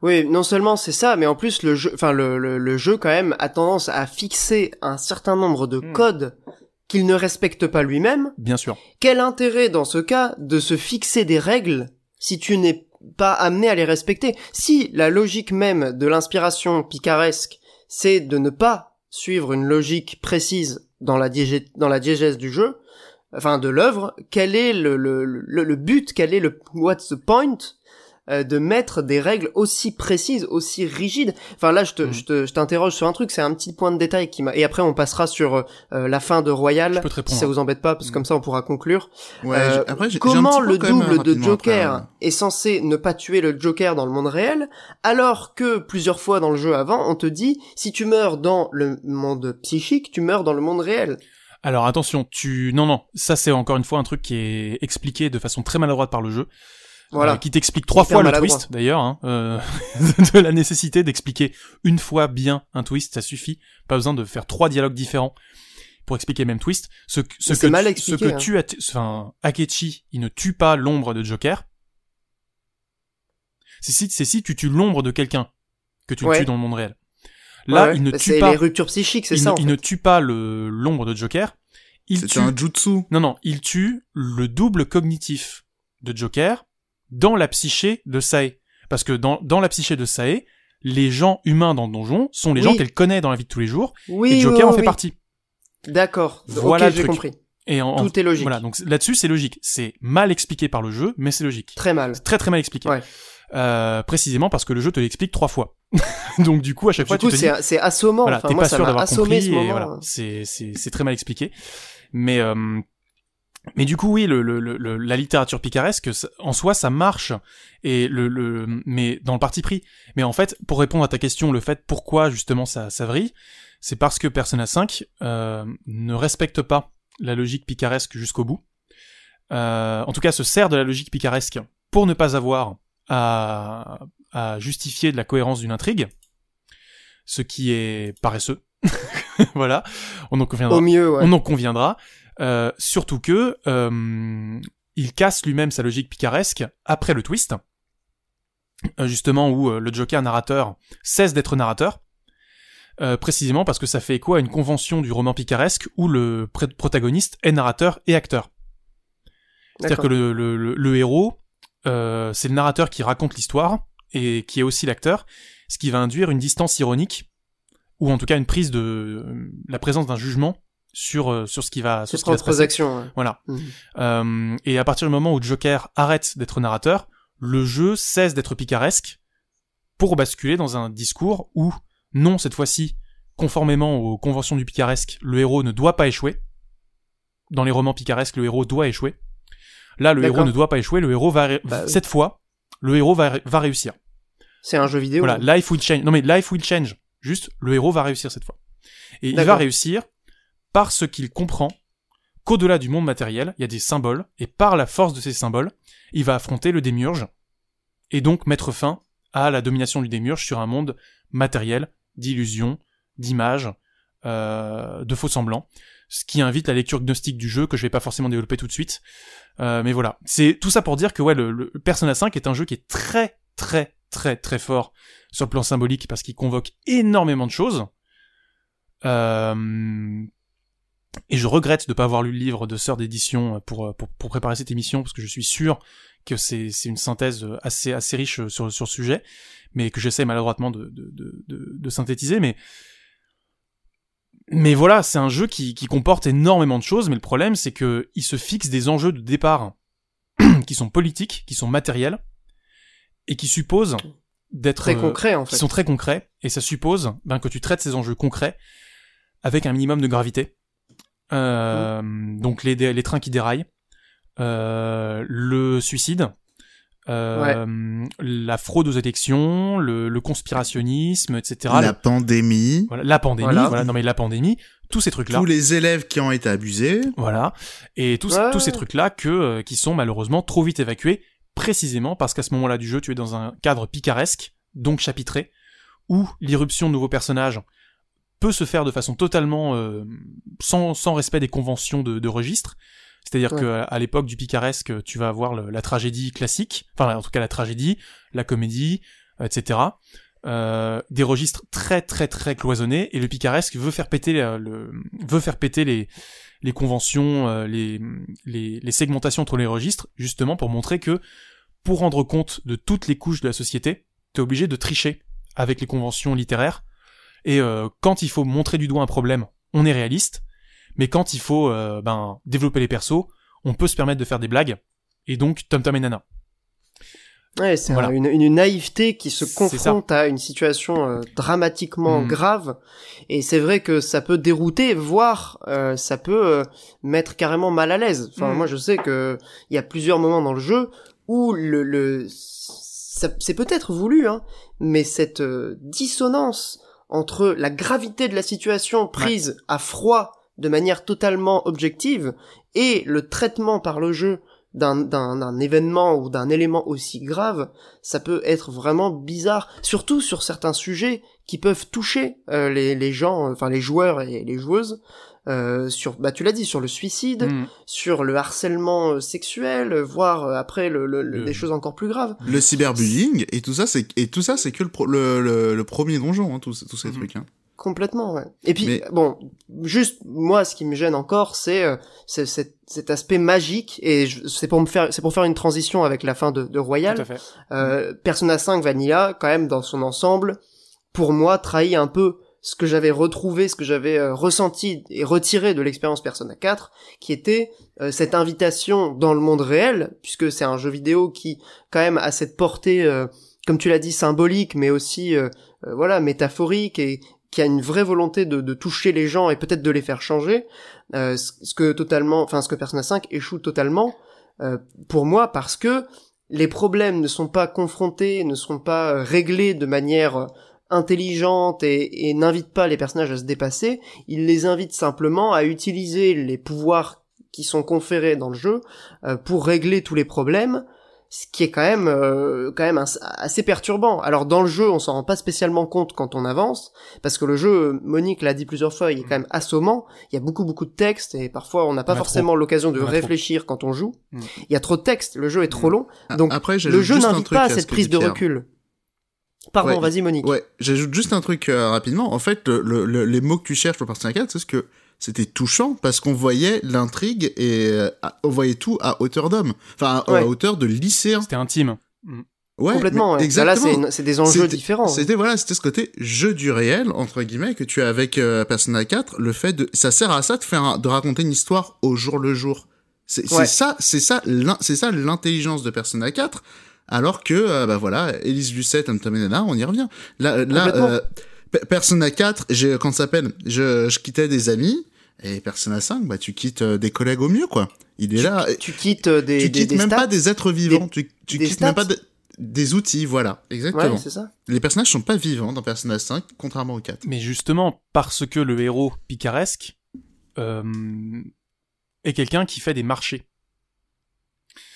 Oui, non seulement c'est ça, mais en plus le jeu, enfin le, le, le jeu quand même a tendance à fixer un certain nombre de Hmm. codes qu'il ne respecte pas lui-même. Bien sûr. Quel intérêt dans ce cas de se fixer des règles si tu n'es pas amené à les respecter? Si la logique même de l'inspiration picaresque, c'est de ne pas suivre une logique précise dans la, diégé- dans la diégèse du jeu, enfin de l'œuvre, quel est le, le, le, le but, quel est le what's the point euh, de mettre des règles aussi précises, aussi rigides. Enfin là, je te, Mm. je te, je t'interroge sur un truc, c'est un petit point de détail qui m'a. Et après, on passera sur euh, la fin de Royal. Je peux te répondre. Si ça vous embête pas, parce que Mm. comme ça, on pourra conclure. ouais, Euh, j'ai- après, j'ai- j'ai un Comment le double de Joker après, euh, est censé ne pas tuer le Joker dans le monde réel, alors que plusieurs fois dans le jeu avant, on te dit si tu meurs dans le monde psychique, tu meurs dans le monde réel. Alors attention, tu non non, ça c'est encore une fois un truc qui est expliqué de façon très maladroite par le jeu, Voilà. euh, qui t'explique trois fois le twist d'ailleurs, hein, euh, de la nécessité d'expliquer une fois bien un twist, ça suffit, pas besoin de faire trois dialogues différents pour expliquer le même twist. Ce, que- ce mal tu- expliqué, ce que hein. tu as, enfin Akechi, il ne tue pas l'ombre de Joker. C'est si, c'est si tu tues l'ombre de quelqu'un que tu Ouais. tues dans le monde réel. Là, Ouais, il ne bah, tue c'est pas, les ruptures psychiques, c'est ça. en il fait. ne tue pas le l'ombre de Joker. Il C'est tue un jutsu. non, non, il tue le double cognitif de Joker dans la psyché de Sae. Parce que dans, dans la psyché de Sae, les gens humains dans le donjon sont les Oui. gens qu'elle connaît dans la vie de tous les jours, Oui, et Joker oui, en fait partie. D'accord. Voilà ok, le j'ai compris. Et en, en- Tout est logique. Voilà, donc là-dessus c'est logique. C'est mal expliqué par le jeu, mais c'est logique. Très mal. Très très mal expliqué. Ouais. Euh, précisément parce que le jeu te l'explique trois fois. donc du coup à chaque Du fois coup, tu te dis, c'est c'est assommant. voilà, enfin, t'es pas sûr d'avoir compris voilà, c'est c'est c'est très mal expliqué. Mais euh, mais du coup oui, le, le, le- le- la littérature picaresque en soi ça marche et le le mais dans le parti pris. Mais en fait, pour répondre à ta question, le fait pourquoi justement ça ça vrille, c'est parce que Persona 5 euh, ne respecte pas la logique picaresque jusqu'au bout. Euh, en tout cas, se sert de la logique picaresque pour ne pas avoir à, à justifier de la cohérence d'une intrigue, ce qui est paresseux. voilà, on en conviendra. Au mieux, ouais. On en conviendra. Euh, surtout que euh, il casse lui-même sa logique picaresque après le twist, euh, justement où euh, le Joker narrateur cesse d'être narrateur, euh, précisément parce que ça fait écho à une convention du roman picaresque où le protagoniste est narrateur et acteur. C'est-à-dire que le, le, le, le héros, euh, c'est le narrateur qui raconte l'histoire et qui est aussi l'acteur, ce qui va induire une distance ironique ou en tout cas une prise de la présence d'un jugement sur euh, sur ce qui va sur ce qui va se passer. actions. ouais. Voilà. Mhm. Euh, et à partir du moment où Joker arrête d'être narrateur, le jeu cesse d'être picaresque pour basculer dans un discours où non, cette fois-ci, conformément aux conventions du picaresque, le héros ne doit pas échouer. Dans les romans picaresques, le héros doit échouer. Là, le héros ne doit pas échouer, le héros va, bah, cette fois, le héros va, va réussir. C'est un jeu vidéo. Voilà, life will change. Non mais life will change. Juste, le héros va réussir cette fois. Et il va réussir parce qu'il comprend qu'au-delà du monde matériel, il y a des symboles, et par la force de ces symboles, il va affronter le démiurge, et donc mettre fin à la domination du démiurge sur un monde matériel, d'illusions, d'images, euh, de faux semblants, ce qui invite la lecture gnostique du jeu que je vais pas forcément développer tout de suite. Euh, mais voilà, c'est tout ça pour dire que ouais, le, le, Persona 5 est un jeu qui est très très très très fort sur le plan symbolique parce qu'il convoque énormément de choses. Euh, et je regrette de ne pas avoir lu le livre de Sœur d'édition pour, pour, pour, préparer cette émission, parce que je suis sûr que c'est une synthèse assez, assez riche sur, sur le sujet, mais que j'essaie maladroitement de, de, de, de, synthétiser. Mais, mais voilà, c'est un jeu qui, qui comporte énormément de choses, mais le problème c'est que il se fixe des enjeux de départ qui sont politiques, qui sont matériels, et qui supposent d'être très concrets en fait. Qui sont très concrets, et ça suppose ben, que tu traites ces enjeux concrets avec un minimum de gravité euh, donc les, les trains qui déraillent, euh, le suicide, euh, la fraude aux élections, le, le, conspirationnisme, etc. La pandémie. Voilà, la pandémie, voilà. non mais la pandémie, tous ces trucs-là. Tous les élèves qui ont été abusés. Voilà. Et tous, tous ces trucs-là que, euh, qui sont malheureusement trop vite évacués, précisément parce qu'à ce moment-là du jeu, tu es dans un cadre picaresque, donc chapitré, où l'irruption de nouveaux personnages peut se faire de façon totalement euh, sans, sans respect des conventions de, de registre. C'est-à-dire que à l'époque du picaresque, tu vas avoir la tragédie classique, enfin en tout cas la tragédie, la comédie, etc. Euh, des registres très très très cloisonnés et le picaresque veut faire péter le, veut faire péter les les conventions, euh, les, les les segmentations entre les registres, justement pour montrer que pour rendre compte de toutes les couches de la société, t'es obligé de tricher avec les conventions littéraires et euh, quand il faut montrer du doigt un problème, on est réaliste. Mais quand il faut euh, ben, développer les persos, on peut se permettre de faire des blagues. Et donc, Tom Tom et Nana. Ouais, c'est une, une, naïveté qui se confronte à une situation euh, dramatiquement mm. grave. Et c'est vrai que ça peut dérouter, voire ça peut mettre carrément mal à l'aise. Enfin, mm. moi, je sais que il y a plusieurs moments dans le jeu où le, le c'est peut-être voulu, hein, mais cette dissonance entre la gravité de la situation prise à froid de manière totalement objective et le traitement par le jeu d'un, d'un, événement ou d'un élément aussi grave, ça peut être vraiment bizarre, surtout sur certains sujets qui peuvent toucher euh, les, les gens, enfin les joueurs et les joueuses, euh, sur bah tu l'as dit sur le suicide, mm. sur le harcèlement euh, sexuel, voire euh, après le, le, des choses encore plus graves. Le cyberbullying et tout ça c'est et tout ça c'est que le, le, le, premier donjon hein, tous tous ces mm-hmm. trucs. Hein. Complètement, ouais. Et puis bon, juste moi, ce qui me gêne encore, c'est euh, cet, cet aspect magique et c'est pour me faire, c'est pour faire une transition avec la fin de, de Royal. Euh, Persona 5 Vanilla, quand même dans son ensemble, pour moi, trahit un peu ce que j'avais retrouvé, ce que j'avais euh, ressenti et retiré de l'expérience Persona 4, qui était euh, cette invitation dans le monde réel, puisque c'est un jeu vidéo qui quand même a cette portée, euh, comme tu l'as dit, symbolique, mais aussi voilà métaphorique et qui a une vraie volonté de, de toucher les gens et peut-être de les faire changer, ce que totalement, enfin ce que Persona 5 échoue totalement pour moi parce que les problèmes ne sont pas confrontés, ne sont pas réglés de manière intelligente et, n'invite pas les personnages à se dépasser, il les invite simplement à utiliser les pouvoirs qui sont conférés dans le jeu euh, pour régler tous les problèmes, ce qui est quand même euh, quand même assez perturbant. Alors dans le jeu, on s'en rend pas spécialement compte quand on avance, parce que le jeu, Monique l'a dit plusieurs fois, il est quand même assommant. Il y a beaucoup beaucoup de textes et parfois on n'a pas forcément l'occasion de réfléchir quand on joue. Mm. Il y a trop de textes, le jeu est trop mm. long, donc Après, le jeu n'invite pas à cette prise de recul. Pardon, vas-y Monique. Ouais, j'ajoute juste un truc euh, rapidement. En fait, le, les mots que tu cherches pour Persona 4, c'est ce que c'était touchant parce qu'on voyait l'intrigue et euh, on voyait tout à hauteur d'homme, enfin à hauteur de lycéen. C'était intime. Mm. Ouais, complètement. Exactement. Là, c'est des enjeux différents. C'était voilà, c'était ce côté jeu du réel entre guillemets que tu as avec euh, Persona 4. Le fait de, ça sert à ça de faire, de raconter une histoire au jour le jour. C'est ça, c'est ça, c'est ça l'intelligence de Persona 4 alors que euh, bah voilà Elise Lucet Tom Tom on y revient là là euh, Pe- Persona 4, j'ai, quand ça s'appelle, je, je quittais des amis, et Persona 5, bah, tu quittes euh, des collègues au mieux, quoi. Il est là. et Tu quittes euh, des, tu des, quittes des même stats. pas des êtres vivants, tu, tu des quittes même pas de- des outils, voilà. Exactement. Ouais, c'est ça. Les personnages sont pas vivants dans Persona 5, contrairement au 4. Mais justement, parce que le héros picaresque euh, est quelqu'un qui fait des marchés.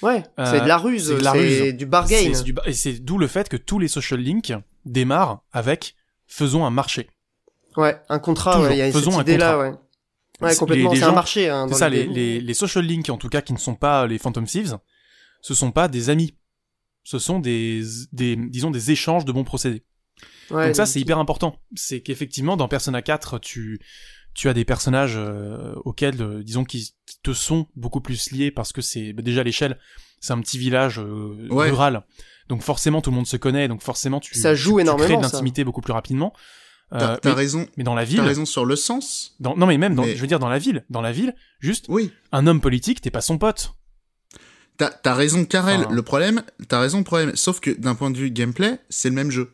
Ouais, Euh, c'est de la ruse, c'est la c'est du bargain. C'est du Et c'est d'où le fait que tous les social links démarrent avec faisons un marché. Ouais, un contrat, ouais, y a Faisons cette un contrat. ouais. Ouais, C'est- complètement, c'est un marché. Hein, C'est ça, le les, game. les, les social links, en tout cas, qui ne sont pas les Phantom Thieves, ce sont pas des amis. Ce sont des, des disons, des échanges de bons procédés. Ouais, Donc ça, c'est hyper important. C'est qu'effectivement, dans Persona 4, tu, tu as des personnages euh, auxquels, euh, disons, qui te sont beaucoup plus liés parce que c'est bah, déjà l'échelle, c'est un petit village euh, Ouais. rural. Donc forcément, tout le monde se connaît. Donc forcément, tu, Ça joue tu- tu énormément, crées de l'intimité beaucoup plus rapidement. Euh, T'as, t'as mais, raison, mais dans la t'as ville, raison sur le sens. dans, non mais même, dans, Mais- je veux dire dans la ville, dans la ville, juste Oui. un homme politique, t'es pas son pote. T'as, t'as raison, Karel. Enfin- Le problème, t'as raison, le problème. Sauf que d'un point de vue gameplay, c'est le même jeu.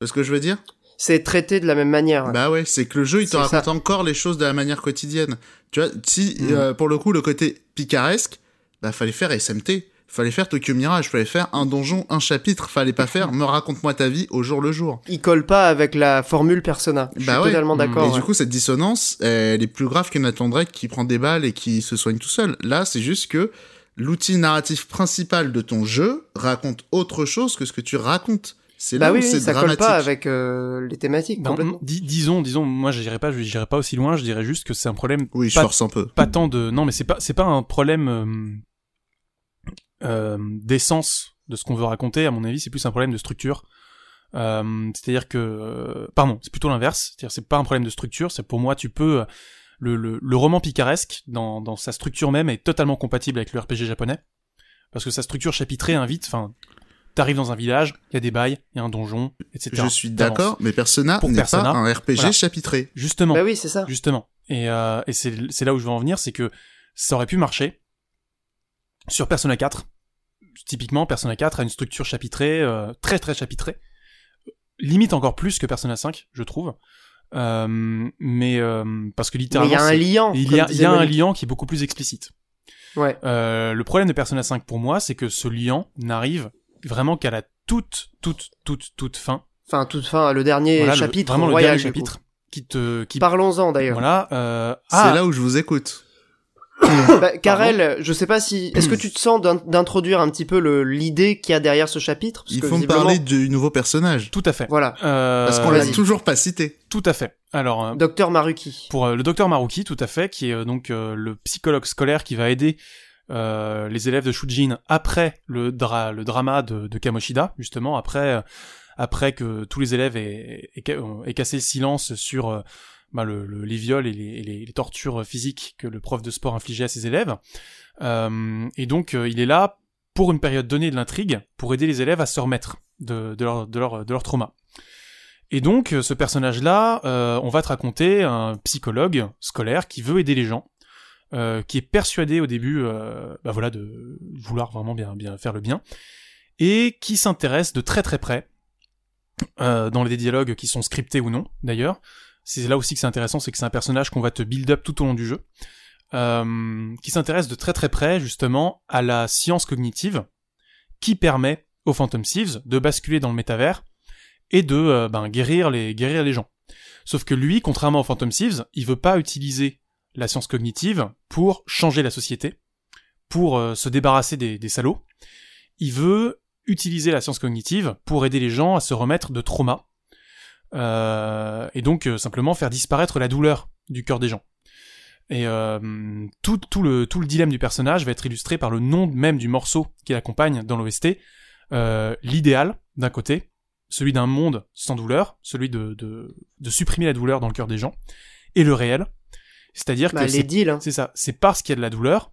C'est ce que je veux dire? C'est traité de la même manière. Bah ouais, c'est que le jeu, il te raconte ça. encore les choses de la manière quotidienne. Tu vois, si, Mhm. euh, pour le coup, le côté picaresque, bah fallait faire SMT. Fallait faire Tokyo Mirage, fallait faire un donjon, un chapitre, fallait pas faire me raconte-moi ta vie au jour le jour. Il colle pas avec la formule Persona. Je Bah suis ouais. totalement Mm. d'accord. et ouais. du coup, cette dissonance, elle est plus grave que Nathan Drake qui prend des balles et qui se soigne tout seul. Là, c'est juste que l'outil narratif principal de ton jeu raconte autre chose que ce que tu racontes. C'est là Bah où oui, c'est ça dramatique. colle pas avec euh, les thématiques complètement. dis- disons, disons, moi je dirais pas, je dirais pas aussi loin, je dirais juste que c'est un problème Oui, je pas- force un peu. pas tant de non mais c'est pas c'est pas un problème euh, euh, d'essence de ce qu'on veut raconter à mon avis c'est plus un problème de structure euh, c'est-à-dire que euh, pardon c'est plutôt l'inverse c'est-à-dire c'est pas un problème de structure c'est pour moi tu peux le, le, le roman picaresque dans, dans sa structure même est totalement compatible avec le RPG japonais parce que sa structure chapitrée invite enfin t'arrives dans un village il y a des bails il y a un donjon etc Je suis d'accord, mais Persona Pour n'est Persona, pas un RPG voilà. chapitré. justement Bah oui, c'est ça. Justement. Et, euh, et c'est là où je veux en venir, c'est que ça aurait pu marcher sur Persona 4. Typiquement, Persona 4 a une structure chapitrée, euh, très très chapitrée. Limite encore plus que Persona 5, je trouve. Euh, mais euh, parce que Mais littéralement, il y a un liant. il y a, y un liant qui est beaucoup plus explicite. Ouais. Euh, le problème de Persona 5 pour moi, c'est que ce liant n'arrive vraiment qu'à la toute, toute, toute, toute fin. Enfin, toute fin, le dernier Voilà, le- chapitre vraiment le royal. dernier chapitre qui te, qui, Parlons-en d'ailleurs. voilà. Euh, C'est ah, là où je vous écoute. Bah, Karel, je sais pas si. Est-ce que tu te sens d'in- d'introduire un petit peu l'idée qu'il y a derrière ce chapitre? Parce Il que faut me visiblement- parler du nouveau personnage. tout à fait. Voilà. Euh, Parce qu'on l'a toujours pas cité. Tout à fait. Alors, euh, Docteur Maruki. pour euh, le docteur Maruki, tout à fait, qui est euh, donc euh, le psychologue scolaire qui va aider euh, les élèves de Shujin après le, dra le drama de, Kamoshida, justement, après, euh, après que tous les élèves aient, aient, ca- aient cassé le silence sur euh, bah, le, le- les viols et les, tortures physiques que le prof de sport infligeait à ses élèves. Et donc, il est là pour une période donnée de l'intrigue, pour aider les élèves à se remettre de, leur, de, leur, de leur trauma. Et donc, ce personnage-là, on va te raconter un psychologue scolaire qui veut aider les gens, euh, qui est persuadé au début, euh, bah voilà, de vouloir vraiment bien, faire le bien, et qui s'intéresse de très très près, euh, dans les dialogues qui sont scriptés ou non, d'ailleurs. C'est là aussi que c'est intéressant, c'est que c'est un personnage qu'on va te build up tout au long du jeu, qui s'intéresse de très très près, justement, à la science cognitive, qui permet aux Phantom Thieves de basculer dans le métavers, et de ben, guérir les guérir les gens. Sauf que lui, contrairement aux Phantom Thieves, il veut pas utiliser la science cognitive pour changer la société, pour euh, se débarrasser des, salauds. Il veut utiliser la science cognitive pour aider les gens à se remettre de trauma euh, et donc euh, simplement faire disparaître la douleur du cœur des gens. Et tout, le, dilemme du personnage va être illustré par le nom même du morceau qui l'accompagne dans l'OST. L'idéal, d'un côté, celui d'un monde sans douleur, celui de supprimer la douleur dans le cœur des gens, et le réel, c'est-à-dire Bah, que les c'est deals. hein. c'est ça, c'est parce qu'il y a de la douleur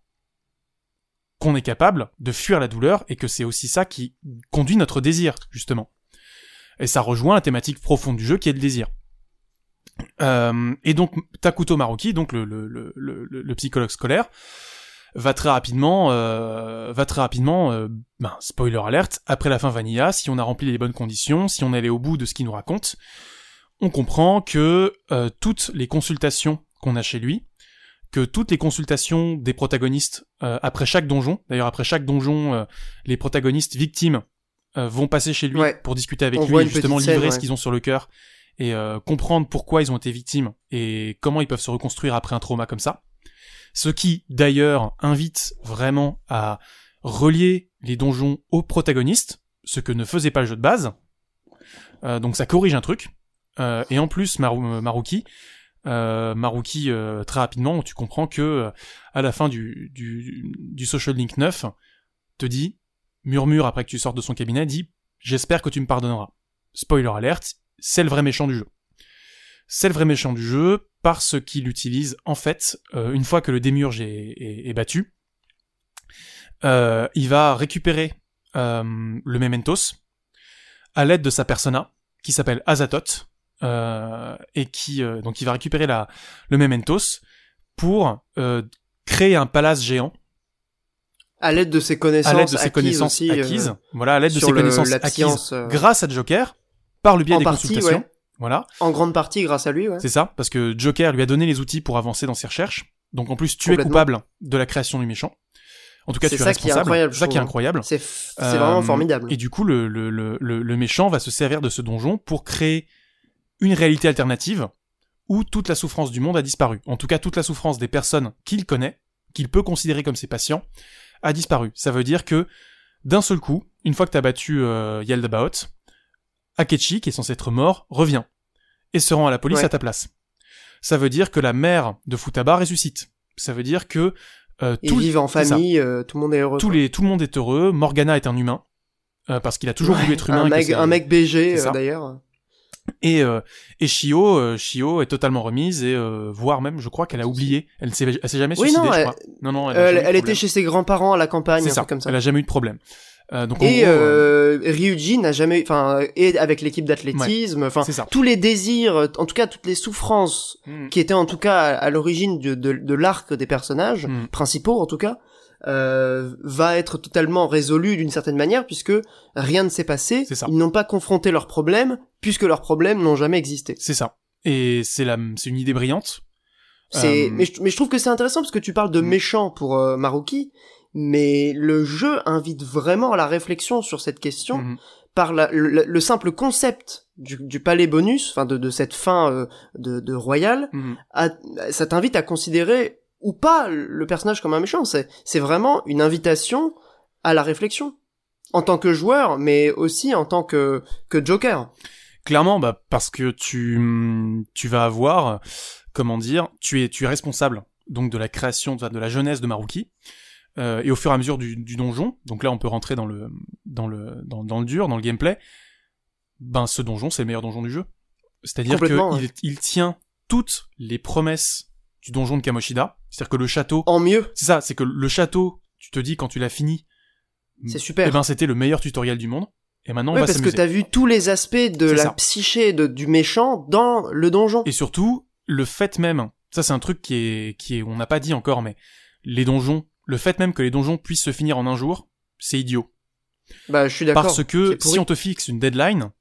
qu'on est capable de fuir la douleur et que c'est aussi ça qui conduit notre désir, justement. Et ça rejoint la thématique profonde du jeu qui est le désir. Euh, et donc Takuto Maruki, donc le, le, le, le, le psychologue scolaire, va très rapidement, euh, va très rapidement, euh, ben, spoiler alerte, après la fin vanilla, si on a rempli les bonnes conditions, si on est allé au bout de ce qu'il nous raconte, on comprend que toutes les consultations qu'on a chez lui, que toutes les consultations des protagonistes euh, après chaque donjon, d'ailleurs après chaque donjon, euh, les protagonistes victimes euh, vont passer chez lui Ouais. pour discuter avec On lui et justement scène, livrer ouais. ce qu'ils ont sur le cœur et comprendre pourquoi ils ont été victimes et comment ils peuvent se reconstruire après un trauma comme ça. Ce qui, d'ailleurs, invite vraiment à relier les donjons aux protagonistes, ce que ne faisait pas le jeu de base. Donc ça corrige un truc. Et en plus, Maru- Maruki, Maruki euh, très rapidement, tu comprends que euh, à la fin du, du, Social Link 9, te dit, murmure après que tu sortes de son cabinet, dit J'espère que tu me pardonneras. Spoiler alert, c'est le vrai méchant du jeu. C'est le vrai méchant du jeu parce qu'il utilise, en fait, euh, une fois que le démurge est, battu, euh, il va récupérer euh, le Mementos à l'aide de sa persona qui s'appelle Azatoth euh, et qui euh, donc il va récupérer la le Mementos pour euh, créer un palace géant À l'aide de ses connaissances, à l'aide de ses acquises connaissances aussi, euh, acquises. Voilà, à l'aide de ses le- connaissances acquises science, euh, grâce à Joker par le biais en des partie, consultations. ouais. Voilà, en grande partie grâce à lui, ouais. c'est ça, parce que Joker lui a donné les outils pour avancer dans ses recherches. Donc en plus, tu es coupable de la création du méchant. En tout cas, C'est tu es ça qui est responsable. incroyable, C'est ça qui est hein. incroyable. C'est c'est Euh, vraiment formidable. Et du coup, le, le, le méchant va se servir de ce donjon pour créer une réalité alternative où toute la souffrance du monde a disparu. En tout cas, toute la souffrance des personnes qu'il connaît, qu'il peut considérer comme ses patients, a disparu. Ça veut dire que, d'un seul coup, une fois que t'as battu euh, Yaldabaoth, Akechi, qui est censé être mort, revient et se rend à la police Ouais. à ta place. Ça veut dire que la mère de Futaba ressuscite. Ça veut dire que euh, Ils tout- vivent en famille, euh, tout le monde est heureux. les, tout le monde est heureux. Morgana est un humain. euh, parce qu'il a toujours voulu être humain. un mec, un mec BG euh, d'ailleurs. Et, euh, et Shio, euh, Shio est totalement remise et euh, voire même, je crois qu'elle a oublié. Elle s'est, elle s'est jamais Oui, suicidée, non, je elle- crois. Non, non, elle, Elle, était chez ses grands-parents à la campagne, C'est un ça. truc comme ça. Elle a jamais eu de problème. Euh, donc Et gros, euh, Ryuji n'a jamais, enfin, et avec l'équipe d'athlétisme, enfin, tous les désirs, en tout cas toutes les souffrances Mm. qui étaient en tout cas à, à l'origine de, de, de l'arc des personnages Mm. principaux en tout cas, euh, va être totalement résolu d'une certaine manière puisque rien ne s'est passé. C'est ça. Ils n'ont pas confronté leurs problèmes puisque leurs problèmes n'ont jamais existé. C'est ça. Et c'est la, c'est une idée brillante. C'est, Euh, mais, je, mais je trouve que c'est intéressant parce que tu parles de Mm. méchant pour euh, Maruki, mais le jeu invite vraiment à la réflexion sur cette question Mhm. par la- le, le simple concept du, du palais bonus, enfin de, de cette fin euh, de, de royal, Mhm. à- ça t'invite à considérer ou pas le personnage comme un méchant. C'est, c'est vraiment une invitation à la réflexion en tant que joueur, mais aussi en tant que que Joker. Clairement, bah, parce que tu, tu vas avoir, comment dire, tu es, tu es responsable donc de la création, de, de la jeunesse de Maruki. Euh, et au fur et à mesure du, du donjon, donc là on peut rentrer dans le, dans le, dans, dans le dur, dans le gameplay. Ben ce donjon c'est le meilleur donjon du jeu. C'est-à-dire que Complètement, il, il tient toutes les promesses du donjon de Kamoshida. C'est-à-dire que le château, En mieux, c'est ça, c'est que le château, tu te dis quand tu l'as fini, c'est super. eh ben c'était le meilleur tutoriel du monde. Et maintenant on Oui, va parce que t'as vu tous les aspects de la ça. psyché de, du méchant dans le donjon. Et surtout, le fait même, ça c'est un truc qui est, qui est, on n'a pas dit encore, mais les donjons, le fait même que les donjons puissent se finir en un jour, c'est idiot. Bah, je suis d'accord. Parce que si on te fixe une deadline,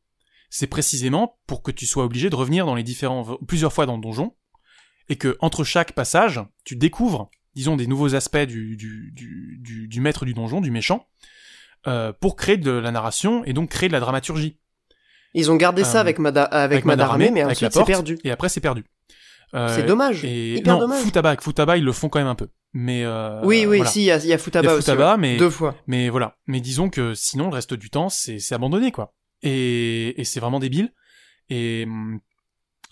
c'est précisément pour que tu sois obligé de revenir dans les différents, plusieurs fois dans le donjon, et que entre chaque passage, tu découvres, disons, des nouveaux aspects du, du, du, du, du maître du donjon, du méchant, euh, pour créer de la narration et donc créer de la dramaturgie. Ils ont gardé ça Euh, avec, Mada avec, Madarame, mais avec ensuite c'est perdu. Et après c'est perdu. Euh, C'est dommage. Et Hyper non, dommage. Futaba, Futaba, ils le font quand même un peu. Mais oui, oui, voilà. si, il y a, y a Futaba, y a aussi, Futaba, ouais. mais Deux fois. mais voilà. Mais disons que sinon le reste du temps c'est c'est abandonné quoi. Et et c'est vraiment débile. Et hum,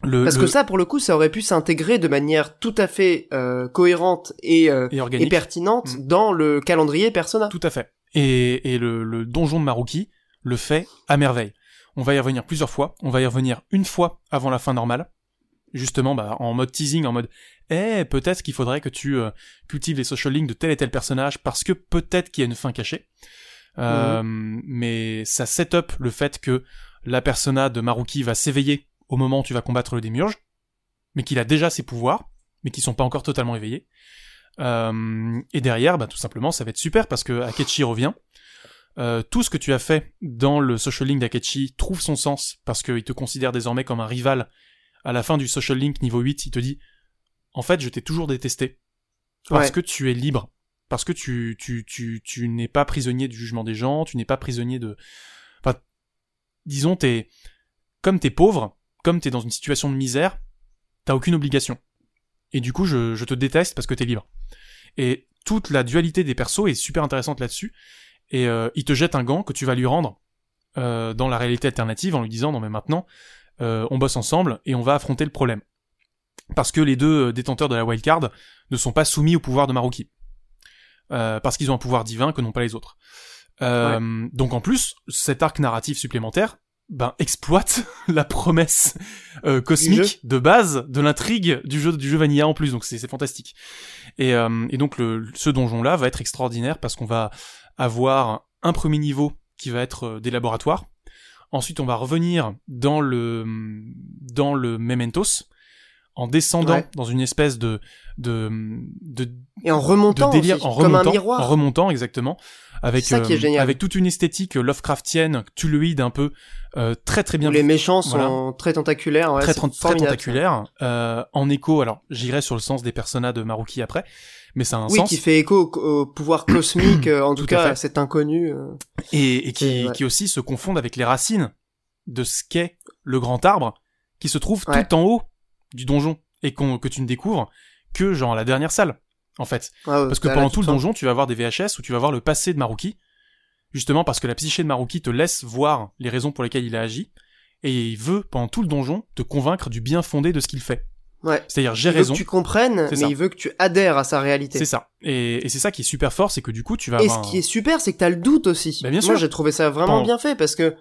le Parce le- que ça, pour le coup, ça aurait pu s'intégrer de manière tout à fait euh, cohérente et, euh, et pertinente Mm. dans le calendrier Persona. Tout à fait. Et, et le, le donjon de Maruki le fait à merveille. On va y revenir plusieurs fois. On va y revenir une fois avant la fin normale. Justement, bah, en mode teasing, en mode Eh, peut-être qu'il faudrait que tu euh, cultives les social links de tel et tel personnage parce que peut-être qu'il y a une fin cachée. Euh, Mais ça set up le fait que la persona de Maruki va s'éveiller au moment où tu vas combattre le démiurge, mais qu'il a déjà ses pouvoirs, mais qui sont pas encore totalement éveillés. Euh, et derrière, bah, tout simplement, ça va être super parce que Akechi revient. euh, tout ce que tu as fait dans le social link d'Akechi trouve son sens parce qu'il te considère désormais comme un rival. À la fin du social link niveau 8, il te dit en fait, je t'ai toujours détesté parce Ouais. que tu es libre, parce que tu tu tu tu n'es pas prisonnier du jugement des gens, tu n'es pas prisonnier de enfin disons t'es comme t'es pauvre, comme t'es dans une situation de misère, t'as aucune obligation. Et du coup, je, je te déteste parce que t'es libre. Et toute la dualité des persos est super intéressante là-dessus. Et euh, il te jette un gant que tu vas lui rendre euh, dans la réalité alternative en lui disant non mais maintenant euh, on bosse ensemble et on va affronter le problème. Parce que les deux détenteurs de la wildcard ne sont pas soumis au pouvoir de Maruki. Parce qu'ils ont un pouvoir divin que n'ont pas les autres. Donc en plus, cet arc narratif supplémentaire ben, exploite la promesse euh, cosmique de base de l'intrigue du jeu du jeu Vanilla en plus, donc c'est fantastique. Et, euh, et donc le, ce donjon-là va être extraordinaire parce qu'on va avoir un premier niveau qui va être euh, des laboratoires. Ensuite, on va revenir dans le dans le Mementos en descendant Ouais. dans une espèce de de de, Et en de remontant délire aussi, en comme un remontant, miroir. en remontant exactement avec ça qui est euh, génial. avec toute une esthétique Lovecraftienne, Tuluide un peu euh, très très bien où les méchants sont très tentaculaires. Ouais, très, très formidable, tentaculaire, euh, en écho. Alors, j'irai sur le sens des personas de Maruki après, mais ça a un Oui, sens qui fait écho au, pouvoir cosmique, euh, en tout, Tout à cas, fait. cet inconnu. euh. et, et qui, ouais. qui aussi se confondent avec les racines de ce qu'est le grand arbre, qui se trouve tout en haut du donjon et qu'on que tu ne découvres que genre la dernière salle, en fait. Ouais, Parce que pendant tout le donjon, tu vas voir des VHS où tu vas voir le passé de Maruki, justement parce que la psyché de Maruki te laisse voir les raisons pour lesquelles il a agi, et il veut, pendant tout le donjon, te convaincre du bien fondé de ce qu'il fait. Ouais. C'est-à-dire, j'ai Il veut raison, que tu comprennes, mais ça. il veut que tu adhères à sa réalité. c'est ça. Et, et c'est ça qui est super fort, c'est que du coup, tu vas Et avoir ce un- qui est super, c'est que t'as le doute aussi. Bah, bien Moi, sûr. j'ai trouvé ça vraiment Pendant- bien fait parce que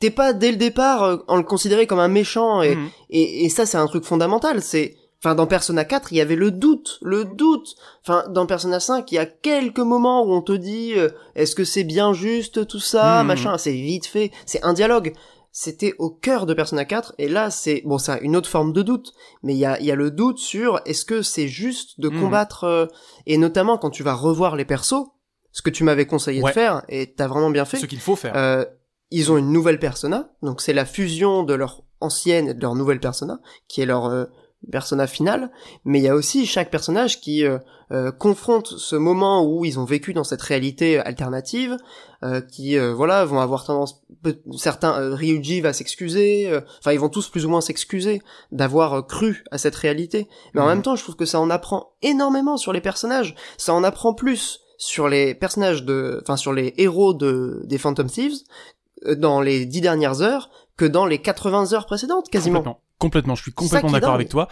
t'es pas dès le départ euh, en le considéré comme un méchant et, Mhm. et, et ça, c'est un truc fondamental. C'est, enfin, dans Persona 4, il y avait le doute, le doute. Enfin, dans Persona 5, il y a quelques moments où on te dit, euh, est-ce que c'est bien juste tout ça, Mhm. machin. C'est vite fait. C'est un dialogue. C'était au cœur de Persona 4 et là c'est bon c'est une autre forme de doute mais il y a il y a le doute sur est-ce que c'est juste de Mhm. combattre euh, et notamment quand tu vas revoir les persos ce que tu m'avais conseillé Ouais. de faire et t'as vraiment bien fait ce qu'il faut faire. euh, ils ont une nouvelle persona, donc c'est la fusion de leur ancienne et de leur nouvelle persona, qui est leur euh, persona finale, mais il y a aussi chaque personnage qui euh, euh, confronte ce moment où ils ont vécu dans cette réalité alternative, euh, qui euh, voilà vont avoir tendance, certains euh, Ryuji va s'excuser, euh, enfin ils vont tous plus ou moins s'excuser d'avoir cru à cette réalité, mais en Mhm. même temps je trouve que ça en apprend énormément sur les personnages, ça en apprend plus sur les personnages de, enfin sur les héros de des Phantom Thieves dans les dix dernières heures que dans les 80 heures précédentes, quasiment. Complètement. Complètement, je suis complètement d'accord avec toi.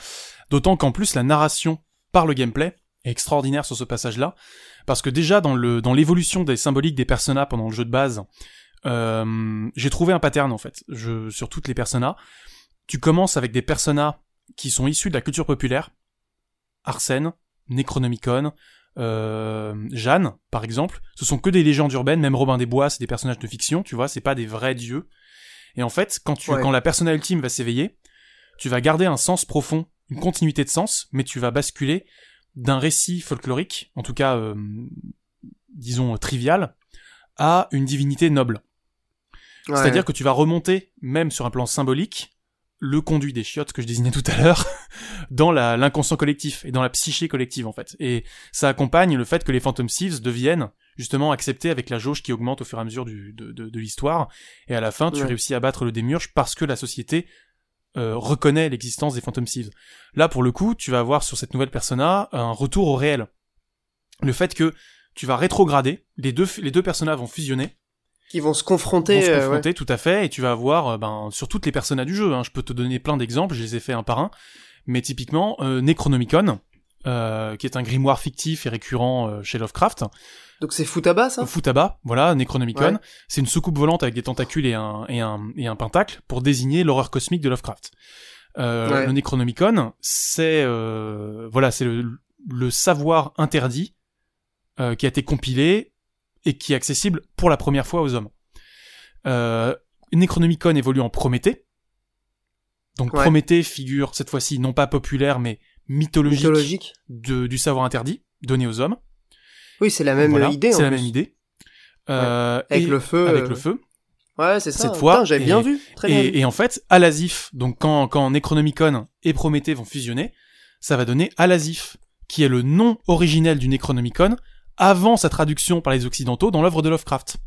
D'autant qu'en plus, la narration par le gameplay est extraordinaire sur ce passage-là. Parce que déjà, dans le, dans l'évolution des symboliques des personas pendant le jeu de base, euh, j'ai trouvé un pattern, en fait, je, sur toutes les personas. Tu commences avec des personas qui sont issus de la culture populaire. Arsène, Necronomicon, euh, Jeanne, par exemple. Ce sont que des légendes urbaines, même Robin des Bois, c'est des personnages de fiction, tu vois, c'est pas des vrais dieux. Et en fait, quand tu, Ouais. quand la persona ultime va s'éveiller, tu vas garder un sens profond, une continuité de sens, mais tu vas basculer d'un récit folklorique, en tout cas, euh, disons, trivial, à une divinité noble. Ouais. C'est-à-dire que tu vas remonter, même sur un plan symbolique, le conduit des chiottes que je désignais tout à l'heure, dans l'inconscient collectif et dans la psyché collective en fait. Et ça accompagne le fait que les Phantom Thieves deviennent justement acceptés avec la jauge qui augmente au fur et à mesure du, de, de- de l'histoire. Et à la fin, tu Ouais. réussis à battre le démiurge parce que la société euh, reconnaît l'existence des Phantom Thieves. Là, pour le coup, tu vas avoir sur cette nouvelle persona un retour au réel. Le fait que tu vas rétrograder, les deux, les deux personnages vont fusionner, Qui vont se confronter. vont se euh, ouais. confronter, tout à fait, et tu vas avoir, euh, ben, sur toutes les personnages du jeu, hein, je peux te donner plein d'exemples, je les ai fait un par un, mais typiquement, euh, Necronomicon, euh, qui est un grimoire fictif et récurrent euh, chez Lovecraft, Donc c'est Futaba, ça? Futaba, voilà, Necronomicon, Ouais. c'est une soucoupe volante avec des tentacules et un, et un, et un pentacle pour désigner l'horreur cosmique de Lovecraft. Euh, Ouais. Le Necronomicon, c'est euh, voilà, c'est le, le savoir interdit euh, qui a été compilé et qui est accessible pour la première fois aux hommes. Euh, Necronomicon évolue en Prométhée. Donc Ouais. Prométhée figure cette fois-ci non pas populaire mais mythologique, Mythologique. de- du savoir interdit donné aux hommes. Oui, c'est la même Voilà, idée. C'est la plus. même idée. Euh, Avec le feu. Avec euh, le feu. Ouais, c'est ça. Cette fois, j'avais bien vu. Très bien. Et, et en fait, Alasif, donc quand, quand Necronomicon et Prométhée vont fusionner, ça va donner Alasif, qui est le nom originel du Necronomicon avant sa traduction par les Occidentaux dans l'œuvre de Lovecraft.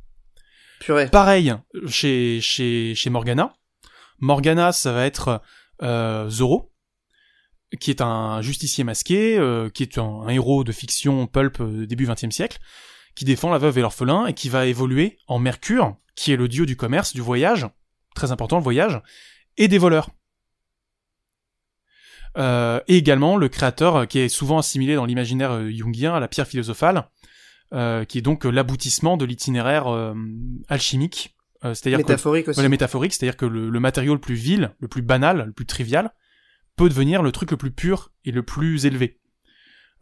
Purée. Pareil chez, chez, chez Morgana. Morgana, ça va être euh, Zorro, qui est un justicier masqué, euh, qui est un, un héros de fiction pulp euh, début XXe siècle, qui défend la veuve et l'orphelin et qui va évoluer en Mercure, qui est le dieu du commerce, du voyage, très important le voyage, et des voleurs. Euh, et également le créateur qui est souvent assimilé dans l'imaginaire jungien à la pierre philosophale, euh, qui est donc euh, l'aboutissement de l'itinéraire euh, alchimique. Euh, c'est-à-dire que Métaphorique aussi. voilà, métaphorique, c'est-à-dire que le, le matériau le plus vil, le plus banal, le plus trivial, peut devenir le truc le plus pur et le plus élevé.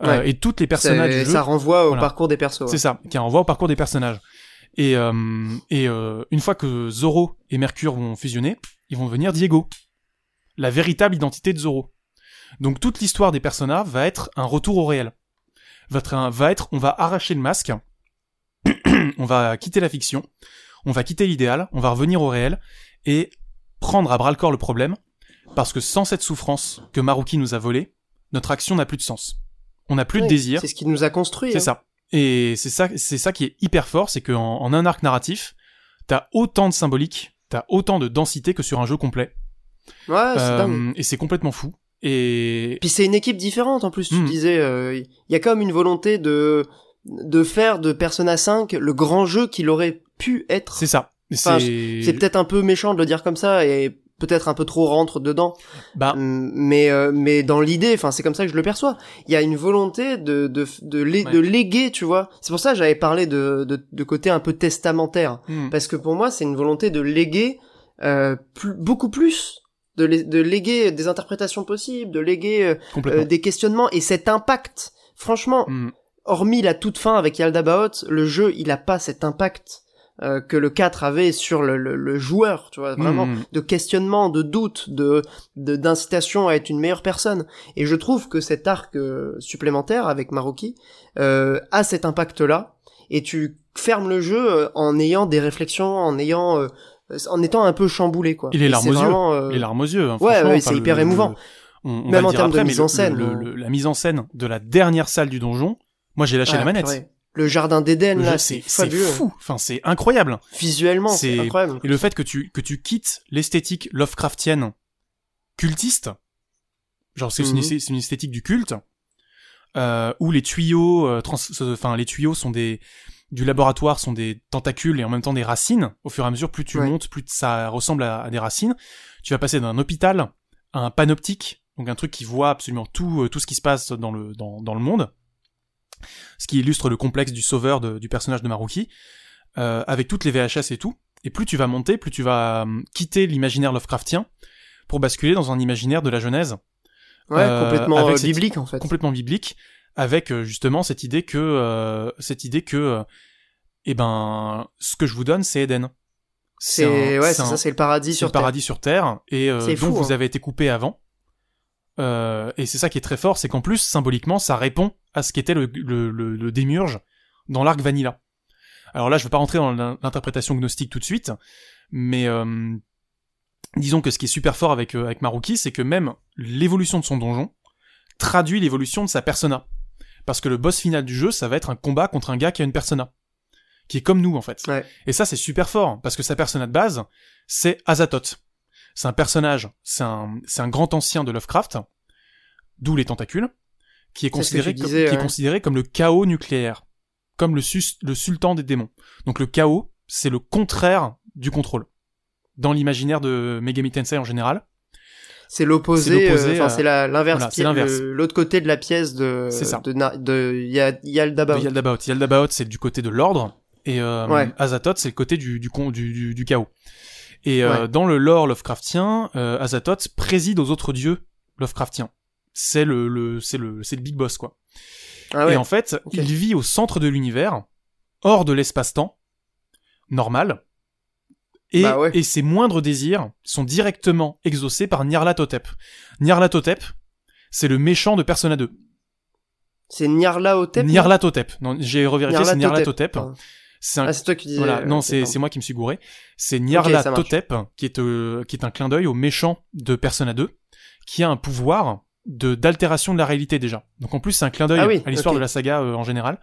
Euh, Ouais. et toutes les personnages du jeu, ça renvoie au Voilà. parcours des persos. ouais. c'est ça, qui renvoie au parcours des personnages. Et, euh, et euh, une fois que Zoro et Mercure vont fusionner, ils vont devenir Diego, la véritable identité de Zoro. Donc toute l'histoire des personnages va être un retour au réel. Va va être on va arracher le masque, on va quitter la fiction, on va quitter l'idéal, on va revenir au réel et prendre à bras le corps le problème, parce que sans cette souffrance que Maruki nous a volée, notre action n'a plus de sens. On n'a plus de désir, C'est ce qui nous a construit. c'est hein. ça. Et c'est ça, c'est ça qui est hyper fort, c'est qu'en en un arc narratif, t'as autant de symbolique, t'as autant de densité que sur un jeu complet. Ouais, c'est Euh, dingue. et c'est complètement fou. Et Puis c'est une équipe différente en plus. Tu Hmm. disais, euh, il y a comme une volonté de de faire de Persona 5 le grand jeu qu'il aurait pu être. c'est ça. Enfin, c'est C'est peut-être un peu méchant de le dire comme ça et peut-être un peu trop rentre dedans. bah mais euh, mais dans l'idée, enfin c'est comme ça que je le perçois. Il y a une volonté de de de, lé- Ouais. de léguer, tu vois. C'est pour ça que j'avais parlé de, de de côté un peu testamentaire hmm, parce que pour moi c'est une volonté de léguer euh, plus, beaucoup plus de, lé- de léguer des interprétations possibles, de léguer euh, euh, des questionnements et cet impact. Franchement, Hmm, hormis la toute fin avec Yaldabaoth, le jeu il a pas cet impact euh, que le 4 avait sur le, le, le joueur, tu vois, vraiment hmm, de questionnement, de doute, de de- d'incitation à être une meilleure personne. Et je trouve que cet arc euh, supplémentaire avec Maroki euh, a cet impact-là. Et tu fermes le jeu euh, en ayant des réflexions, en ayant, euh, en étant un peu chamboulé, quoi. Et les larmes aux yeux. vraiment, euh, Les larmes aux yeux. hein, ouais, ouais, c'est hyper le- émouvant. on- on Même en termes de mise en scène, on- le- la mise en scène de la dernière salle du donjon, moi j'ai lâché la manette. purée. Le jardin d'Éden, là, c'est fou. Enfin, c'est incroyable. Visuellement, c'est incroyable. Et le fait que tu, que tu quittes l'esthétique Lovecraftienne cultiste, genre c'est une, c'est une esthétique du culte, euh, où les tuyaux, euh, trans- euh, enfin les tuyaux sont des du laboratoire sont des tentacules et en même temps des racines. Au fur et à mesure, plus tu Ouais. montes, plus ça ressemble à, à des racines. Tu vas passer d'un hôpital à un panoptique, donc un truc qui voit absolument tout, euh, tout ce qui se passe dans le dans, dans le monde. Ce qui illustre le complexe du sauveur de- du personnage de Maruki, euh, avec toutes les VHS et tout. Et plus tu vas monter, plus tu vas hum, quitter l'imaginaire Lovecraftien pour basculer dans un imaginaire de la Genèse, Ouais, euh, complètement euh, cette- biblique, en fait. complètement biblique, avec euh, justement cette idée que euh, cette idée que euh, eh ben ce que je vous donne c'est Éden. C'est, ouais, c'est ça, c'est le paradis sur le paradis sur terre et euh, dont vous hein. avez été coupé avant. Et c'est ça qui est très fort, c'est qu'en plus symboliquement ça répond à ce qu'était le, le, le, le démiurge dans l'arc Vanilla. Alors là je vais pas rentrer dans l'in- l'interprétation gnostique tout de suite, mais disons que ce qui est super fort avec avec Maruki, c'est que même l'évolution de son donjon traduit l'évolution de sa persona. Parce que le boss final du jeu, ça va être un combat contre un gars qui a une persona. Qui est comme nous, en fait. Ouais. Et ça, c'est super fort, parce que sa persona de base, c'est Azathoth. C'est un personnage, c'est un, c'est un grand ancien de Lovecraft, d'où les tentacules, qui est considéré, comme, disais, qui est ouais. considéré comme le chaos nucléaire. Comme le, sus- le sultan des démons. Donc le chaos, c'est le contraire du contrôle. Dans l'imaginaire de Megami Tensei en général, C'est l'opposé, euh, enfin euh, c'est la l'inverse, voilà, l'autre côté de la pièce de ça. de de Ya- Yaldabaoth. Yaldabaoth. Yaldabaoth, c'est du côté de l'ordre, et euh, Ouais. Azathoth, c'est le côté du, du, du, du, du chaos. Et euh, dans le lore Lovecraftien, euh, Azathoth préside aux autres dieux Lovecraftiens. C'est le, le c'est le c'est le big boss quoi. Ah ouais. Et en fait, il vit au centre de l'univers, hors de l'espace-temps normal. Et, Bah ouais. et ses moindres désirs sont directement exaucés par Nyarlathotep. Nyarlathotep, c'est le méchant de Persona 2. C'est Nyarlathotep. Nyarlathotep. Non, j'ai revérifié, c'est Nyarlathotep. Pardon. C'est un Ah, toi qui disais. voilà, non, c'est moi qui me suis gouré. C'est Nyarla ça marche. Totep, qui est euh, qui est un clin d'œil au méchant de Persona 2, qui a un pouvoir de d'altération de la réalité déjà. Donc en plus, c'est un clin d'œil Ah oui, à l'histoire de la saga euh, en général.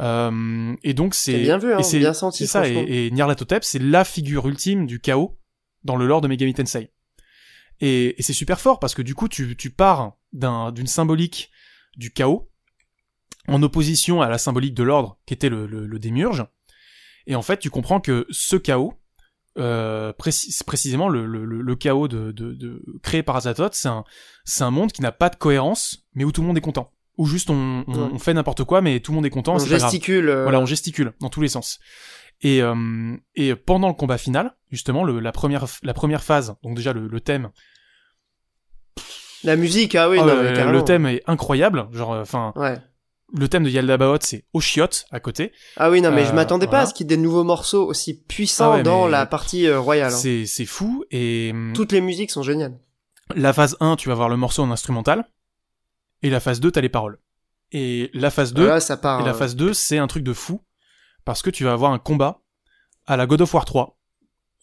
Euh, et donc c'est bien vu, hein, et c'est bien senti, c'est ça. Et, et Nyarlathotep, c'est la figure ultime du chaos dans le lore de Megami Tensei. Et, et c'est super fort parce que du coup, tu tu pars d'un d'une symbolique du chaos en opposition à la symbolique de l'ordre qui était le, le, le démiurge. Et en fait, tu comprends que ce chaos, euh, précis- précisément le, chaos de, de, de- créé par c'est un, c'est un monde qui n'a pas de cohérence, mais où tout le monde est content. Où juste on, on, Ouais. on fait n'importe quoi, mais tout le monde est content. On c'est pas grave. gesticule. euh, Voilà, on gesticule dans tous les sens. Et, euh, et pendant le combat final, justement, le, la première la première phase, donc déjà le, le thème, La musique, ah oui, ah non, mais le thème est incroyable. Genre, enfin, Ouais. le thème de Yaldabaoth, c'est Oshioth à côté. Ah oui, non, mais je Euh, m'attendais pas voilà. à ce qu'il y ait des nouveaux morceaux aussi puissants Ah ouais, dans la partie euh, royale. hein. C'est c'est fou. Et hum, Toutes les musiques sont géniales. la phase 1, tu vas voir le morceau en instrumental. Et la phase 2, t'as les paroles. Et la phase 2, Là, ça part. et la euh, phase 2, c'est un truc de fou. Parce que tu vas avoir un combat à la God of War 3.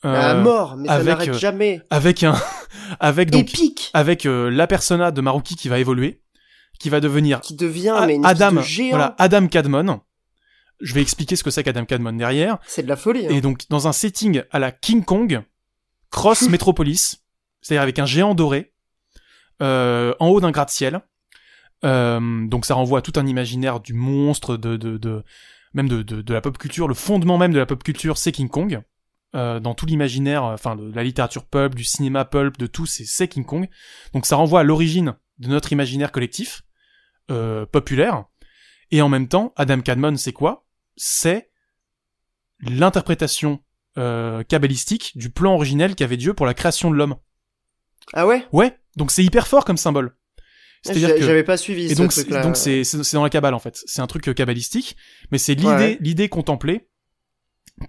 à Euh, mort, mais ça avec, n'arrête euh, jamais. avec un, avec donc, Épique, avec euh, la persona de Maruki qui va évoluer, qui va devenir qui devient A- mais une Adam, de géant. voilà, Adam Cadmon. Je vais expliquer ce que c'est qu'Adam Cadmon derrière. C'est de la folie. hein. Et donc, dans un setting à la King Kong, cross Metropolis, c'est-à-dire avec un géant doré, euh, en haut d'un gratte-ciel. Euh, donc ça renvoie à tout un imaginaire du monstre, de, de, de même de, la pop culture. Le fondement même de la pop culture, c'est King Kong. Euh, dans tout l'imaginaire, enfin de la littérature pulp, du cinéma pulp, de tout, c'est c'est King Kong. Donc ça renvoie à l'origine de notre imaginaire collectif, euh, populaire. Et en même temps, Adam Cadmon, c'est quoi? C'est l'interprétation euh, kabbalistique du plan originel qu'avait Dieu pour la création de l'homme. Ah ouais? Ouais, donc c'est hyper fort comme symbole. C'est-à-dire J'a- que J'avais pas suivi et ce donc c'est truc-là. donc c'est c'est dans la Kabbale en fait. C'est un truc euh, kabbalistique, mais c'est l'idée Ouais. l'idée contemplée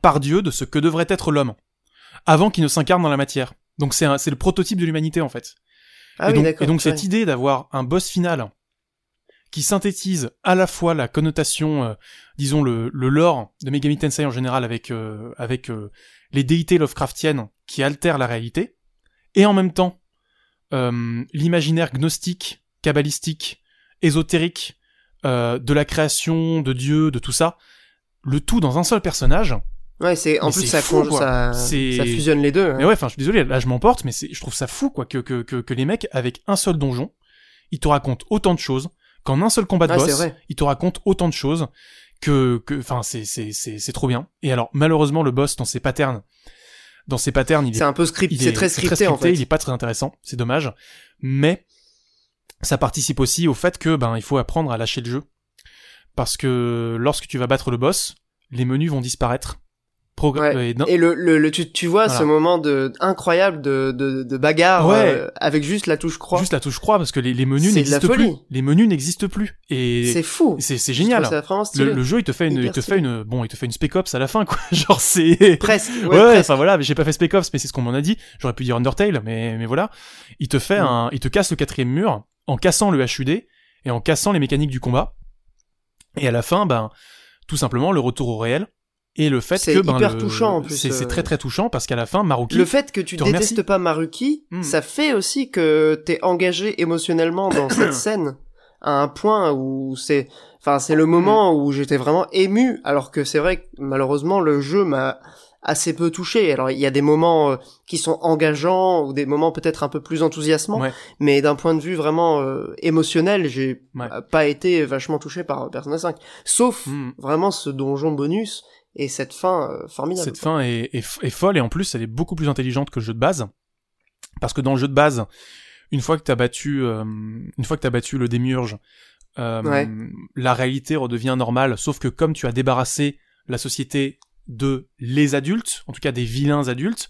par Dieu de ce que devrait être l'homme avant qu'il ne s'incarne dans la matière. Donc c'est un- c'est le prototype de l'humanité en fait. Ah et oui, donc, et donc cette idée d'avoir un boss final qui synthétise à la fois la connotation, euh, disons le, le lore de Megami Tensei en général avec euh, avec euh, les déités Lovecraftiennes qui altèrent la réalité, et en même temps l'imaginaire gnostique, kabbalistique, ésotérique euh, de la création, de Dieu, de tout ça, le tout dans un seul personnage. Ouais, c'est en Mais plus ça, fou, con- ça, fusionne les deux. hein. Mais ouais, enfin, je suis désolé, là je m'emporte, mais je trouve ça fou, quoi, que, que, que, que les mecs, avec un seul donjon, ils te racontent autant de choses, qu'en un seul combat de boss, ils te racontent autant de choses, que, que, enfin, c'est, c'est, c'est, c'est trop bien. Et alors, malheureusement, le boss, dans ses patterns, dans ses patterns, il est, C'est un peu script, c'est est très scripté, en fait. il est pas très intéressant, c'est dommage. Mais, ça participe aussi au fait que, ben, il faut apprendre à lâcher le jeu. Parce que lorsque tu vas battre le boss, les menus vont disparaître. Ouais. et le, le, le- tu, tu vois Voilà. ce moment de incroyable de, de, de bagarre Ouais. euh, avec juste la touche croix. Juste la touche croix parce que les, les menus n'existent plus. Les menus n'existent plus. Et C'est fou. c'est c'est génial. Le, le jeu il te fait une il te stylé. fait une bon il te fait une spec ops à la fin quoi. Genre c'est Presque. Ouais, enfin voilà, mais j'ai pas fait Spec Ops, mais c'est ce qu'on m'en a dit. J'aurais pu dire Undertale, mais mais voilà. Il te fait Mm. un, il te casse le quatrième mur en cassant le HUD et en cassant les mécaniques du combat. Et à la fin, ben tout simplement le retour au réel et le fait C'est que ben hyper le- touchant, en plus, C'est c'est euh. très très touchant parce qu'à la fin, Maruki. Le fait que tu te détestes remercie. pas Maruki, Hmm. ça fait aussi que t'es engagé émotionnellement dans cette scène à un point où c'est, enfin, c'est le moment où j'étais vraiment ému, alors que c'est vrai que malheureusement le jeu m'a assez peu touché. Alors il y a des moments euh, qui sont engageants ou des moments peut-être un peu plus enthousiasmants, Ouais. mais d'un point de vue vraiment euh, émotionnel, j'ai Ouais. pas été vachement touché par Persona 5, sauf Mm. vraiment ce donjon bonus et cette fin euh, formidable. Cette fin est, est, f- est folle et en plus elle est beaucoup plus intelligente que le jeu de base. Parce que dans le jeu de base, une fois que t'as battu, euh, une fois que t'as battu le démiurge, euh, Ouais. la réalité redevient normale. Sauf que comme tu as débarrassé la société de les adultes, en tout cas des vilains adultes,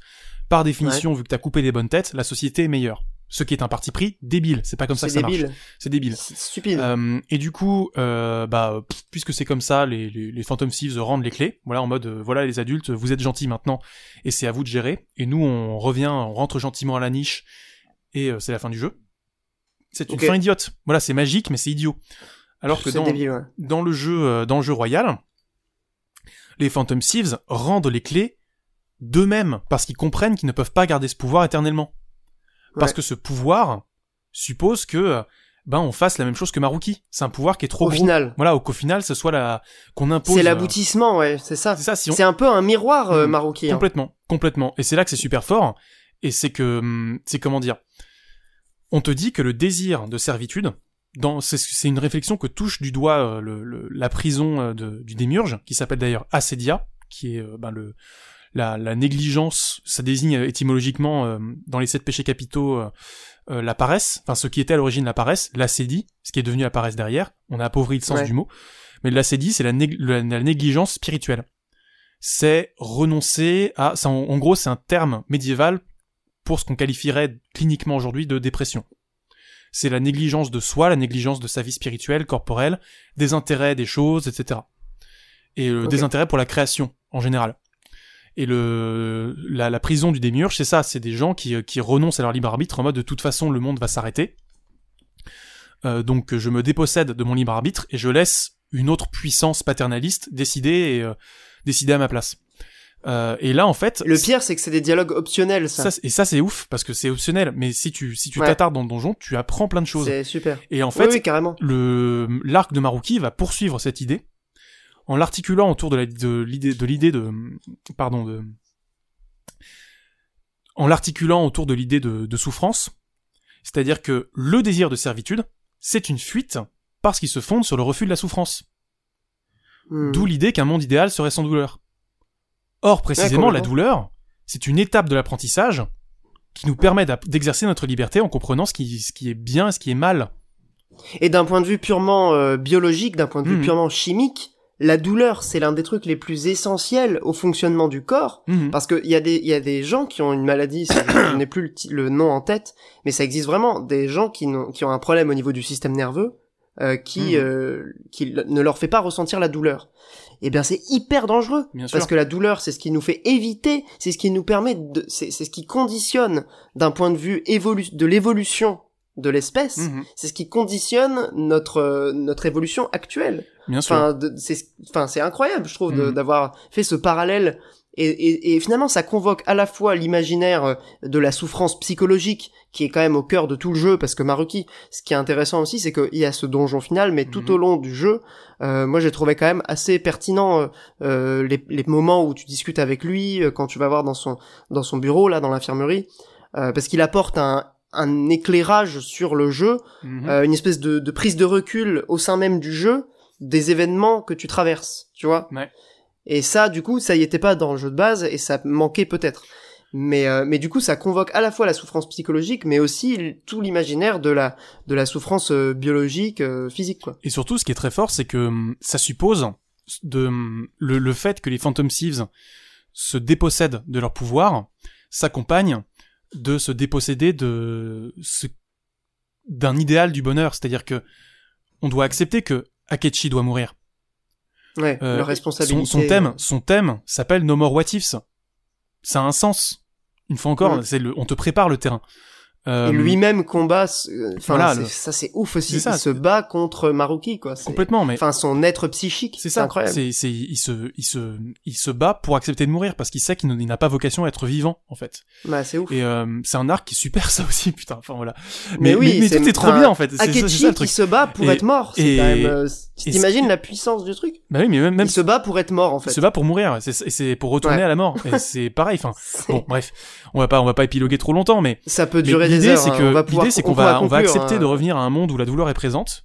par définition, vu que t'as coupé des bonnes têtes, la société est meilleure. Ce qui est un parti pris débile. C'est pas comme ça que ça marche. débile, C'est débile. c'est stupide. Euh, et du coup, euh, bah, pff, puisque c'est comme ça, les, les, les Phantom Thieves rendent les clés. Voilà, en mode, euh, voilà les adultes, vous êtes gentils maintenant, et c'est à vous de gérer. Et nous, on revient, on rentre gentiment à la niche, et c'est la fin du jeu. C'est une fin idiote. Voilà, c'est magique, mais c'est idiot. Alors que dans, débile, ouais. dans le jeu, dans le jeu royal, les Phantom Thieves rendent les clés d'eux-mêmes parce qu'ils comprennent qu'ils ne peuvent pas garder ce pouvoir éternellement. Parce Ouais. que ce pouvoir suppose que ben on fasse la même chose que Maruki. C'est un pouvoir qui est trop Au gros. final. Voilà, au qu'au final ce soit la qu'on impose. C'est euh, l'aboutissement, ouais, c'est ça. C'est ça, si on C'est un peu un miroir, euh, Mm. Maruki. hein. complètement, complètement. Et c'est là que c'est super fort. Et c'est que hum, c'est comment dire. On te dit que le désir de servitude, dans c'est une réflexion que touche du doigt euh, le, le- la prison euh, de- du démiurge, qui s'appelle d'ailleurs Assedia, qui est ben, le la, la négligence, ça désigne euh, étymologiquement euh, dans les sept péchés capitaux euh, la paresse, enfin ce qui était à l'origine la paresse, l'acédie, ce qui est devenu la paresse derrière. On a appauvri le sens Ouais. du mot, mais l'acédie c'est la, nég- la, la négligence spirituelle. C'est renoncer à, ça, en, en gros c'est un terme médiéval pour ce qu'on qualifierait cliniquement aujourd'hui de dépression. C'est la négligence de soi, la négligence de sa vie spirituelle, corporelle, des intérêts des choses, etc. Et le désintérêt pour la création en général. Et le la, la prison du démiurge, c'est ça, c'est des gens qui, euh, qui renoncent à leur libre arbitre en mode de toute façon le monde va s'arrêter. Euh, donc je me dépossède de mon libre arbitre et je laisse une autre puissance paternaliste décider et euh, décider à ma place. Euh, et là en fait, Le pire, c'est que c'est des dialogues optionnels, ça. et ça c'est ouf parce que c'est optionnel. Mais si tu si tu Ouais. t'attardes dans le donjon, tu apprends plein de choses. C'est super. Et en Oui, fait, oui, carrément. le l'arc de Maruki va poursuivre cette idée en l'articulant autour de l'idée de l'idée de pardon de en l'articulant autour de l'idée de, de souffrance, c'est-à-dire que le désir de servitude, c'est une fuite parce qu'il se fonde sur le refus de la souffrance. Hmm. D'où l'idée qu'un monde idéal serait sans douleur. Or, précisément, la douleur, c'est une étape de l'apprentissage qui nous permet d'exercer notre liberté en comprenant ce qui, ce qui est bien et ce qui est mal. Et d'un point de vue purement euh, biologique, d'un point de vue Mhm. purement chimique, la douleur, c'est l'un des trucs les plus essentiels au fonctionnement du corps. Mhm. Parce qu'il y, a des- y a des gens qui ont une maladie, je n'ai plus le, nom en tête, mais ça existe vraiment, des gens qui, n'ont- qui ont un problème au niveau du système nerveux, euh, qui, Mhm. euh, qui ne leur fait pas ressentir la douleur. Eh bien, c'est hyper dangereux. Bien sûr. Parce que la douleur, c'est ce qui nous fait éviter, c'est ce qui nous permet de, c'est c'est ce qui conditionne d'un point de vue évolu de l'évolution de l'espèce, Mhm. c'est ce qui conditionne notre euh, notre évolution actuelle. Bien sûr. Enfin, c'est enfin c'est incroyable, je trouve, Mhm. d'avoir fait ce parallèle. Et, et, et finalement, ça convoque à la fois l'imaginaire euh, de la souffrance psychologique, qui est quand même au cœur de tout le jeu, parce que Maruki, ce qui est intéressant aussi, c'est qu'il y a ce donjon final, mais tout Mhm. au long du jeu, euh, moi j'ai trouvé quand même assez pertinent euh, euh, les, les moments où tu discutes avec lui, euh, quand tu vas voir dans son dans son bureau là, dans l'infirmerie, euh, parce qu'il apporte un un éclairage sur le jeu, euh, une espèce de, de prise de recul au sein même du jeu des événements que tu traverses, tu vois. Ouais. Et ça, du coup, ça y était pas dans le jeu de base et ça manquait peut-être. Mais euh, mais du coup, ça convoque à la fois la souffrance psychologique, mais aussi tout l'imaginaire de la de la souffrance euh, biologique, euh, physique, quoi. Et surtout, ce qui est très fort, c'est que hum, ça suppose de hum, le, le fait que les Phantom Thieves se dépossèdent de leur pouvoir s'accompagne de se déposséder de ce d'un idéal du bonheur, c'est-à-dire que on doit accepter que Akechi doit mourir. Ouais, Euh, leur responsabilité. Son, son thème, son thème s'appelle No More What Ifs. Ça a un sens. Une fois encore, Mm. c'est le, on te prépare le terrain. Euh, Et lui-même combat. euh, Enfin, voilà, le- ça c'est ouf aussi. Ça, il se bat contre Maruki, quoi. Complètement, mais Enfin, son être psychique. C'est ça. incroyable. C'est, c'est, il se, il se, il se bat pour accepter de mourir parce qu'il sait qu'il il n'a pas vocation à être vivant en fait. Bah, c'est ouf. Et euh, c'est un arc qui est super ça aussi, putain. Enfin voilà. Mais Mais, oui, mais, tout est trop enfin, bien en fait. Akechi ça le qui se bat pour Et- être mort, c'est et- quand même. euh, t'imagines la puissance du truc Bah oui, mais même, même Il se bat pour être mort en il fait. se bat pour mourir. C'est, c'est, c'est pour retourner Ouais. à la mort. Et c'est pareil. Enfin bon, bref, on va pas, on va pas épiloguer trop longtemps, mais Ça peut durer des l'idée, c'est hein. que on l'idée, c'est qu'on va, on va accepter hein. de revenir à un monde où la douleur est présente,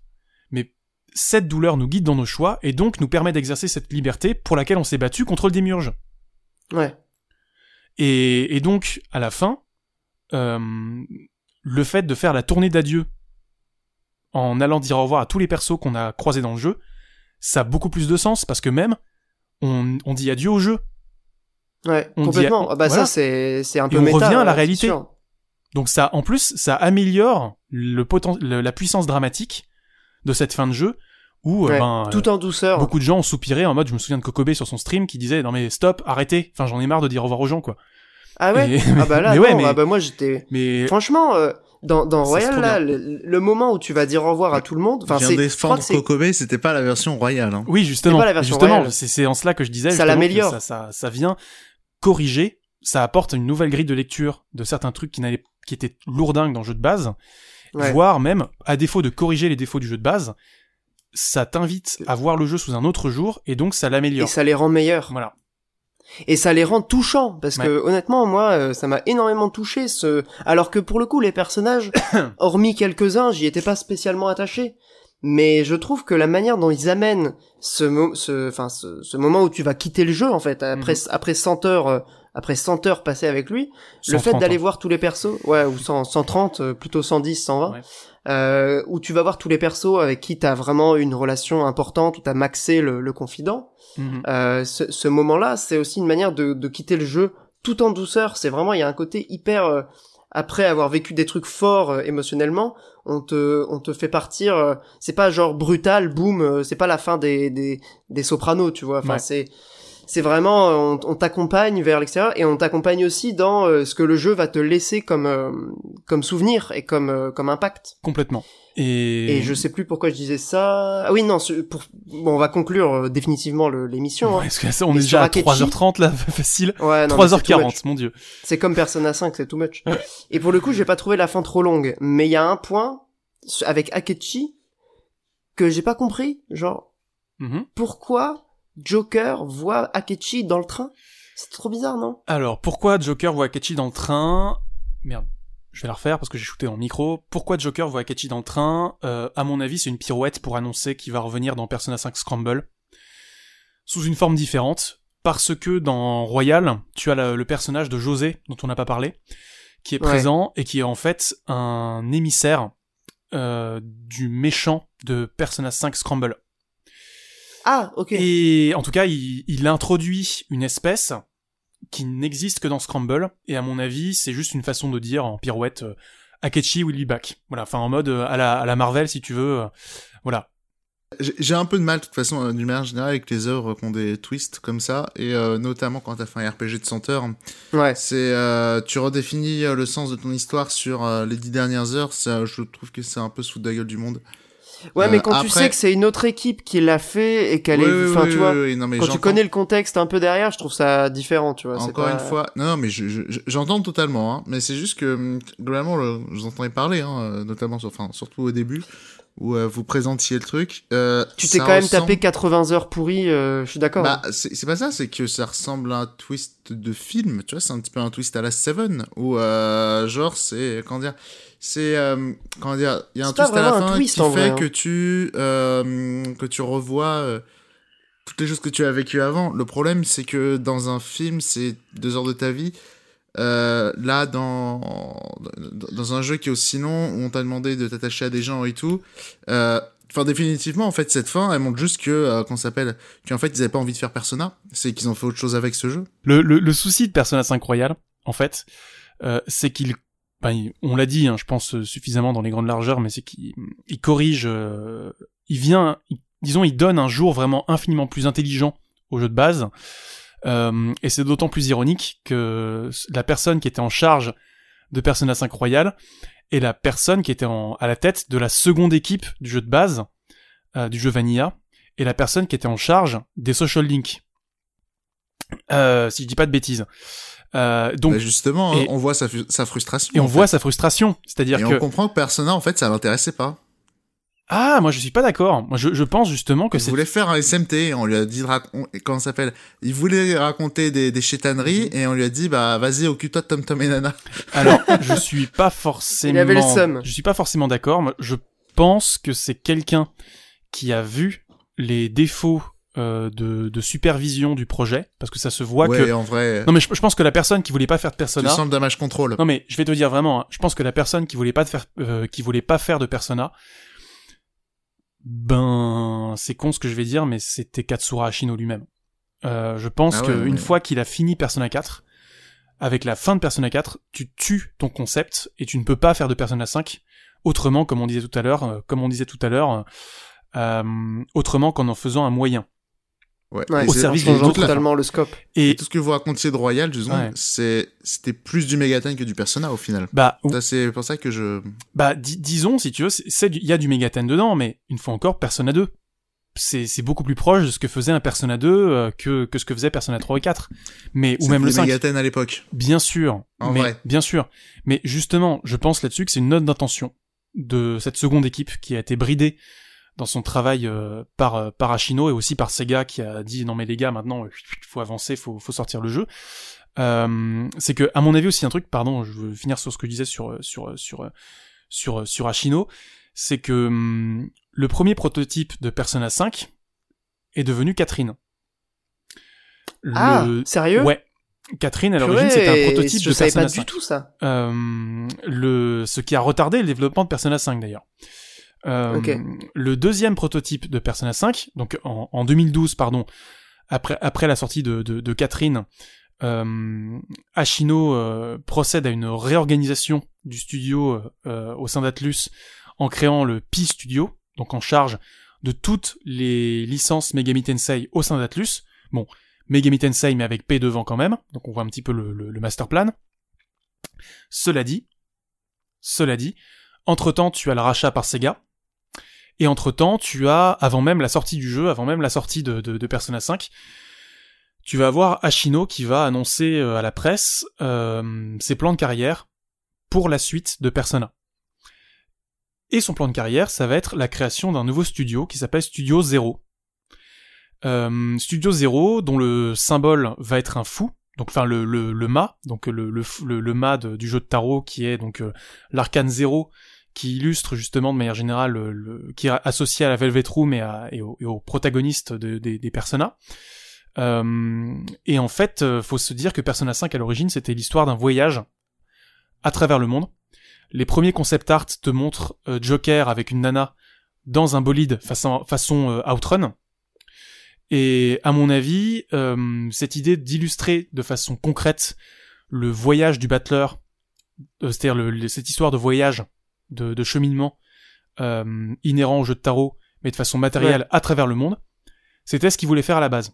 mais cette douleur nous guide dans nos choix et donc nous permet d'exercer cette liberté pour laquelle on s'est battu contre le démiurge. Ouais. Et, et donc, à la fin, euh, le fait de faire la tournée d'adieu en allant dire au revoir à tous les persos qu'on a croisés dans le jeu, ça a beaucoup plus de sens parce que même on, on dit adieu au jeu. Ouais, On dit- complètement. Ah bah voilà. ça c'est un peu on méta. revient à la réalité. sûr. Donc ça, en plus, ça améliore le poten- le- la puissance dramatique de cette fin de jeu où euh, Ouais, ben, Tout en douceur. beaucoup de gens ont soupiré en mode, je me souviens de Kokobé sur son stream qui disait non mais stop, arrêtez, enfin j'en ai marre de dire au revoir aux gens quoi. Ah ouais? Et- Ah bah là mais non, ouais, mais- ah bah moi j'étais Mais franchement euh, Dans, dans Royal, là, le, le moment où tu vas dire au revoir à tout le monde, enfin, c'est, défendre Kokobe, c'était pas la version royale. Hein. Oui, justement. pas la version justement, royale. c'est c'est en cela que je disais. Ça l'améliore. Ça, ça, ça vient corriger. Ça apporte une nouvelle grille de lecture de certains trucs qui qui étaient lourdingues dans le jeu de base, Ouais. voire même, à défaut de corriger les défauts du jeu de base, ça t'invite à voir le jeu sous un autre jour et donc ça et l'améliore. ça les rend meilleurs. Voilà. Et ça les rend touchants, parce que honnêtement, moi, euh, ça m'a énormément touché, ce... alors que pour le coup, les personnages, hormis quelques-uns, j'y étais pas spécialement attaché. Mais je trouve que la manière dont ils amènent ce, mo- ce, enfin, ce, ce moment où tu vas quitter le jeu, en fait, après, après 100 heures, euh, après 100 heures passées avec lui, le fait 130, d'aller voir tous les persos, ouais, ou 100, 130, euh, plutôt 110, 120, Ouais. euh, où tu vas voir tous les persos avec qui t'as vraiment une relation importante, où t'as maxé le, le confident. Mhm. Euh, ce, ce moment-là, c'est aussi une manière de, de quitter le jeu tout en douceur. C'est vraiment, il y a un côté hyper. euh, après avoir vécu des trucs forts euh, émotionnellement, on te, on te fait partir. euh, c'est pas genre brutal, boum. euh, c'est pas la fin des, des, des Sopranos, tu vois. Enfin, Ouais. c'est, c'est vraiment, on, on t'accompagne vers l'extérieur et on t'accompagne aussi dans euh, ce que le jeu va te laisser comme, euh, comme souvenir et comme, euh, comme impact. Complètement. Et, Et je sais plus pourquoi je disais ça. Ah oui, non, pour, bon, on va conclure définitivement l'émission. hein. Ouais, que ça, on Et est déjà à Akechi- 3h30 là, facile. Ouais, non, mais c'est too 3h40, much. mon dieu. C'est comme Persona 5, c'est too much. Et pour le coup, j'ai pas trouvé la fin trop longue. Mais il y a un point, avec Akechi, que j'ai pas compris. Genre, Mhm. pourquoi Joker voit Akechi dans le train? C'est trop bizarre, non? Alors, pourquoi Joker voit Akechi dans le train? Merde, je vais la refaire parce que j'ai shooté dans le micro. Pourquoi Joker voit Akechi dans le train? Euh, À mon avis, c'est une pirouette pour annoncer qu'il va revenir dans Persona 5 Scramble. Sous une forme différente. Parce que dans Royal, tu as le, le personnage de José, dont on n'a pas parlé, qui est Ouais. présent et qui est en fait un émissaire euh, du méchant de Persona 5 Scramble. Ah, ok. Et en tout cas, il, il introduit une espèce qui n'existe que dans Scramble, et à mon avis, c'est juste une façon de dire en pirouette euh, Akechi will be back. Voilà, enfin en mode euh, à la, à la Marvel si tu veux. euh, voilà. J'ai un peu de mal, de toute façon, d'une manière générale, avec les œuvres qui ont des twists comme ça, et euh, notamment quand t'as fait un RPG de 100 heures. Ouais. C'est, euh, tu redéfinis euh, le sens de ton histoire sur euh, les dix dernières heures. Ça, je trouve que c'est un peu sous de la gueule du monde. Ouais, mais quand tu sais que c'est une autre équipe qui l'a fait et qu'elle Oui, est, enfin, oui, tu vois, non, mais quand tu connais le contexte un peu derrière, je trouve ça différent, tu vois. Encore pas- une fois, non, non mais je, je- je- j'entends totalement, hein, mais c'est juste que hum, globalement, le, je vous entendais parler, hein, euh, notamment, sur, enfin, surtout au début, où euh, vous présentiez le truc. euh, Tu t'es quand même tapé 80 heures pourries, euh, je suis d'accord. Bah, c'est c'est pas ça, c'est que ça ressemble à un twist de film, tu vois, c'est un petit peu un twist à la Seven, où, euh, genre, c'est, comment dire, c'est, euh, comment dire, il y a un twist à la fin twist, qui fait vrai, hein. que tu, euh, que tu revois toutes les choses que tu as vécues avant. Le problème, c'est que dans un film, c'est deux heures de ta vie. Euh, là, dans, dans un jeu qui est aussi long, où on t'a demandé de t'attacher à des gens et tout, euh, Enfin, définitivement, en fait, cette fin, elle montre juste que, euh, qu'on s'appelle, qu'en fait, ils avaient pas envie de faire Persona. C'est qu'ils ont fait autre chose avec ce jeu. Le, le, le souci de Persona 5 Royal, en fait, euh, c'est qu'il, ben, on l'a dit, hein, je pense euh, suffisamment dans les grandes largeurs, mais c'est qu'il il corrige, euh, il vient, disons, il donne un jour vraiment infiniment plus intelligent au jeu de base. Euh, et c'est d'autant plus ironique que la personne qui était en charge de Persona 5 Royal est la personne qui était en, à la tête de la seconde équipe du jeu de base, euh, du jeu Vanilla, et la personne qui était en charge des social links. Euh, si je dis pas de bêtises. Euh, donc, Bah, justement, et- on voit sa, frustration. et on voit sa frustration. C'est-à-dire Et que, on comprend que Persona, en fait, ça l'intéressait pas. Ah, moi je suis pas d'accord. Moi je, je pense justement que Il c'est voulait faire un SMT, on lui a dit comment ça s'appelle? Il voulait raconter des, des chétaneries et on lui a dit bah vas-y occupe-toi de Tom Tom et Nana. Alors, je suis pas forcément. Il avait le seum. Je suis pas forcément d'accord. Je pense que c'est quelqu'un qui a vu les défauts euh, de, de supervision du projet, parce que ça se voit ouais, que. en vrai, Non mais je, je pense que la personne qui voulait pas faire de tu Persona. sens le damage control. Non mais je vais te dire vraiment, hein, je pense que la personne qui voulait pas de faire, euh, qui voulait pas faire de Persona, ben c'est con ce que je vais dire, mais c'était Katsura Ashino lui-même. Euh, je pense Ah ouais, qu'une ouais. fois qu'il a fini Persona 4, avec la fin de Persona 4, tu tues ton concept et tu ne peux pas faire de Persona 5 autrement, comme on disait tout à l'heure, euh, comme on disait tout à l'heure, euh, autrement qu'en en faisant un moyen. Ouais. Au service autres. totalement le scope. Et Et tout ce que vous racontiez de Royal, disons, Ouais. c'est, c'était plus du Megaten que du Persona au final. bah, c'est pour ça que je, bah di- disons si tu veux, c'est- du- il y a du Megaten dedans, mais une fois encore, Persona 2. C'est c'est beaucoup plus proche de ce que faisait un Persona 2 euh, que que ce que faisait Persona 3 et 4. Mais ou même le des 5. Megaten à l'époque. Bien sûr, En mais vrai. bien sûr. Mais justement, je pense là-dessus que c'est une note d'intention de cette seconde équipe qui a été bridée dans son travail euh, par euh, par Ashino et aussi par Sega qui a dit non mais les gars maintenant il faut avancer, faut faut sortir le jeu. Euh, c'est que à mon avis aussi un truc, pardon, je veux finir sur ce que je disais sur sur sur sur sur Ashino, c'est que hum, le premier prototype de Persona 5 est devenu Catherine. Le- Ah, sérieux? Ouais. Catherine, à l'origine, c'était un prototype je de Persona pas 5. du tout ça. Euh, le, ce qui a retardé le développement de Persona 5 d'ailleurs. Euh. Le deuxième prototype de Persona 5, donc en, en 2012, pardon, après, la sortie de, Catherine, euh, Ashino euh, procède à une réorganisation du studio au sein d'Atlus en créant le Pi Studio, donc en charge de toutes les licences Megami Tensei au sein d'Atlus. Bon, Megami Tensei mais avec P devant quand même, donc on voit un petit peu le, le, le master plan. Cela dit, cela dit, entre-temps tu as le rachat par Sega, et entre-temps tu as, avant même la sortie du jeu, avant même la sortie de, Persona 5, tu vas avoir Ashino qui va annoncer euh, à la presse euh, ses plans de carrière pour la suite de Persona. Et son plan de carrière, ça va être la création d'un nouveau studio qui s'appelle Studio Zero. Euh, studio Zero, dont le symbole va être un fou, donc enfin le, le, mât, donc le, le, mât du jeu de tarot qui est donc l'arcane Zero, qui illustre justement de manière générale, le, le- qui est associé à la Velvet Room et, aux, protagonistes de- des- des Persona. Euh, et en fait, euh, faut se dire que Persona 5 à l'origine, c'était l'histoire d'un voyage à travers le monde. Les premiers concept art te montrent euh, Joker avec une nana dans un bolide façon, façon Outrun. Et à mon avis, cette idée d'illustrer de façon concrète le voyage du battleur, c'est-à-dire cette histoire de voyage, de, de cheminement euh, inhérent au jeu de tarot, mais de façon matérielle à travers le monde, c'était ce qu'il voulait faire à la base.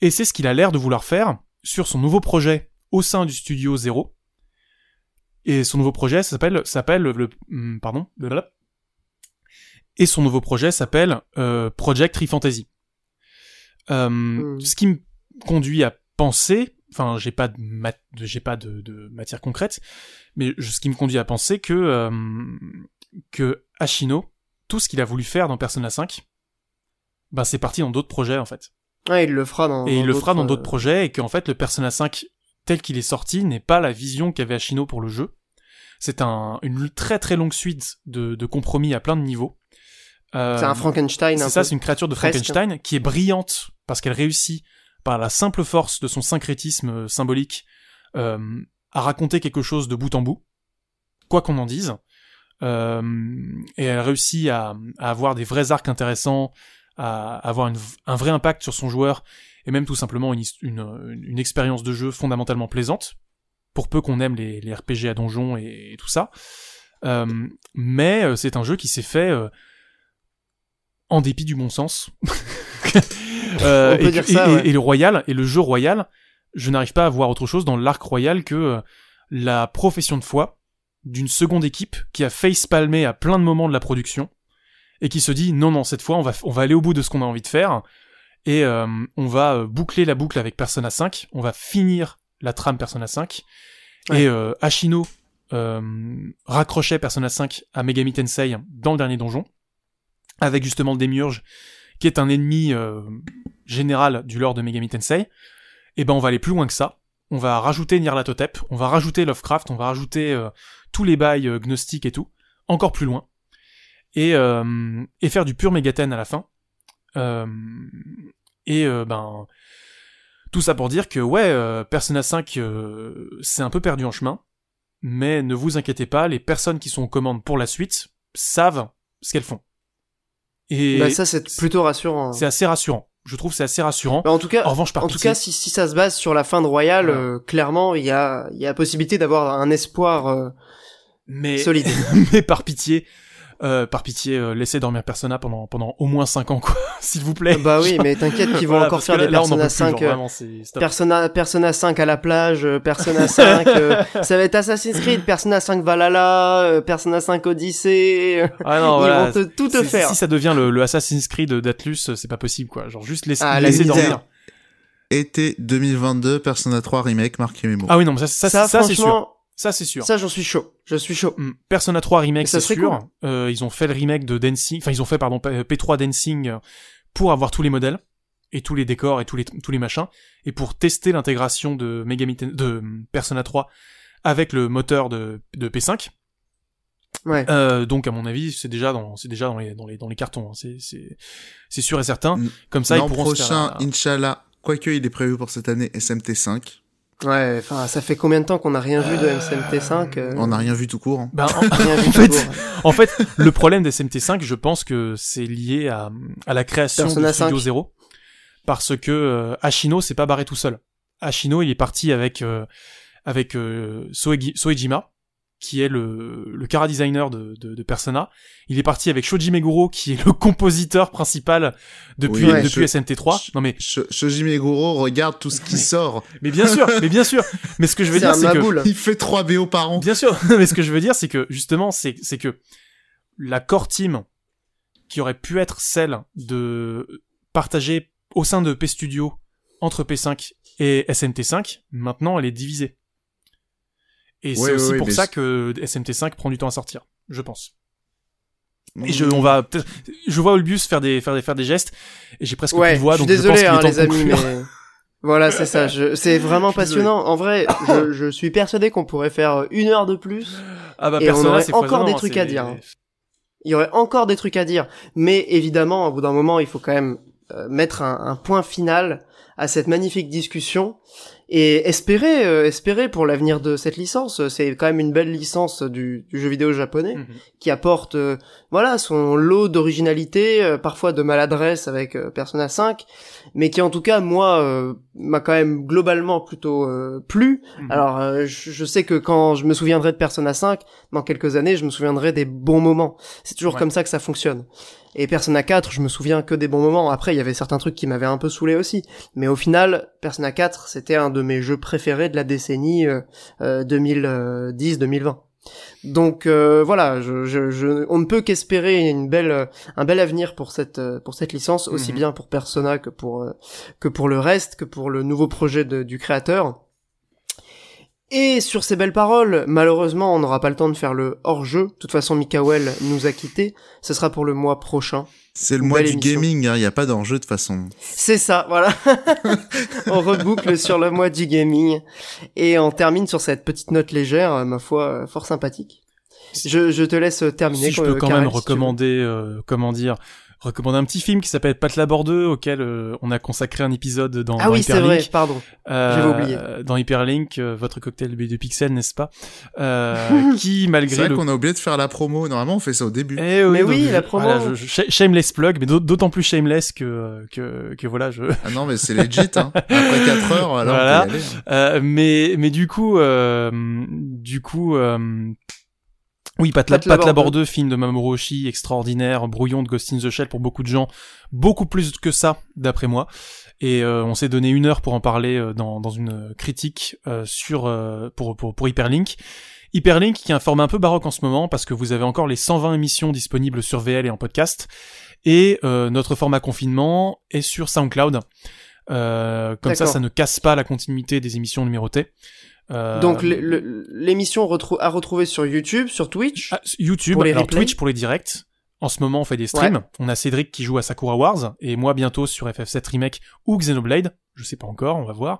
Et c'est ce qu'il a l'air de vouloir faire sur son nouveau projet au sein du studio Zero. Et son nouveau projet s'appelle s'appelle le hum, pardon blablabla. et son nouveau projet s'appelle euh, Project Tree Fantasy. Euh, Hmm. Ce qui me conduit à penser, enfin j'ai pas de mat- j'ai pas de, de matière concrète, mais je- ce qui me conduit à penser que euh, que Ashino, tout ce qu'il a voulu faire dans Persona 5, ben c'est parti dans d'autres projets en fait. Ouais, il le fera dans. Et il le fera dans d'autres euh, projets et qu'en fait le Persona 5 tel qu'il est sorti n'est pas la vision qu'avait Ashino pour le jeu. C'est un, une très très longue suite de, de compromis à plein de niveaux. Euh, C'est un Frankenstein. un c'est ça, c'est une créature de Presque. Frankenstein qui est brillante parce qu'elle réussit par la simple force de son syncrétisme euh, symbolique euh, à raconter quelque chose de bout en bout, quoi qu'on en dise. Euh, et elle réussit à, avoir des vrais arcs intéressants, à avoir un vrai impact sur son joueur, et même tout simplement une, expérience de jeu fondamentalement plaisante, pour peu qu'on aime les, RPG à donjons et, tout ça. Euh, mais c'est un jeu qui s'est fait en dépit du bon sens. Euh, et, dire que- ça, et- ouais. et le royal et le jeu royal, je n'arrive pas à voir autre chose dans l'arc royal que euh, la profession de foi d'une seconde équipe qui a face palmer à plein de moments de la production et qui se dit non non cette fois on va on va aller au bout de ce qu'on a envie de faire et euh, on va boucler la boucle avec Persona 5, on va finir la trame Persona 5 Ouais. et euh, Ashino euh, raccrochait Persona 5 à Megami Tensei dans le dernier donjon avec justement le Demiurge qui est un ennemi euh, général du lore de Megami Tensei et ben on va aller plus loin que ça on va rajouter Nyarlathotep, on va rajouter Lovecraft, on va rajouter euh, tous les bails euh, gnostiques et tout, encore plus loin, et, et faire du pur Megaten à la fin. Et ben tout ça pour dire que ouais, Persona 5 euh, c'est un peu perdu en chemin, mais ne vous inquiétez pas, les personnes qui sont aux commandes pour la suite savent ce qu'elles font. Et Bah, ça, c'est plutôt rassurant. c'est assez rassurant. Je trouve que c'est assez rassurant. Bah, en tout cas, En revanche, par en tout cas, si, si ça se base sur la fin de Royal, Voilà. euh, clairement, il y a, il y a possibilité d'avoir un espoir euh, mais solide. mais par pitié, Euh, par pitié, euh, laissez dormir Persona pendant pendant au moins 5 ans, quoi, s'il vous plaît. Bah oui, mais t'inquiète qu'ils vont Voilà, encore faire des là, Persona peut plus, 5. genre, euh, vraiment. Persona, Persona 5 à la plage, euh, Persona 5, euh, ça va être Assassin's Creed, Persona 5 Valhalla, euh, Persona 5 Odyssey, Ah non, ils voilà. vont te, tout te faire. Si ça devient le, le Assassin's Creed d'Atlus, c'est pas possible, quoi. Genre juste laisser, Ah, la laisser misère. dormir. Été 2022, Persona 3 Remake, marqué mémo. Ah oui, non, mais ça, ça, ça, ça, c'est sûr. Ça, c'est sûr. ça j'en suis chaud, je suis chaud. Hmm. Persona 3 remake, c'est sûr. Euh, ils ont fait le remake de Dancing, enfin ils ont fait pardon P- P3 Dancing euh, pour avoir tous les modèles et tous les décors et tous les tous les machins et pour tester l'intégration de Megami Ten- de hum, Persona 3 avec le moteur de, de P5. Ouais. Euh, donc à mon avis, c'est déjà dans c'est déjà dans les dans les dans les cartons. hein. C'est c'est c'est sûr et certain. Mm. Comme ça, ils pourront se faire prochain, un- Inch'Allah, quoique il est prévu pour cette année, SMT5. Ouais, enfin, ça fait combien de temps qu'on n'a rien vu de MCMT5 euh, On n'a rien vu tout court. hein. Ben, en- rien vu en tout fait, court. En fait, le problème des SMT5, je pense que c'est lié à, à la création Persona du Studio 5. Zero. Parce que euh, Ashino s'est pas barré tout seul. Ashino, il est parti avec euh, avec euh, Soegi- Soejima, qui est le, le cara designer de, de, de Persona. Il est parti avec Shoji Meguro, qui est le compositeur principal depuis, Oui, ouais, depuis je- SMT3. Non mais, Sh- Shoji Meguro regarde tout ce qui sort. mais bien sûr, mais bien sûr. Mais ce que je veux dire, c'est que. Il fait 3 BO par an. Bien sûr, mais ce que je veux dire, c'est que justement, c'est c'est que la core team qui aurait pu être celle de partager au sein de P Studio entre P5 et SMT5, maintenant elle est divisée. Et c'est aussi pour ça que SMT5 prend du temps à sortir, je pense. Et Mm. je, on va, peut-être- je vois Olbius faire des, faire des, faire des gestes, et j'ai presque plus Ouais, de voix, je suis donc je pense désolé, qu'il est hein, les amis, mais voilà, c'est ça. Je... C'est vraiment désolé. passionnant. En vrai, je, je suis persuadé qu'on pourrait faire une heure de plus. Ah bah, Et on aurait encore des hein, trucs à dire, hein. Il y aurait encore des trucs à dire, mais évidemment, au bout d'un moment, il faut quand même euh, mettre un, un point final à cette magnifique discussion et espérer, euh, espérer pour l'avenir de cette licence. C'est quand même une belle licence du, du jeu vidéo japonais Mhm. qui apporte, euh, voilà, son lot d'originalité, euh, parfois de maladresse avec euh, Persona 5, mais qui en tout cas moi euh, m'a quand même globalement plutôt euh, plu. Mhm. Alors euh, je, je sais que quand je me souviendrai de Persona 5 dans quelques années, je me souviendrai des bons moments. C'est toujours Ouais. comme ça que ça fonctionne. Et Persona 4, je me souviens que des bons moments. Après, il y avait certains trucs qui m'avaient un peu saoulé aussi. Mais au final, Persona 4, c'était un de mes jeux préférés de la décennie euh, euh, 2010-2020. Donc euh, voilà, je, je, je- on ne peut qu'espérer une belle, euh, un bel avenir pour cette, euh, pour cette licence, aussi Mhm. bien pour Persona que pour, euh, que pour le reste, que pour le nouveau projet de- du créateur. Et sur ces belles paroles, malheureusement, on n'aura pas le temps de faire le hors-jeu. De toute façon, Mikael nous a quittés. Ce sera pour le mois prochain. C'est le mois du émission. gaming, il n'y a pas d'enjeu de toute façon. C'est ça, voilà. on reboucle sur le mois du gaming. Et on termine sur cette petite note légère, euh, ma foi, euh, fort sympathique. Je, je te laisse terminer. Si je quoi, peux quand Karel, même si recommander, euh, comment dire, recommander un petit film qui s'appelle Pat Labor 2, auquel euh, on a consacré un épisode dans, Ah dans oui, c'est vrai, Hyperlink. pardon. Euh, j'avais oublié. Dans Hyperlink, euh, votre cocktail de pixels, n'est-ce pas euh, Qui, C'est malgré vrai le... qu'on a oublié de faire la promo. Normalement, on fait ça au début. Eh oui, Mais oui, je- la promo. voilà, je- je- sh- shameless plug, mais d'aut- d'autant plus shameless que, que, que voilà, je, Ah non, mais c'est legit, hein. Après 4 heures, alors Voilà. on peut y aller. hein. Euh, mais mais du coup euh, du coup euh, oui Pat, La- Pat Pat Labor Labor 2 film de Mamoru Oshii extraordinaire brouillon de Ghost in the Shell pour beaucoup de gens beaucoup plus que ça d'après moi. Et euh, on s'est donné une heure pour en parler euh, dans, dans une critique euh, sur euh, pour, pour pour Hyperlink. Hyperlink qui est un format un peu baroque en ce moment parce que vous avez encore les 120 émissions disponibles sur VL et en podcast. Et euh, notre format confinement est sur SoundCloud. Euh, comme ça, ça ne casse pas la continuité des émissions numérotées. Euh, Donc l'émission retrou- à retrouver sur YouTube, sur Twitch. ah, YouTube, pour les alors replays Twitch pour les directs. En ce moment, on fait des streams. On a Cédric qui joue à Sakura Wars et moi bientôt sur FF7 Remake ou Xenoblade. Je sais pas encore, on va voir.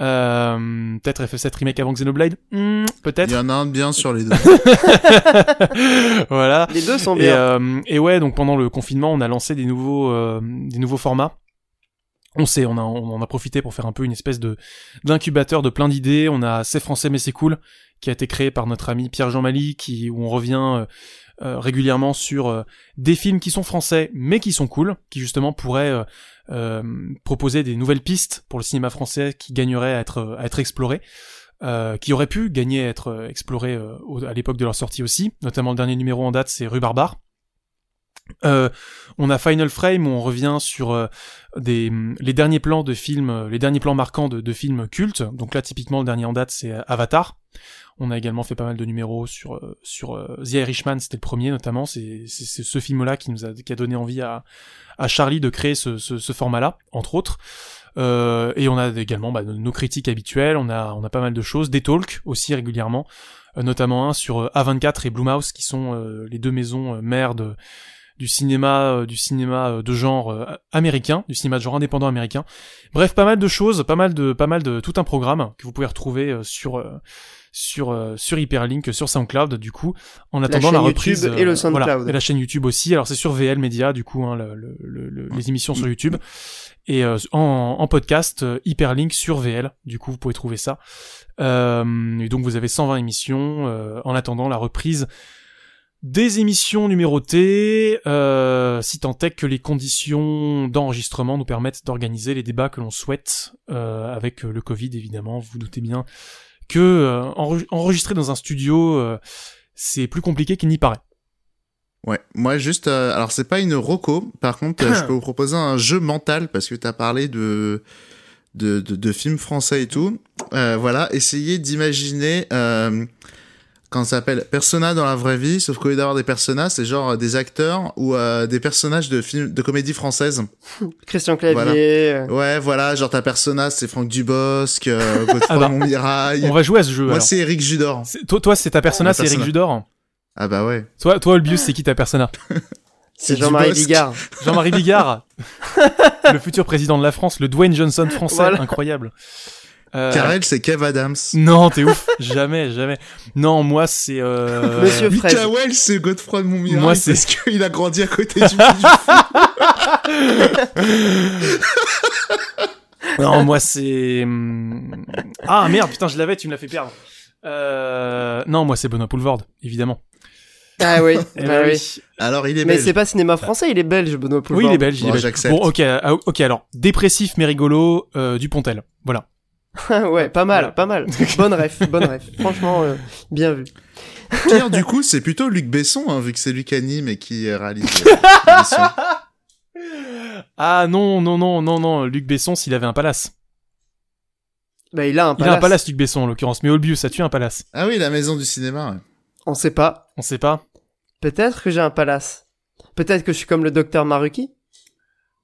Euh, peut-être FF7 Remake avant Xenoblade. Il peut-être. y en a un bien sur les deux. voilà. Les deux sont Et, bien. euh, et ouais, donc pendant le confinement, on a lancé des nouveaux, euh, des nouveaux formats. On sait, on a, en a profité pour faire un peu une espèce de d'incubateur de plein d'idées. On a C'est français mais c'est cool, qui a été créé par notre ami Pierre-Jean Mali, qui où on revient euh, euh, régulièrement sur euh, des films qui sont français mais qui sont cool, qui justement pourraient proposer des nouvelles pistes pour le cinéma français qui gagneraient à être à être explorés. Euh, qui auraient pu gagner à être explorés au- à l'époque de leur sortie aussi, notamment le dernier numéro en date c'est Rue Barbare, Euh, on a Final Frame où on revient sur euh, des les derniers plans de films, euh, les derniers plans marquants de, films cultes. Donc là, typiquement, le dernier en date, c'est Avatar. On a également fait pas mal de numéros sur euh, sur euh, The Irishman, c'était le premier notamment. C'est ce film-là qui nous a qui a donné envie à à Charlie de créer ce ce, ce format-là, entre autres. Euh, et on a également bah, nos critiques habituelles. On a on a pas mal de choses, des talks aussi régulièrement, euh, notamment un sur euh, A24 et Blumhouse qui sont euh, les deux maisons euh, mères de du cinéma euh, du cinéma euh, de genre euh, américain, du cinéma de genre indépendant américain. Bref, pas mal de choses, pas mal de pas mal de tout un programme que vous pouvez retrouver sur sur sur Hyperlink sur SoundCloud du coup en attendant la, chaîne reprise YouTube et le voilà, SoundCloud. et la chaîne YouTube aussi alors c'est sur VL Media du coup hein, le- le- le- le- les émissions sur YouTube et euh, en, en podcast euh, Hyperlink sur VL du coup vous pouvez trouver ça euh, et donc vous avez 120 émissions euh, en attendant la reprise des émissions numérotées, euh, si tant est que les conditions d'enregistrement nous permettent d'organiser les débats que l'on souhaite, euh, avec euh, le Covid évidemment, vous vous doutez bien que euh, enre- enregistrer dans un studio, c'est plus compliqué qu'il n'y paraît. Ouais, moi juste, alors c'est pas une roco, par contre je peux vous proposer un jeu mental parce que t'as parlé de, de, de, de films français et tout. Voilà, essayez d'imaginer, quand ça s'appelle Persona dans la vraie vie, sauf qu'au lieu d'avoir des personas, c'est genre euh, des acteurs ou euh, des personnages de films, de comédie française. Christian Clavier. Voilà. Ouais, voilà, genre ta persona c'est Franck Dubosc, euh, Godefroy Ah bah, Montmirail. On va jouer à ce jeu. Moi c'est Eric Judor. Toi, toi c'est ta persona, c'est Eric. Judor? Ah bah ouais. Toi, toi, Olbius, c'est qui ta persona? C'est Jean-Marie. Bigard. Jean-Marie Bigard, le futur président de la France, le Dwayne Johnson français, Voilà. incroyable. Euh, Karel c'est Kev Adams. Non, t'es ouf. jamais, jamais. Non, moi c'est. Euh... Monsieur. Mikael, c'est Godefroy de Montmirail Moi, c'est- parce qu'il a grandi à côté du, du fou. Non, moi c'est. hum, Ah merde, putain, je l'avais, tu me l'as fait perdre. Euh... Non, moi c'est Benoît Poulvord, évidemment. Ah oui, Eh bah ben oui. Alors, il est Mais belge. c'est pas cinéma français, il est belge, Benoît Poulvord. Oui, il est belge, il Bon, est belge. j'accepte. Bon, ok, ah, ok, alors dépressif mais rigolo, euh, Dupontel. Voilà. Ouais, pas mal, Voilà. pas mal. Bonne ref, bonne ref. Franchement, euh, bien vu. Pierre, du coup, c'est plutôt Luc Besson, hein, vu que c'est lui qui anime et qui euh, réalise euh. Ah non, non, non, non, non, Luc Besson s'il avait un palace. Bah, il a un Il palace. a un palace, Luc Besson en l'occurrence, mais Olbius, as-tu un palace Ah oui, la maison du cinéma. ouais. On sait pas. On sait pas. Peut-être que j'ai un palace. Peut-être que je suis comme le docteur Maruki.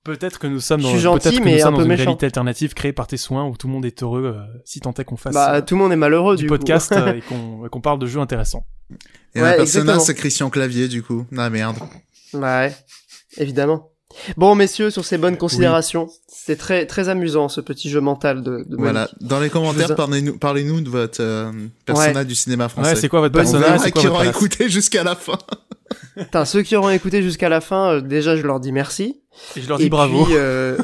Peut-être que nous sommes dans, gentil, mais nous un sommes peu dans une méchant. réalité alternative créée par tes soins où tout le monde est heureux euh, si tant est qu'on fasse Bah, euh, tout le monde est malheureux du du podcast coup. euh, et qu'on qu'on parle de jeux intéressants. Et Ouais, un personnage, exactement. c'est Christian Clavier, du coup. Ah merde. ouais, évidemment. Bon, messieurs, sur ces bonnes considérations, c'est très très amusant ce petit jeu mental de, de Voilà. Monique. Dans les commentaires, vous a- parlez-nous parlez-nous de votre euh, personnage du cinéma français. Ouais, c'est quoi votre verra C'est quoi qui votre écouté jusqu'à la fin. Putain, ceux qui auront écouté jusqu'à la fin, euh, déjà je leur dis merci. Et je leur dis et bravo. Puis, euh,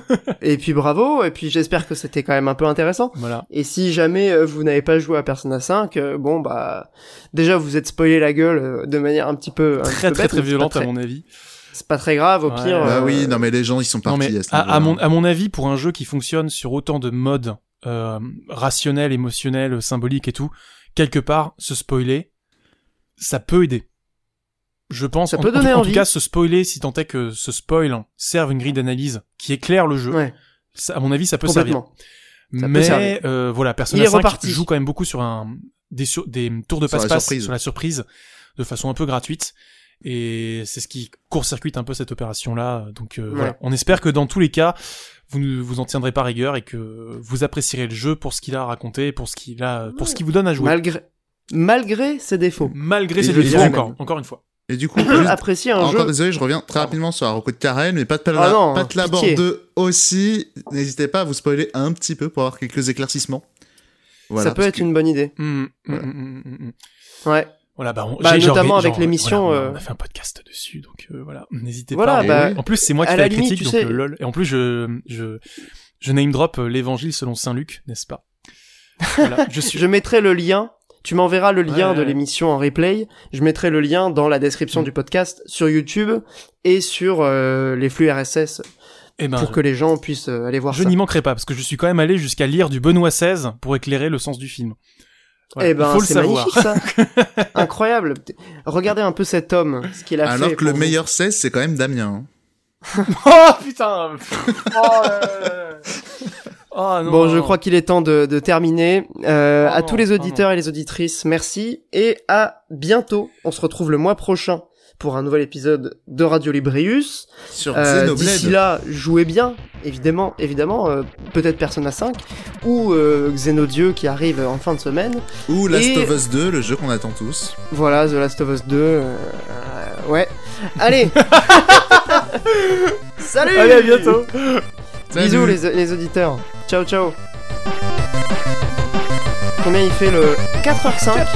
et puis bravo. Et puis j'espère que c'était quand même un peu intéressant. Voilà. Et si jamais euh, vous n'avez pas joué à Persona 5, euh, bon bah déjà vous êtes spoilé la gueule euh, de manière un petit peu un petit Très peu très bête, très violente à mon avis. C'est pas très grave, au Ouais. pire. Bah euh, oui, non mais les gens, ils sont Non partis mais à mon à mon avis pour un jeu qui fonctionne sur autant de modes euh, rationnels, émotionnels, symboliques et tout, quelque part se spoiler, ça peut aider. Je pense Ça en, peut en donner tout- en tout envie. cas se spoiler si tant est que ce spoil serve une grille d'analyse qui éclaire le jeu. Ouais, Ça, à mon avis ça peut servir. Ça mais servir. euh, voilà, Il Persona est 5 reparti. joue quand même beaucoup sur un des sur- des tours de passe-passe sur la surprise de façon un peu gratuite et c'est ce qui court-circuite un peu cette opération là. Donc euh, Ouais. voilà, on espère que dans tous les cas vous ne vous en tiendrez pas rigueur et que vous apprécierez le jeu pour ce qu'il a à raconter, pour ce qu'il a pour ce qu'il vous donne à jouer. Malgré malgré ses défauts. Malgré Et ses défauts encore, encore une fois. Et du coup, juste- apprécier un encore jeu. désolé, je reviens très rapidement sur la reco de Karen, mais pas de Ah non, pas de Labor pitié. 2 aussi. N'hésitez pas à vous spoiler un petit peu pour avoir quelques éclaircissements. Voilà, ça peut être que- une bonne idée. Hum, hum, hum. Ouais. Voilà, bah, on- Bah, notamment avec l'émission, voilà, on a- euh, on a fait un podcast dessus, donc euh, voilà, n'hésitez Voilà, pas. bah. En plus, c'est moi qui fais la la limite, critique, donc sais- euh, lol. Et en plus, je, je, je name drop l'évangile selon Saint Luc, n'est-ce pas? Voilà, je suis. Je mettrai le lien. Tu m'enverras le lien Ouais, de l'émission en replay. Je mettrai le lien dans la description Mm. du podcast sur YouTube et sur euh, les flux RSS Eh ben, pour je, que les gens puissent euh, aller voir je ça. n'y manquerai pas parce que je suis quand même allé jusqu'à lire du Benoît XVI pour éclairer le sens du film. Ouais, eh ben, il faut le c'est savoir. magnifique ça. Incroyable. Regardez un peu cet homme, ce qu'il a fait. Alors que le meilleur 16, c'est quand même Damien. hein. Oh putain Oh. Oh, non, Bon, non, je non. crois qu'il est temps de, de terminer. Euh, Oh à non, tous les oh auditeurs et les auditrices, merci et à bientôt. On se retrouve le mois prochain pour un nouvel épisode de Radio Librius. Sur Euh. D'ici là, jouez bien, évidemment, évidemment. euh, Peut-être Persona 5 ou euh, Xenodieu qui arrive en fin de semaine. Ou Last Et- of Us 2, le jeu qu'on attend tous. Voilà, The Last of Us 2. euh, euh, ouais. Allez. Salut. Allez, à bientôt Bisous les auditeurs. Ciao ciao. Combien il fait le 4h05